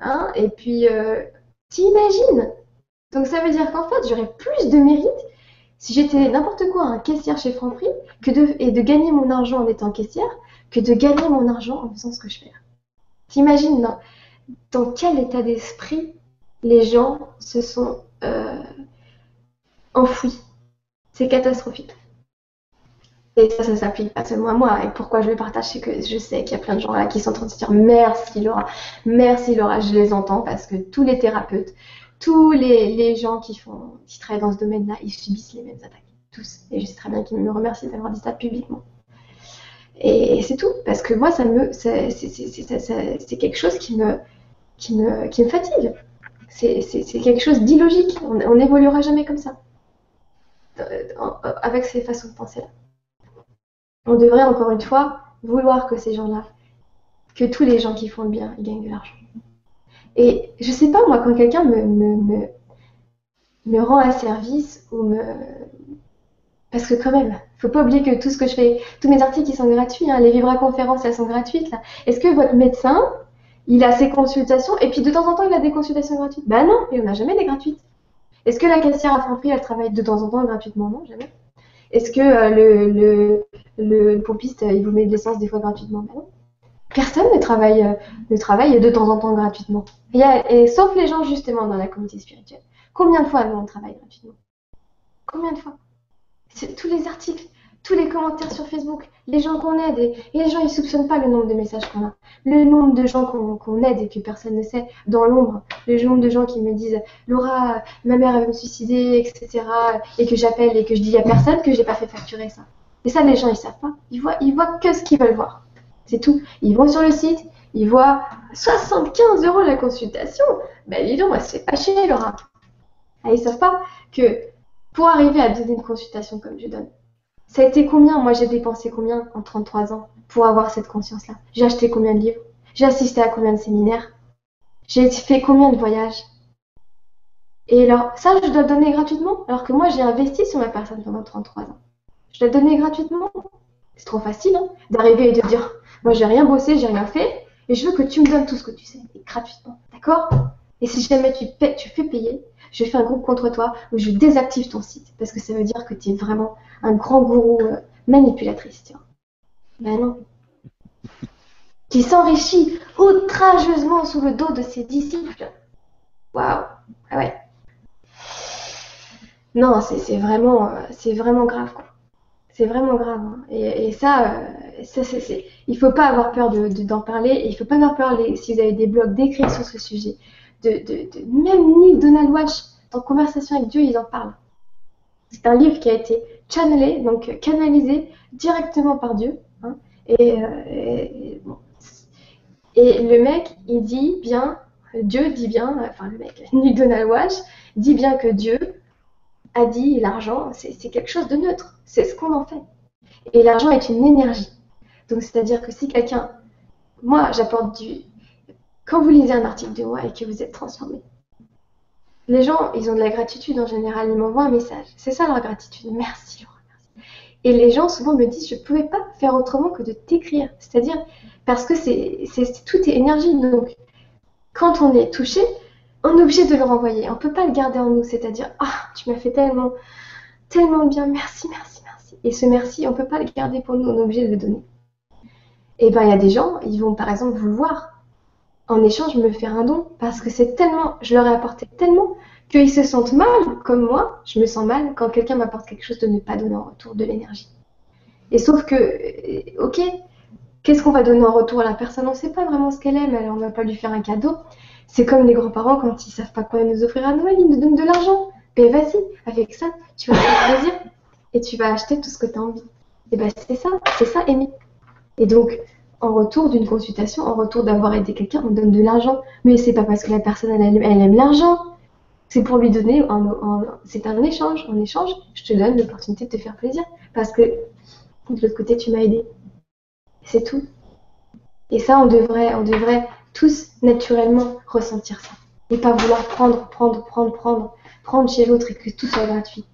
Hein, et puis, euh, t'imagines? Donc ça veut dire qu'en fait, j'aurai plus de mérite si j'étais n'importe quoi, un caissière chez Franprix, que de, et de gagner mon argent en étant caissière, que de gagner mon argent en faisant ce que je fais. T'imagines dans, dans quel état d'esprit les gens se sont euh, enfouis? C'est catastrophique. Et ça, ça s'applique pas seulement à moi. Et pourquoi je le partage, c'est que je sais qu'il y a plein de gens là qui sont en train de se dire merci Laura, merci Laura, je les entends parce que tous les thérapeutes, tous les, gens qui, font, qui travaillent dans ce domaine-là, ils subissent les mêmes attaques. Tous. Et je sais très bien qu'ils me remercient d'avoir dit ça publiquement. Et c'est tout. Parce que moi, ça me, c'est quelque chose qui me, qui me, fatigue. C'est quelque chose d'illogique. On n'évoluera jamais comme ça. Euh, avec ces façons de penser-là. On devrait, encore une fois, vouloir que ces gens-là, que tous les gens qui font le bien, ils gagnent de l'argent. Et je sais pas, moi, quand quelqu'un me, rend un service ou me. Parce que quand même, faut pas oublier que tout ce que je fais, tous mes articles, ils sont gratuits. Hein, les Vibra conférences, elles sont gratuites. Est-ce que votre médecin, il a ses consultations et puis de temps en temps, il a des consultations gratuites? Ben non, il n'y en a jamais des gratuites. Est-ce que la caissière à Franprix, elle travaille de temps en temps gratuitement? Non, jamais. Est-ce que euh, le, le, pompiste, il vous met de l'essence des fois gratuitement? Ben. Personne ne travaille, euh, ne travaille de temps en temps gratuitement. Et, sauf les gens justement dans la communauté spirituelle. Combien de fois on travaille gratuitement? Combien de fois? Tous les articles, tous les commentaires sur Facebook, les gens qu'on aide, et, les gens ils soupçonnent pas le nombre de messages qu'on a, le nombre de gens qu'on aide et que personne ne sait dans l'ombre, le nombre de gens qui me disent Laura, ma mère elle veut me suicider, etc. et que j'appelle et que je dis à personne que j'ai pas fait facturer ça. Et ça les gens ils savent pas, ils voient, ils voient que ce qu'ils veulent voir. C'est tout. Ils vont sur le site, ils voient 75 euros la consultation. Ben dis donc, moi, c'est pas chier, Laura. Ah, ils savent pas que pour arriver à donner une consultation comme je donne, ça a été combien? Moi, j'ai dépensé combien en 33 ans pour avoir cette conscience-là? J'ai acheté combien de livres? J'ai assisté à combien de séminaires? J'ai fait combien de voyages? Et alors, ça, je dois donner gratuitement? Alors que moi, j'ai investi sur ma personne pendant 33 ans. Je dois donner gratuitement? C'est trop facile hein, d'arriver et de dire moi, j'ai rien bossé, j'ai rien fait, et je veux que tu me donnes tout ce que tu sais, gratuitement. D'accord? Et si jamais tu fais payer, je fais un groupe contre toi où je désactive ton site, parce que ça veut dire que tu es vraiment un grand gourou euh, manipulatrice, tiens. Ben non. Qui s'enrichit outrageusement sous le dos de ses disciples. Waouh Ah ouais. Non, c'est vraiment, euh, c'est vraiment grave. C'est vraiment grave. Hein. Et, ça, euh, ça il faut pas avoir peur d'en de, d'en parler. Et il faut pas avoir peur, si vous avez des blogs, d'écrire sur ce sujet. De, même Neil Donald Watch, dans Conversation avec Dieu, ils en parlent. C'est un livre qui a été channelé, donc canalisé directement par Dieu. Hein. et, euh, et, le mec, il dit bien, Dieu dit bien, enfin le mec, Neil Donald Watch, dit bien que Dieu a dit l'argent, c'est quelque chose de neutre. C'est ce qu'on en fait. Et l'argent est une énergie. Donc, c'est-à-dire que si quelqu'un. Moi, j'apporte du. Quand vous lisez un article de moi et que vous êtes transformé, les gens, ils ont de la gratitude en général. Ils m'envoient un message. C'est ça leur gratitude. Merci, Laura. Et les gens souvent me disent Je ne pouvais pas faire autrement que de t'écrire. C'est-à-dire, parce que c'est tout est énergie. Donc, quand on est touché, on est obligé de le renvoyer. On ne peut pas le garder en nous, c'est-à-dire Ah, tu m'as fait tellement, tellement bien, merci, merci, merci. Et ce merci, on ne peut pas le garder pour nous, on est obligé de le donner. Et bien, il y a des gens, ils vont par exemple vouloir, en échange, me faire un don, parce que c'est tellement, je leur ai apporté tellement, qu'ils se sentent mal, comme moi, je me sens mal quand quelqu'un m'apporte quelque chose de ne pas donner en retour de l'énergie. Et sauf que, euh, ok, qu'est-ce qu'on va donner en retour à la personne? On ne sait pas vraiment ce qu'elle aime, on ne va pas lui faire un cadeau. C'est comme les grands-parents quand ils savent pas quoi nous offrir à Noël, ils nous donnent de l'argent. Ben vas-y, avec ça, tu vas faire plaisir et tu vas acheter tout ce que tu as envie. Et ben c'est ça, c'est ça aimer. Et donc, en retour d'une consultation, en retour d'avoir aidé quelqu'un, on donne de l'argent. Mais c'est pas parce que la personne elle, aime l'argent. C'est pour lui donner, c'est un échange. En échange, je te donne l'opportunité de te faire plaisir. Parce que de l'autre côté, tu m'as aidé. C'est tout. Et ça, on devrait, on devrait tous naturellement ressentir ça. Et pas vouloir prendre, prendre, prendre, prendre, prendre chez l'autre et que tout soit gratuit.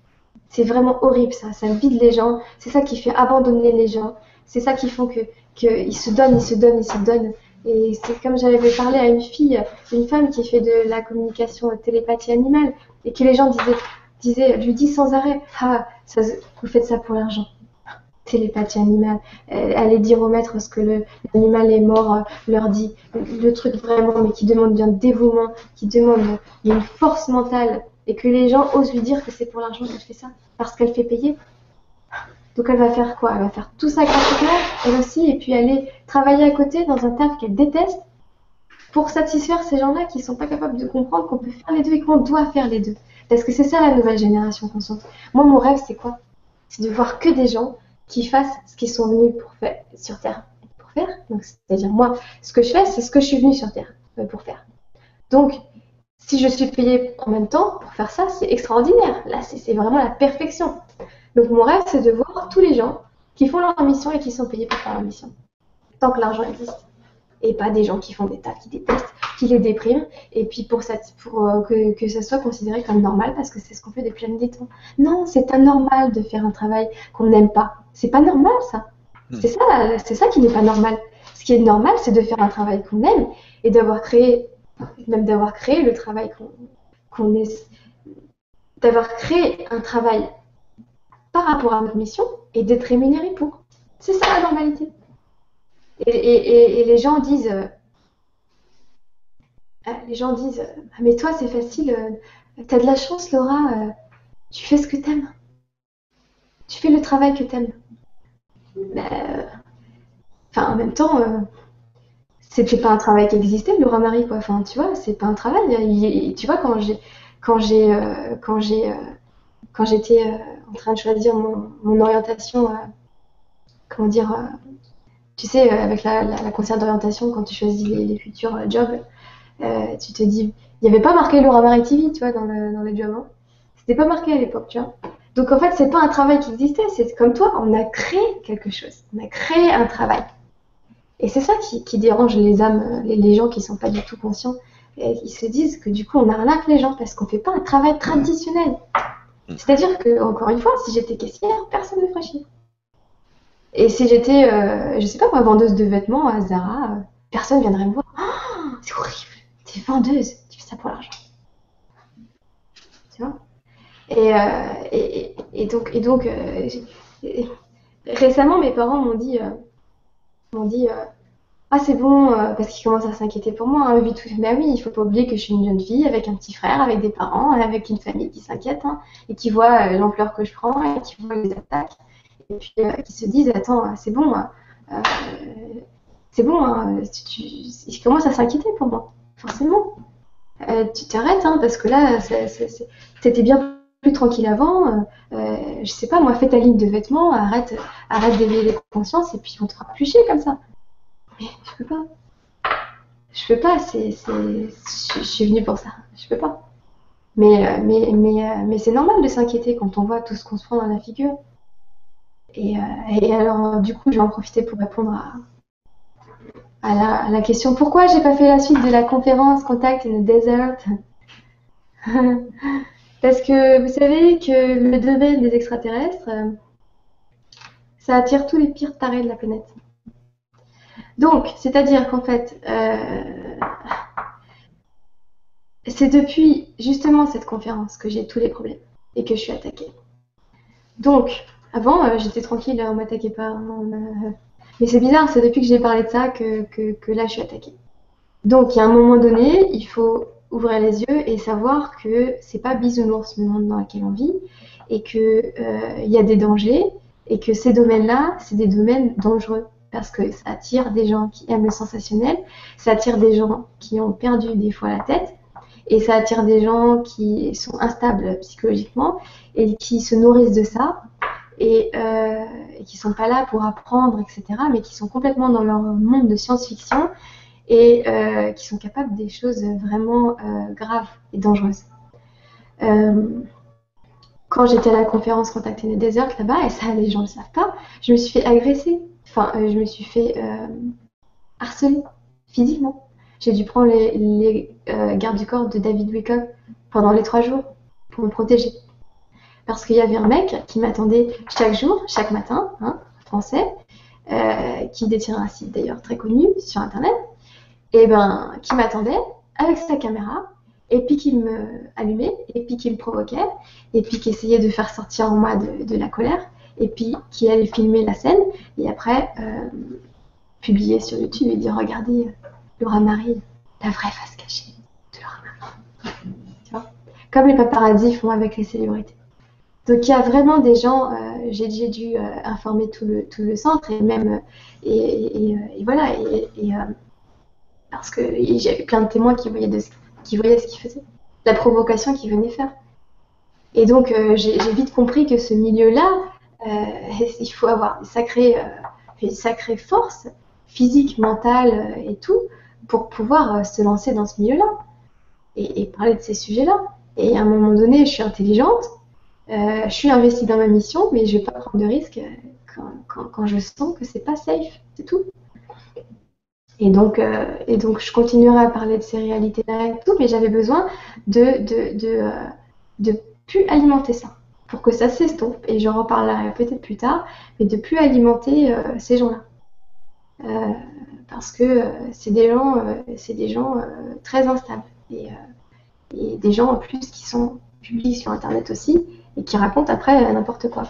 C'est vraiment horrible ça, ça vide les gens, c'est ça qui fait abandonner les gens, c'est ça qui font que qu'ils se donnent, ils se donnent, ils se donnent. Et c'est comme j'avais parlé à une fille, une femme qui fait de la communication télépathie animale, et que les gens disaient, disaient lui disent sans arrêt, ah, vous faites ça pour l'argent télépathie animale. Aller dire au maître ce que l'animal est mort euh, leur dit. Le truc vraiment, mais qui demande bien dévouement, qui demande une force mentale et que les gens osent lui dire que c'est pour l'argent qu'elle fait ça, parce qu'elle fait payer. Donc elle va faire quoi? Elle va faire tout ça gratuitement, elle aussi, et puis aller travailler à côté dans un taf qu'elle déteste pour satisfaire ces gens-là qui ne sont pas capables de comprendre qu'on peut faire les deux et qu'on doit faire les deux. Parce que c'est ça la nouvelle génération consciente. Moi, mon rêve, c'est quoi? C'est de voir que des gens qui fassent ce qu'ils sont venus pour faire sur Terre pour faire. Donc, c'est-à-dire moi, ce que je fais, c'est ce que je suis venu sur Terre euh, pour faire. Donc, si je suis payée en même temps pour faire ça, c'est extraordinaire. Là, c'est vraiment la perfection. Donc, mon rêve, c'est de voir tous les gens qui font leur mission et qui sont payés pour faire leur mission. tant que l'argent existe. Et pas des gens qui font des tas, qui détestent, qui les dépriment, et puis pour, cette, pour euh, que, que ça soit considéré comme normal, parce que c'est ce qu'on fait depuis la nuit des temps. Non, c'est anormal de faire un travail qu'on n'aime pas. C'est pas normal, ça. Hmm. C'est ça, c'est ça qui n'est pas normal. Ce qui est normal, c'est de faire un travail qu'on aime et d'avoir créé, même d'avoir créé le travail qu'on qu'on est, d'avoir créé un travail par rapport à notre mission et d'être rémunéré pour. C'est ça la normalité. Et, les gens disent, euh, euh, les gens disent, euh, Ah, mais toi c'est facile, euh, t'as de la chance Laura, tu fais ce que t'aimes, tu fais le travail que t'aimes. Enfin, en même temps, c'était pas un travail qui existait, Laura Marie, quoi. Enfin, tu vois, c'est pas un travail. Il- il- tu vois, quand j'ai, quand j'ai, quand j'ai, quand j'étais euh, en train de choisir mon, orientation, euh, comment dire, euh, tu sais, avec la, la, d'orientation, quand tu choisis les, futurs jobs, tu te dis, il n'y avait pas marqué Laura Marie TV, tu vois, dans, le, les jobs. hein. C'était pas marqué à l'époque, tu vois. Donc en fait, c'est pas un travail qui existait, c'est comme toi, on a créé quelque chose, on a créé un travail. Et c'est ça qui, dérange les âmes, les, gens qui sont pas du tout conscients. Et ils se disent que du coup, on arnaque les gens parce qu'on fait pas un travail traditionnel. C'est-à-dire que, encore une fois, si j'étais caissière, personne ne ferait chier. Et si j'étais, euh, je sais pas moi, vendeuse de vêtements à Zara, euh, personne viendrait me voir. Oh, c'est horrible, t'es vendeuse, tu fais ça pour l'argent. Tu vois? Et, euh, et, donc, et donc récemment, mes parents m'ont dit, m'ont dit Ah, c'est bon, euh, parce qu'ils commencent à s'inquiéter pour moi. Hein. Mais oui, il faut pas oublier que je suis une jeune fille avec un petit frère, avec des parents, avec une famille qui s'inquiète hein, et qui voit euh, l'ampleur que je prends et qui voit les attaques. Et puis euh, qui se disent Attends, c'est bon, c'est bon, hein, tu, commencent à s'inquiéter pour moi, forcément. Tu t'arrêtes, hein, parce que là, t'étais bien plus tranquille avant. je sais pas, moi, fais ta ligne de vêtements, arrête, arrête d'éveiller les consciences et puis on te fera plus comme ça. Mais je peux pas. Je peux pas, c'est, je, suis venue pour ça. Je peux pas. Mais, euh, mais, mais, euh, mais c'est normal de s'inquiéter quand on voit tout ce qu'on se prend dans la figure. Et, euh, et alors, du coup, je vais en profiter pour répondre à, à, la, à la question pourquoi j'ai pas fait la suite de la conférence Contact in the Desert? Parce que vous savez que le domaine des extraterrestres, ça attire tous les pires tarés de la planète. Donc, c'est-à-dire qu'en fait, euh, c'est depuis justement cette conférence que j'ai tous les problèmes et que je suis attaquée. Donc, avant, euh, j'étais tranquille, on m'attaquait pas. me- Mais c'est bizarre, c'est depuis que j'ai parlé de ça que, que, là je suis attaquée. Donc, il y a un moment donné, il faut ouvrir les yeux et savoir que c'est pas bisounours le monde dans lequel on vit et que euh, il y a des dangers et que ces domaines-là, c'est des domaines dangereux parce que ça attire des gens qui aiment le sensationnel, ça attire des gens qui ont perdu des fois la tête et ça attire des gens qui sont instables psychologiquement et qui se nourrissent de ça et, euh, et qui sont pas là pour apprendre, etc., mais qui sont complètement dans leur monde de science-fiction et euh, qui sont capables des choses vraiment euh, graves et dangereuses. Euh, quand j'étais à la conférence Contact in the Desert là-bas, et ça les gens ne le savent pas, je me suis fait agresser, enfin euh, je me suis fait euh, harceler physiquement. J'ai dû prendre les, euh, gardes du corps de David Wickoff pendant les trois jours pour me protéger. Parce qu'il y avait un mec qui m'attendait chaque jour, chaque matin, hein, français, qui détient un site d'ailleurs très connu sur internet, et ben qui m'attendait avec sa caméra, et puis qui me allumait, et puis qui me provoquait, et puis qui essayait de faire sortir en moi de la colère, et puis qui allait filmer la scène, et après euh, publier sur YouTube et dire regardez euh, Laura Marie, la vraie face cachée de Laura Marie. Tu vois? Comme les paparazzis font avec les célébrités. Donc il y a vraiment des gens, euh, j'ai dû informer tout le, tout le centre et même, et, et- voilà, et, parce que j'avais plein de témoins qui voyaient, de ce, qui voyaient ce qu'il faisait, la provocation qu'il venait faire. Et donc j'ai vite compris que ce milieu-là, il faut avoir euh, une sacrée force physique, mentale euh, et tout pour pouvoir euh, se lancer dans ce milieu-là et, parler de ces sujets-là. Et à un moment donné, je suis intelligente, euh, je suis investie dans ma mission, mais je vais pas prendre de risques euh, quand, je sens que c'est pas safe, c'est tout. Et donc, je continuerai à parler de ces réalités-là et tout, mais j'avais besoin de, de, de plus alimenter ça pour que ça s'estompe. Et j'en reparlerai peut-être plus tard, mais de plus alimenter ces gens-là. parce que c'est des gens, c'est des gens très instables. Et, des gens en plus qui sont publient sur Internet aussi et qui racontent après n'importe quoi.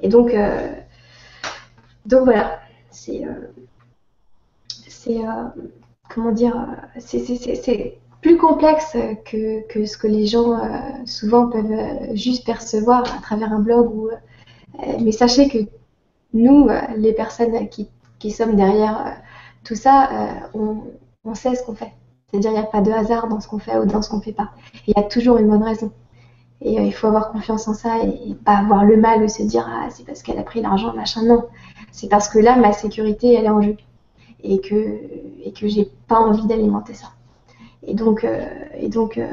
Et donc, euh, donc voilà, c'est, euh, c'est euh, comment dire, c'est plus complexe que, ce que les gens souvent peuvent juste percevoir à travers un blog. Ou, mais sachez que nous, les personnes qui, sommes derrière tout ça, on, sait ce qu'on fait. C'est-à-dire, il n'y a pas de hasard dans ce qu'on fait ou dans ce qu'on ne fait pas. Il y a toujours une bonne raison. Et euh, il faut avoir confiance en ça et, pas avoir le mal de se dire ah c'est parce qu'elle a pris l'argent machin non. C'est parce que là ma sécurité elle est en jeu et que et que j'ai pas envie d'alimenter ça. Et donc euh, et donc euh,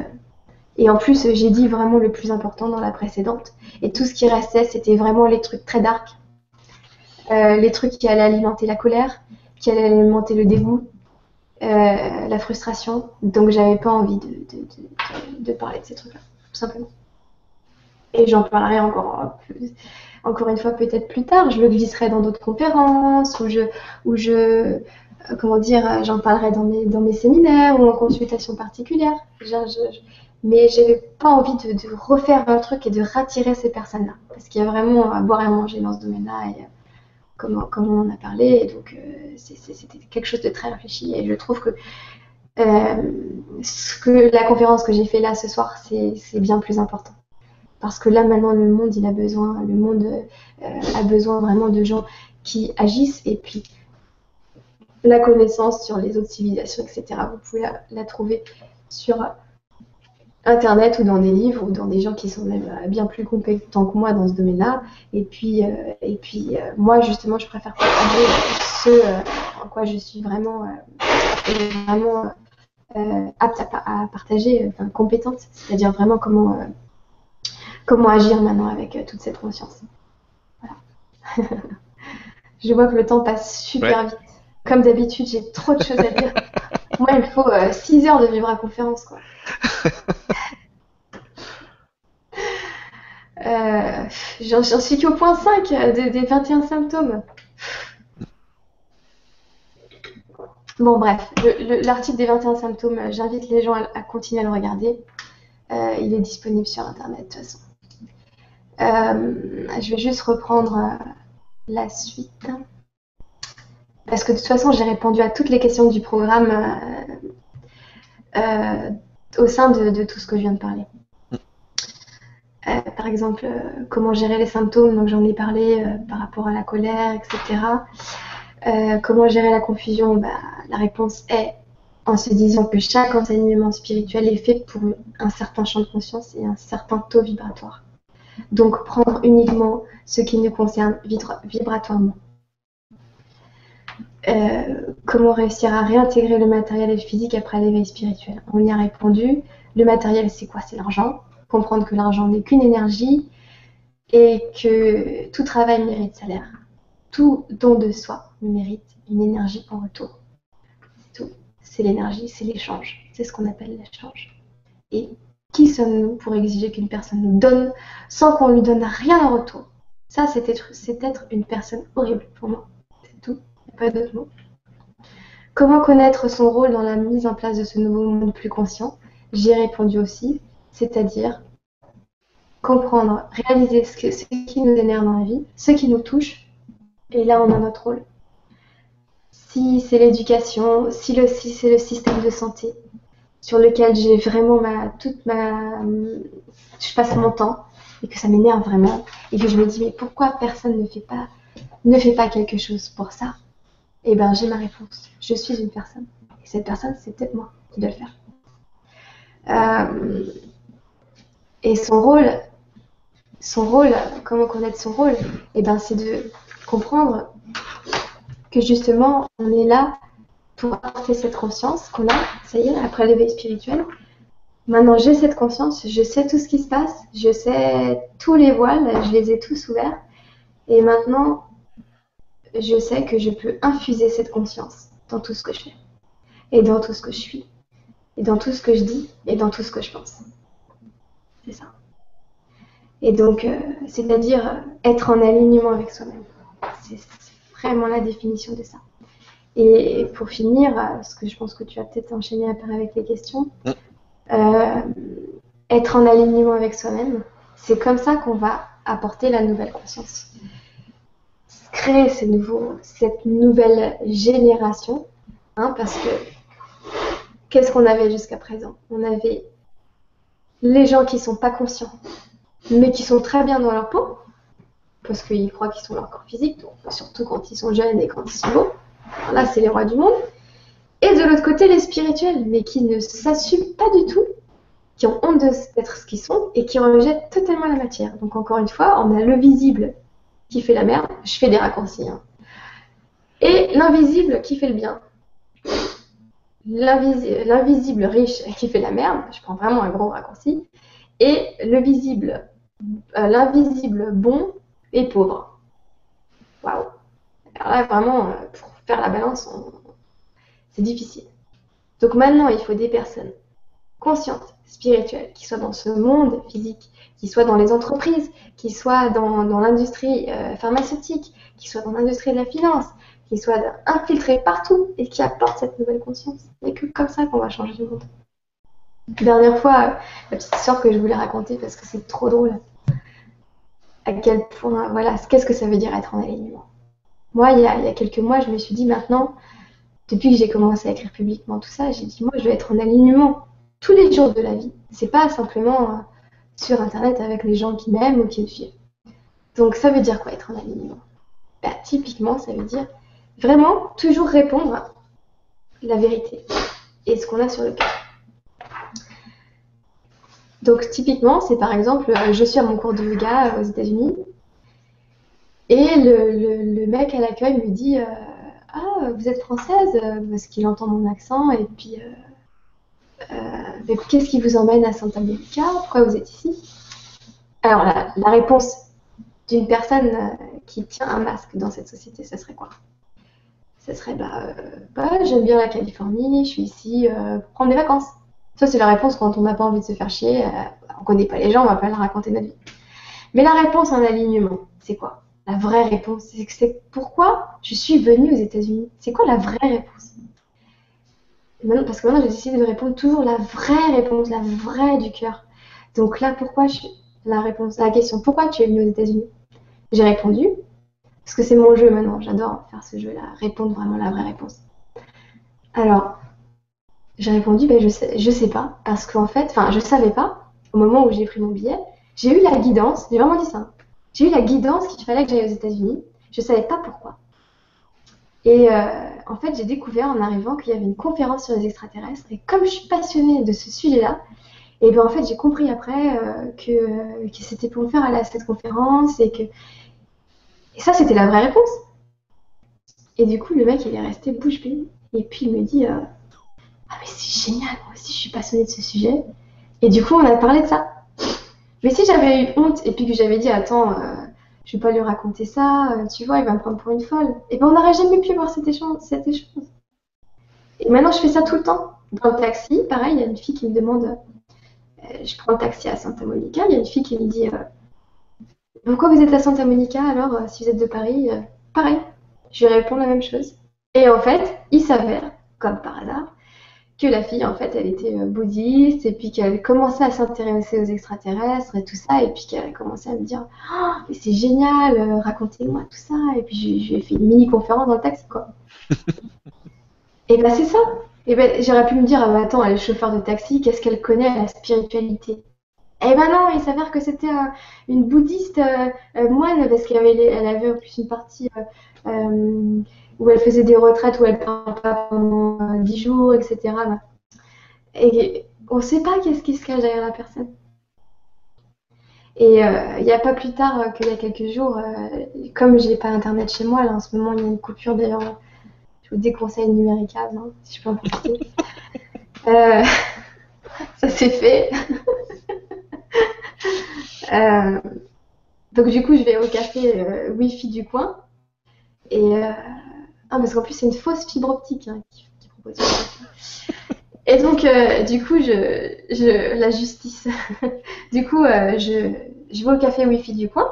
et en plus j'ai dit vraiment le plus important dans la précédente et tout ce qui restait c'était vraiment les trucs très dark, les trucs qui allaient alimenter la colère, qui allaient alimenter le dégoût, la frustration. Donc j'avais pas envie de, de, de parler de ces trucs-là, tout simplement. Et j'en parlerai encore plus, encore une fois peut-être plus tard. Je le glisserai dans d'autres conférences ou je, ou je, euh, comment dire, j'en parlerai dans mes, séminaires ou en consultation particulière. Je, je, mais j'avais pas envie de, refaire un truc et de rattirer ces personnes-là. Parce qu'il y a vraiment à boire et à manger dans ce domaine-là. Et, euh, comme, comme on en a parlé, et donc euh, c'était quelque chose de très réfléchi. Et je trouve que euh, la conférence que j'ai fait là ce soir, c'est bien plus important. Parce que là, maintenant, le monde, il a besoin, le monde euh, a besoin vraiment de gens qui agissent. Et puis, la connaissance sur les autres civilisations, etc., vous pouvez la, trouver sur Internet ou dans des livres ou dans des gens qui sont même euh, bien plus compétents que moi dans ce domaine-là. Et puis, euh, et puis moi, justement, je préfère partager ce en quoi je suis vraiment, vraiment apte à, partager, enfin, compétente, c'est-à-dire vraiment comment comment agir maintenant avec euh, toute cette conscience. Voilà. je vois que le temps passe super vite. Comme d'habitude, j'ai trop de choses à dire. Moi, il faut 6 euh, heures de vivre à conférence, quoi. Euh, J'en suis qu'au point 5 des, 21 symptômes. Bon, bref, l'article des 21 symptômes, j'invite les gens à, continuer à le regarder. Euh, il est disponible sur Internet, de toute façon. Euh, je vais juste reprendre euh, la suite. Parce que de toute façon, j'ai répondu à toutes les questions du programme euh, au sein de, tout ce que je viens de parler. par exemple, comment gérer les symptômes, donc j'en ai parlé par rapport à la colère, etc. comment gérer la confusion bah, La réponse est en se disant que chaque enseignement spirituel est fait pour un certain champ de conscience et un certain taux vibratoire. Donc prendre uniquement ce qui nous concerne vibratoirement. Euh, comment réussir à réintégrer le matériel et le physique après l'éveil spirituel? On y a répondu. Le matériel, c'est quoi? C'est l'argent. Comprendre que l'argent n'est qu'une énergie et que tout travail mérite salaire. Tout don de soi mérite une énergie en retour. C'est tout. C'est l'énergie, c'est l'échange. C'est ce qu'on appelle l'échange. Et qui sommes-nous pour exiger qu'une personne nous donne sans qu'on lui donne rien en retour? Ça, c'est être, être, une personne horrible pour moi. Comment connaître son rôle dans la mise en place de ce nouveau monde plus conscient? J'y ai répondu aussi, c'est-à-dire comprendre, réaliser ce, qui nous énerve dans la vie, ce qui nous touche, et là on a notre rôle. Si c'est l'éducation, si, c'est le système de santé, sur lequel j'ai vraiment toute ma, je passe mon temps et que ça m'énerve vraiment et que je me dis mais pourquoi personne ne fait pas, ne fait pas quelque chose pour ça? Eh ben j'ai ma réponse. Je suis une personne et cette personne c'est peut-être moi qui dois le faire. Euh, et son rôle, son rôle, comment connaître son rôle? Eh ben c'est de comprendre que justement on est là pour apporter cette conscience qu'on a, ça y est, après l'éveil spirituel. Maintenant, j'ai cette conscience, je sais tout ce qui se passe, je sais tous les voiles, je les ai tous ouverts. Et maintenant, je sais que je peux infuser cette conscience dans tout ce que je fais, et dans tout ce que je suis, et dans tout ce que je dis, et dans tout ce que je pense. C'est ça. Et donc, euh, c'est-à-dire être en alignement avec soi-même. C'est vraiment la définition de ça. Et pour finir, euh, ce que je pense que tu as peut-être enchaîné après avec les questions, euh, être en alignement avec soi-même, c'est comme ça qu'on va apporter la nouvelle conscience. Créer cette nouvelle génération, hein, parce que qu'est-ce qu'on avait jusqu'à présent? On avait les gens qui sont pas conscients, mais qui sont très bien dans leur peau, parce qu'ils croient qu'ils sont leur corps physique, surtout quand ils sont jeunes et quand ils sont beaux. là, c'est les rois du monde. Et de l'autre côté, les spirituels, mais qui ne s'assument pas du tout, qui ont honte d'être ce qu'ils sont et qui rejettent totalement la matière. Donc encore une fois, on a le visible qui fait la merde, je fais des raccourcis, hein. et l'invisible qui fait le bien. L'invisible riche qui fait la merde, je prends vraiment un gros raccourci, et le visible, euh, l'invisible bon et pauvre. Waouh. Alors là, vraiment, euh, pour faire la balance, c'est difficile. Donc maintenant, il faut des personnes conscientes, spirituelles, qui soient dans ce monde physique, qui soient dans les entreprises, qui soient dans, l'industrie euh, pharmaceutique, qui soient dans l'industrie de la finance, qui soient infiltrés partout et qui apportent cette nouvelle conscience. Et que comme ça qu'on va changer le monde. Dernière fois, la petite histoire que je voulais raconter parce que c'est trop drôle. À quel point, voilà, qu'est-ce que ça veut dire être en alignement? Moi, il y, a, quelques mois, je me suis dit maintenant, depuis que j'ai commencé à écrire publiquement tout ça, j'ai dit moi, je vais être en alignement tous les jours de la vie. C'est pas simplement euh, sur Internet avec les gens qui m'aiment ou qui me suivent. Donc, ça veut dire quoi être en alignement? Bah, Typiquement, ça veut dire vraiment toujours répondre la vérité et ce qu'on a sur le cœur. Donc typiquement, c'est par exemple, euh, je suis à mon cours de yoga aux États-Unis et le, mec à l'accueil me dit euh, Ah, vous êtes française Parce qu'il entend mon accent et puis euh, qu'est-ce qui vous emmène à Santa Monica Pourquoi vous êtes ici Alors la, réponse d'une personne qui tient un masque dans cette société, ça serait quoi Ça serait bah, bah, j'aime bien la Californie, je suis ici pour prendre des vacances. Ça, c'est la réponse quand on n'a pas envie de se faire chier. Euh, on connaît pas les gens, on va pas leur raconter notre vie. Mais la réponse en alignement, c'est quoi La vraie réponse, c'est pourquoi je suis venue aux États-Unis. C'est quoi la vraie réponse Parce que maintenant, j'ai décidé de répondre toujours la vraie réponse, la vraie du cœur. Donc là, pourquoi je... la réponse, la question, pourquoi tu es venu aux États-Unis? J'ai répondu parce que c'est mon jeu maintenant. J'adore faire ce jeu-là, répondre vraiment la vraie réponse. Alors, j'ai répondu, ben, je sais, je sais pas, parce qu'en fait, enfin, je savais pas, au moment où j'ai pris mon billet, j'ai eu la guidance, j'ai vraiment dit ça, j'ai eu la guidance qu'il fallait que j'aille aux États-Unis, je savais pas pourquoi. Et euh, en fait, j'ai découvert en arrivant qu'il y avait une conférence sur les extraterrestres, et comme je suis passionnée de ce sujet-là, et ben en fait, j'ai compris après euh, que, c'était pour me faire aller à cette conférence, et que. Et ça, c'était la vraie réponse. Et du coup, le mec, il est resté bouche bée. Et puis, il me dit. Euh, ah mais c'est génial, moi aussi je suis passionnée de ce sujet. Et du coup, on a parlé de ça. Mais si j'avais eu honte et puis que j'avais dit, attends, je vais pas lui raconter ça, euh, tu vois, il va me prendre pour une folle. Et ben on n'aurait jamais pu voir cet échange, échange. Et maintenant, je fais ça tout le temps. Dans le taxi, pareil, il y a une fille qui me demande, euh, je prends le taxi à Santa Monica, il y a une fille qui me dit, pourquoi vous êtes à Santa Monica alors, si vous êtes de Paris Pareil, je lui réponds la même chose. Et en fait, il s'avère, comme par hasard, que la fille, en fait, elle était euh, bouddhiste et puis qu'elle commençait à s'intéresser aux extraterrestres et tout ça. Et puis qu'elle a commencé à me dire oh, mais c'est génial, euh, racontez-moi tout ça. Et puis je, lui ai fait une mini-conférence dans le taxi, quoi. et ben c'est ça. Et ben j'aurais pu me dire ah, bah, attends, elle est chauffeur de taxi, qu'est-ce qu'elle connaît à la spiritualité eh ben non, il s'avère que c'était une bouddhiste euh, moine parce qu'elle avait, elle avait en plus une partie où elle faisait des retraites où elle parlait pas pendant 10 jours, etc. Et on ne sait pas qu'est-ce qui se cache derrière la personne. Et euh, il n'y a pas plus tard euh, qu'il y a quelques jours, euh, comme je n'ai pas internet chez moi, là en ce moment il y a une coupure d'ailleurs, je vous déconseille numéricable, hein, si je peux en profiter. ça s'est fait. donc du coup je vais au café Wi-Fi du coin et Ah, parce qu'en plus, c'est une fausse fibre optique hein, qui, propose. Et donc, euh, du coup, je, je, la justice. du coup, euh, je, je vais au café Wi-Fi du coin.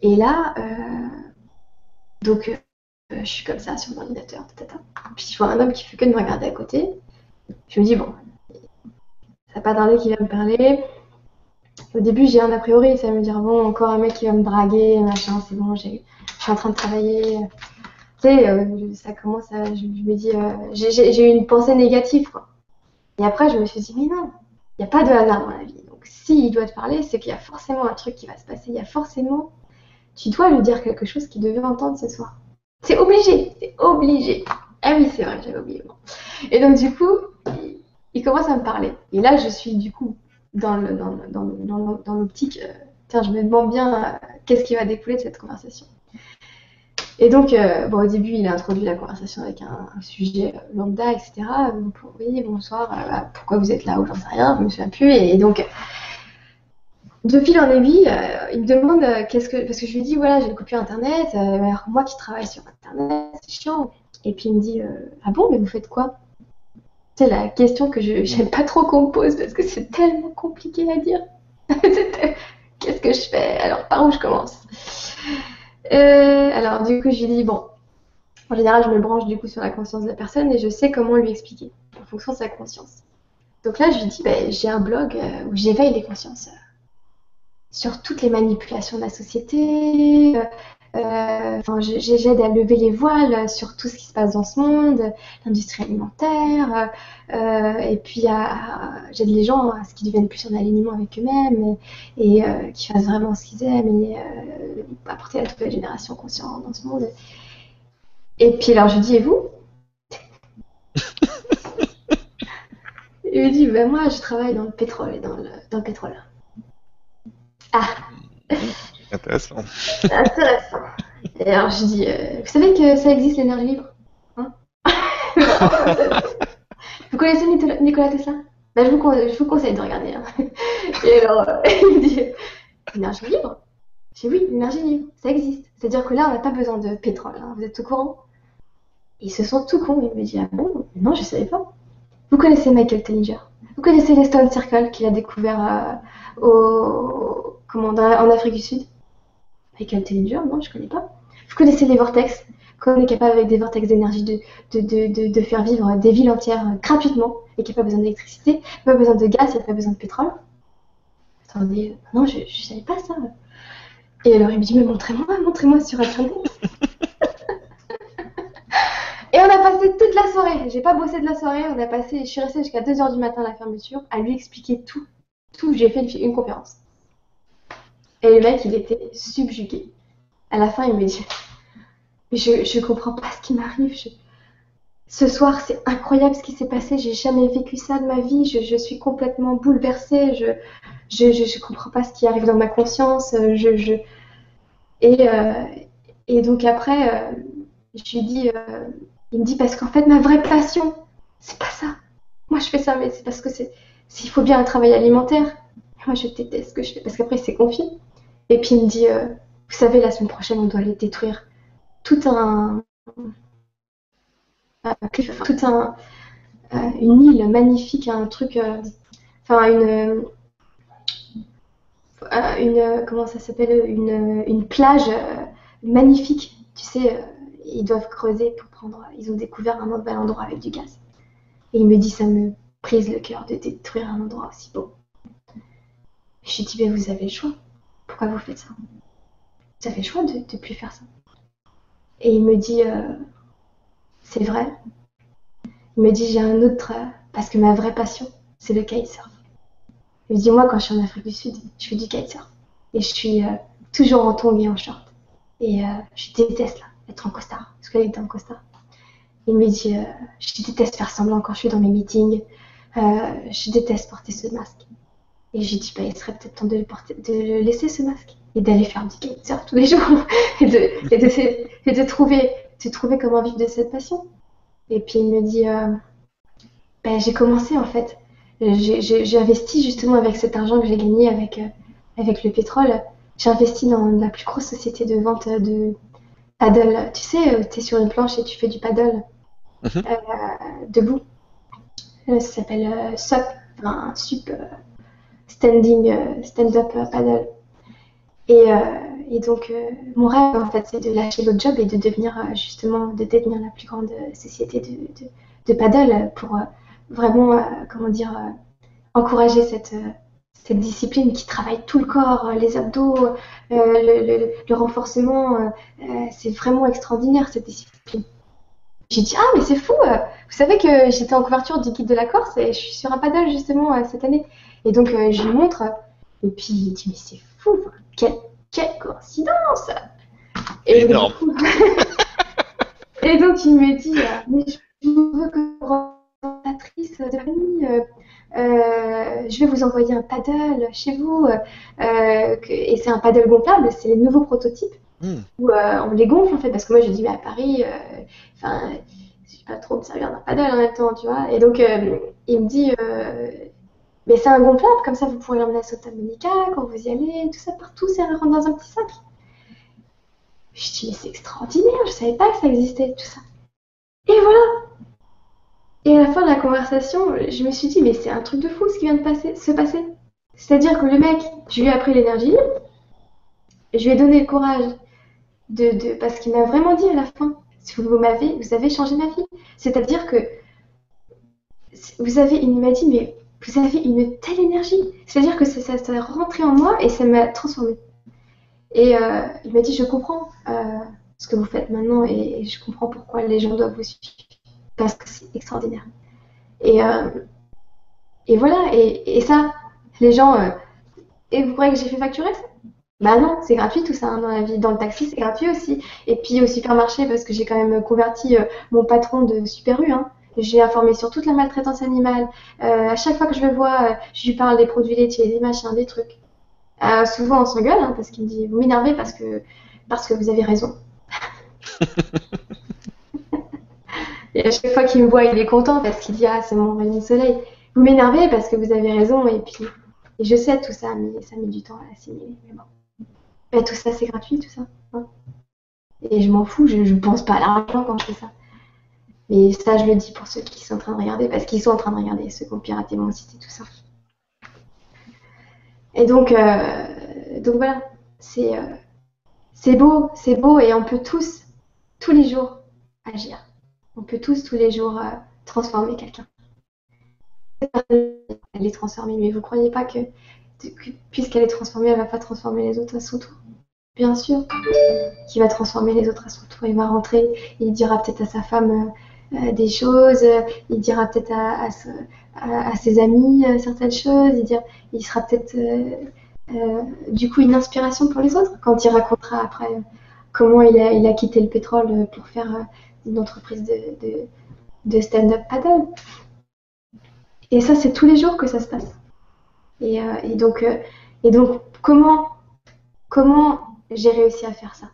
Et là, donc, je suis comme ça sur mon ordinateur. Puis je vois un homme qui fait que de me regarder à côté. Je me dis, bon, ça pas parlé qui va me parler. Au début, j'ai un a priori, ça va me dire, bon, encore un mec qui va me draguer, machin, c'est bon, je suis en train de travailler. Euh, ça commence à. Je, me dis, euh, j'ai eu une pensée négative, quoi. Et après, je me suis dit, mais non, il n'y a pas de hasard dans la vie. Donc, s'il doit te parler, c'est qu'il y a forcément un truc qui va se passer. Il y a forcément. Tu dois lui dire quelque chose qu'il devait entendre ce soir. C'est obligé, c'est obligé. Ah oui, c'est vrai, j'avais oublié. Et donc, du coup, il commence à me parler. Et là, je suis du coup dans l'optique, dans, dans, dans, euh, tiens, je me demande bien euh, qu'est-ce qui va découler de cette conversation. Et donc, euh, bon, au début, il a introduit la conversation avec un, sujet lambda, etc. oui, bonsoir, bah, pourquoi vous êtes là ou j'en sais rien, je me souviens plus. Et, donc, de fil en aiguille, il me demande qu'est-ce que. Parce que je lui dis, voilà, j'ai une copie internet, moi qui travaille sur internet, c'est chiant. Et puis il me dit, ah bon, mais vous faites quoi? C'est la question que je n'aime pas trop qu'on me pose parce que c'est tellement compliqué à dire. Qu'est-ce que je fais? Alors, par où je commence? euh, Alors, du coup, je lui dis, bon, en général, je me branche du coup sur la conscience de la personne et je sais comment lui expliquer en fonction de sa conscience. Donc là, je lui dis, ben, j'ai un blog euh, où j'éveille les consciences euh, sur toutes les manipulations de la société, euh, J'aide à lever les voiles sur tout ce qui se passe dans ce monde, l'industrie alimentaire, euh, et puis j'aide les gens à ce qu'ils deviennent plus en alignement avec eux-mêmes et, et euh, qu'ils fassent vraiment ce qu'ils aiment et apporter la nouvelle génération consciente dans ce monde. Et puis alors je dis, et vous? Il me dit, ben moi je travaille dans le pétrole et dans le, dans le pétrole. Ah Intéressant. Intéressant. Et alors je dis, euh, vous savez que ça existe l'énergie libre hein Vous connaissez Nicolas Tesla? Ben, je, vous, je, vous, conseille de regarder. Hein. Et alors, euh, il me dit, l'énergie libre? Je dis oui, l'énergie libre, ça existe. C'est-à-dire que là, on n'a pas besoin de pétrole. Hein. Vous êtes au courant? Ils se sont tout cons. Il me dit, ah bon? Non, je ne savais pas. Vous connaissez Michael Tellinger? Vous connaissez les Stone Circle qu'il a découvert euh, au, comment, en Afrique du Sud? Michael Tellinger, non, je connais pas. Vous connaissez les vortex? Qu'on est capable avec des vortex d'énergie de, de, de, faire vivre des villes entières gratuitement et qu'il n'y a pas besoin d'électricité, pas besoin de gaz, il n'y a pas besoin de pétrole. Attendez, non, je ne savais pas ça. Et alors il me dit, mais montrez-moi, montrez-moi sur Internet. et on a passé toute la soirée, j'ai pas bossé de la soirée, on a passé, je suis restée jusqu'à 2h du matin à la fermeture à lui expliquer tout. Tout, j'ai fait une conférence. Et le mec, il était subjugué. À la fin, il me dit je, ne comprends pas ce qui m'arrive. Ce soir, c'est incroyable ce qui s'est passé. J'ai jamais vécu ça de ma vie. Je, suis complètement bouleversée. Je, je, je, comprends pas ce qui arrive dans ma conscience. Je, je... Et, euh, et donc après, euh, je lui dis euh, Il me dit Parce qu'en fait, ma vraie passion, c'est pas ça. Moi, je fais ça, mais c'est parce que. S'il faut bien un travail alimentaire. Moi, je déteste ce que je fais. Parce qu'après, il s'est confié. Et puis il me dit, euh, vous savez, la semaine prochaine, on doit aller détruire tout un, tout un, euh, une île magnifique, un truc, euh, enfin une, une, comment ça s'appelle, une, une plage magnifique. Tu sais, ils doivent creuser pour prendre, ils ont découvert un nouvel endroit avec du gaz. Et il me dit, ça me brise le cœur de détruire un endroit aussi beau. Je lui dis, mais vous avez le choix. Pourquoi vous faites ça avez le choix de ne plus faire ça. Et il me dit euh, C'est vrai. Il me dit J'ai un autre. Euh, parce que ma vraie passion, c'est le kitesurf. Il me dit Moi, quand je suis en Afrique du Sud, je fais du kitesurf. Et je suis euh, toujours en tongs et en short. Et je déteste là, être en costard. Parce qu'il était en costard. Il me dit Je déteste faire semblant quand je suis dans mes meetings. je déteste porter ce masque. Et j'ai dit, bah, il serait peut-être temps de, de laisser ce masque et d'aller faire du kitesurf tous les jours et, de, et, de, trouver, de trouver comment vivre de cette passion. Et puis il me dit, euh, bah, j'ai commencé en fait. J'ai investi justement avec cet argent que j'ai gagné avec, euh, avec le pétrole. J'ai investi dans la plus grosse société de vente de, paddle. Tu sais, tu es sur une planche et tu fais du paddle Mhm. debout. ça s'appelle SUP, enfin SUP, standing, stand-up paddle. Et, et donc, mon rêve, en fait, c'est de lâcher l'autre job et de devenir, justement, de détenir la plus grande société de, de, paddle pour vraiment, comment dire, encourager cette, cette discipline qui travaille tout le corps, les abdos, euh, le, renforcement. Euh, c'est vraiment extraordinaire cette discipline. J'ai dit, ah, mais c'est fou! Vous savez que j'étais en couverture du guide de la Corse et je suis sur un paddle justement cette année. Et donc, je lui montre. Et puis, il dit, mais c'est fou! Quelle, quelle coïncidence! Et Énorme! Donc, et donc, il me dit, mais je veux que représentatrice de famille, euh, je vais vous envoyer un paddle chez vous. Euh, et c'est un paddle gonflable, c'est les nouveaux prototypes. Hmm. Où euh, on les gonfle en fait, parce que moi je dis, mais à Paris, enfin, je sais pas trop me servir d'un paddle en même temps, tu vois. Et donc, il me dit, c'est un gonflable, comme ça vous pourrez l'emmener à Santa Monica quand vous y allez, tout ça partout, c'est rentre dans un petit sac. Je dis, mais c'est extraordinaire, je savais pas que ça existait, tout ça. Et voilà, et à la fin de la conversation, je me suis dit, mais c'est un truc de fou ce qui vient de se passer. C'est-à-dire que le mec, je lui ai appris l'énergie, je lui ai donné le courage de, de parce qu'il m'a vraiment dit à la fin, vous m'avez, vous avez changé ma vie. C'est-à-dire que vous avez, il m'a dit, mais vous avez une telle énergie. C'est-à-dire que ça, ça, ça, rentré en moi et ça m'a transformé. Et euh, il m'a dit, je comprends euh, ce que vous faites maintenant et, je comprends pourquoi les gens doivent vous suivre parce que c'est extraordinaire. Et, euh, voilà, et, ça, les gens. Et vous croyez que j'ai fait facturer ça? Bah non, c'est gratuit tout ça hein, dans la vie. Dans le taxi, c'est gratuit aussi. Et puis au supermarché, parce que j'ai quand même converti mon patron de Super. Hein. J'ai informé sur toute la maltraitance animale. à chaque fois que je le vois, je lui parle des produits laitiers, des machins, des trucs. souvent on s'engueule hein, parce qu'il me dit Vous m'énervez parce que, parce que vous avez raison. Et à chaque fois qu'il me voit, il est content parce qu'il dit Ah, c'est mon rayon de soleil. Vous m'énervez parce que vous avez raison. Et puis, et je sais tout ça, mais ça met du temps à assimiler. Mais bon. tout ça, c'est gratuit, tout ça. Hein. et je m'en fous, je ne pense pas à l'argent quand je fais ça. Mais ça, je le dis pour ceux qui sont en train de regarder, parce qu'ils sont en train de regarder, ceux qui ont piraté mon site et tout ça. Et donc, euh, donc voilà, c'est euh, c'est beau, c'est beau, et on peut tous, tous les jours, agir. On peut tous, tous les jours, euh, transformer quelqu'un. Elle est transformée, mais vous ne croyez pas que, puisqu'elle est transformée, elle ne va pas transformer les autres à son tour? Bien sûr qu'il va transformer les autres à son tour? Il va rentrer, il dira peut-être à sa femme des choses, il dira peut-être à, ses amis certaines choses, il, sera peut-être du coup une inspiration pour les autres quand il racontera après comment il a, quitté le pétrole pour faire une entreprise de, stand-up paddle. Et ça, c'est tous les jours que ça se passe. Et, euh, donc, euh, comment j'ai réussi à faire ça?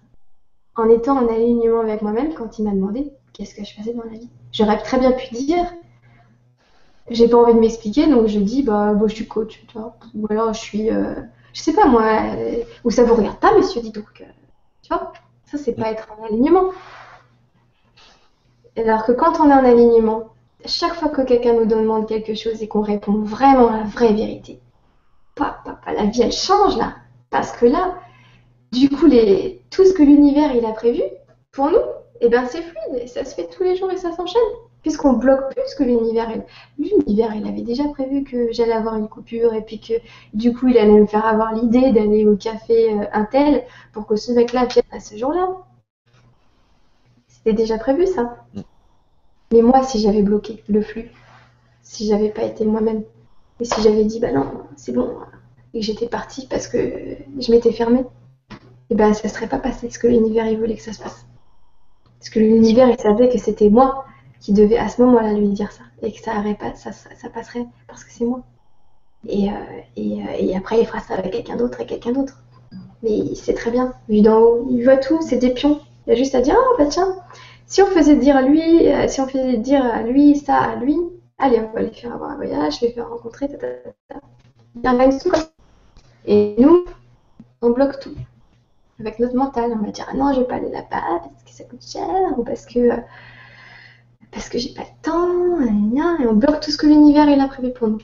En étant en alignement avec moi-même quand il m'a demandé qu'est-ce que je faisais dans la vie. J'aurais très bien pu dire, j'ai pas envie de m'expliquer, donc je dis, bah, je suis coach, tu vois. Ou alors je suis, euh, je sais pas moi, ou ça vous regarde pas, monsieur, dis donc. tu vois, ça, c'est pas être en alignement. Alors que quand on est en alignement, chaque fois que quelqu'un nous demande quelque chose et qu'on répond vraiment la vraie vérité, la vie elle change là. Parce que là, du coup, les, tout ce que l'univers il a prévu pour nous, eh ben c'est fluide et ça se fait tous les jours et ça s'enchaîne. Puisqu'on bloque plus que l'univers. L'univers, il avait déjà prévu que j'allais avoir une coupure et puis que du coup, il allait me faire avoir l'idée d'aller au café euh, un tel pour que ce mec-là vienne à ce jour-là. C'était déjà prévu ça. Mm. Mais moi, si j'avais bloqué le flux, si j'avais pas été moi-même, et si j'avais dit bah non, c'est bon, et que j'étais partie parce que je m'étais fermée, et eh ben ça serait pas passé ce que l'univers il voulait que ça se passe. Parce que l'univers il savait que c'était moi qui devais à ce moment-là lui dire ça et que ça ça, ça, passerait parce que c'est moi. Et, euh, euh, et, après il fera ça avec quelqu'un d'autre et quelqu'un d'autre. Mais il sait très bien, vu d'en haut, il voit tout, c'est des pions. Il a juste à dire, ah bah tiens, si on faisait dire à lui, euh, si on faisait dire à lui ça à lui, allez, on va les faire avoir un voyage, je vais faire rencontrer, ta, Il y a tout Et nous, on bloque tout. Avec notre mental. On va dire ah non, je vais pas aller là-bas parce que ça coûte cher ou parce que parce que j'ai pas le temps, et on bloque tout ce que l'univers il a prévu pour nous.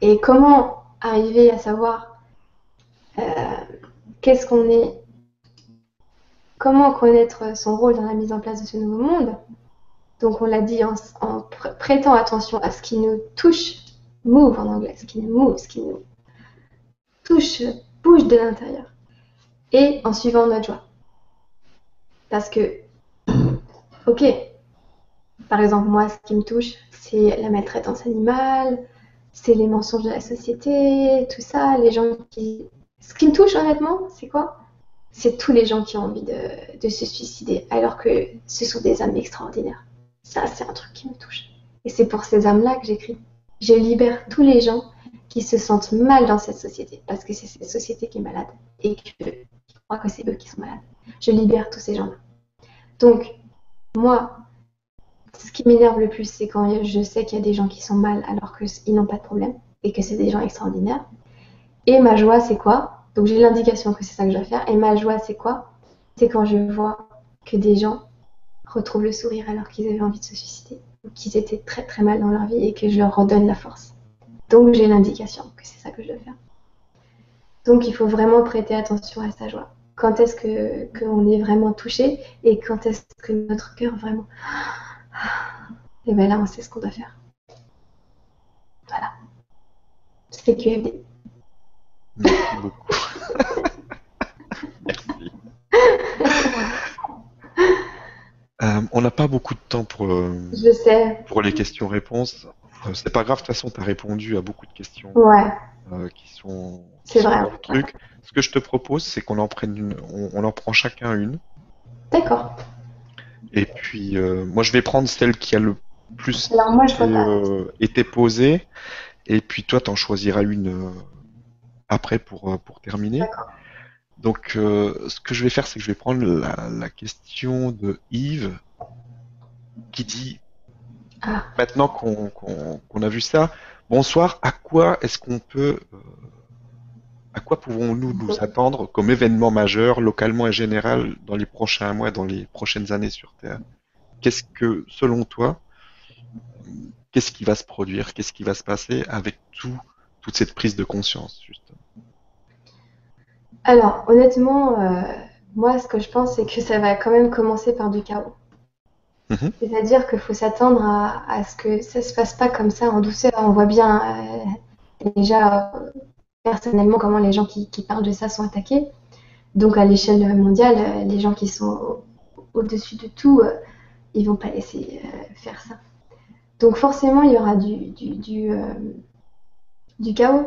Et comment arriver à savoir euh, qu'est-ce qu'on est, comment connaître son rôle dans la mise en place de ce nouveau monde? Donc on l'a dit en, prêtant attention à ce qui nous touche, move en anglais, ce qui nous move, ce qui nous touche, de l'intérieur. Et en suivant notre joie. Parce que, ok, par exemple, moi, ce qui me touche, c'est la maltraitance animale, c'est les mensonges de la société, tout ça, les gens qui... Ce qui me touche honnêtement, c'est quoi? C'est tous les gens qui ont envie de, se suicider, alors que ce sont des âmes extraordinaires. Ça, c'est un truc qui me touche. Et c'est pour ces âmes-là que j'écris. Je libère tous les gens qui se sentent mal dans cette société, parce que c'est cette société qui est malade, et que je crois que c'est eux qui sont malades. Je libère tous ces gens-là. Donc, moi, ce qui m'énerve le plus, c'est quand je sais qu'il y a des gens qui sont mal alors qu'ils n'ont pas de problème et que c'est des gens extraordinaires. Et ma joie, c'est quoi? Donc j'ai l'indication que c'est ça que je dois faire. Et ma joie, c'est quoi? C'est quand je vois que des gens retrouvent le sourire alors qu'ils avaient envie de se suicider ou qu'ils étaient très très mal dans leur vie et que je leur redonne la force. Donc j'ai l'indication que c'est ça que je dois faire. Donc il faut vraiment prêter attention à sa joie. Quand est-ce que qu'on est vraiment touché et quand est-ce que notre cœur vraiment et bien là, on sait ce qu'on doit faire. Voilà. C'est QFD. Merci beaucoup. Merci. Euh, on n'a pas beaucoup de temps pour, euh, Je sais. pour les questions-réponses. Euh, c'est pas grave, de toute façon, tu as répondu à beaucoup de questions ouais. qui sont, c'est vrai. truc. Ce que je te propose, c'est qu'on en prenne une, on en prend chacun une. D'accord. Et puis, euh, moi, je vais prendre celle qui a le plus euh, été, posée. Et puis, toi, tu en choisiras une euh, après pour, pour terminer. Donc, ce que je vais faire, c'est que je vais prendre la, question de Yves qui dit. Maintenant qu'on a vu ça, bonsoir, à quoi est-ce qu'on peut à quoi pouvons-nous nous attendre comme événement majeur, localement et général, dans les prochains mois, dans les prochaines années sur Terre? Qu'est-ce que, selon toi, qu'est-ce qui va se produire Qu'est-ce qui va se passer avec tout, toute cette prise de conscience, justement? Alors, honnêtement, euh, moi, ce que je pense, c'est que ça va quand même commencer par du chaos. Mhm. C'est-à-dire qu'il faut s'attendre à, ce que ça se passe pas comme ça en douceur. On voit bien euh, déjà personnellement comment les gens qui, parlent de ça sont attaqués. Donc à l'échelle mondiale, euh, les gens qui sont au-dessus de tout, euh, ils vont pas laisser euh, faire ça. Donc forcément, il y aura du, du, du chaos.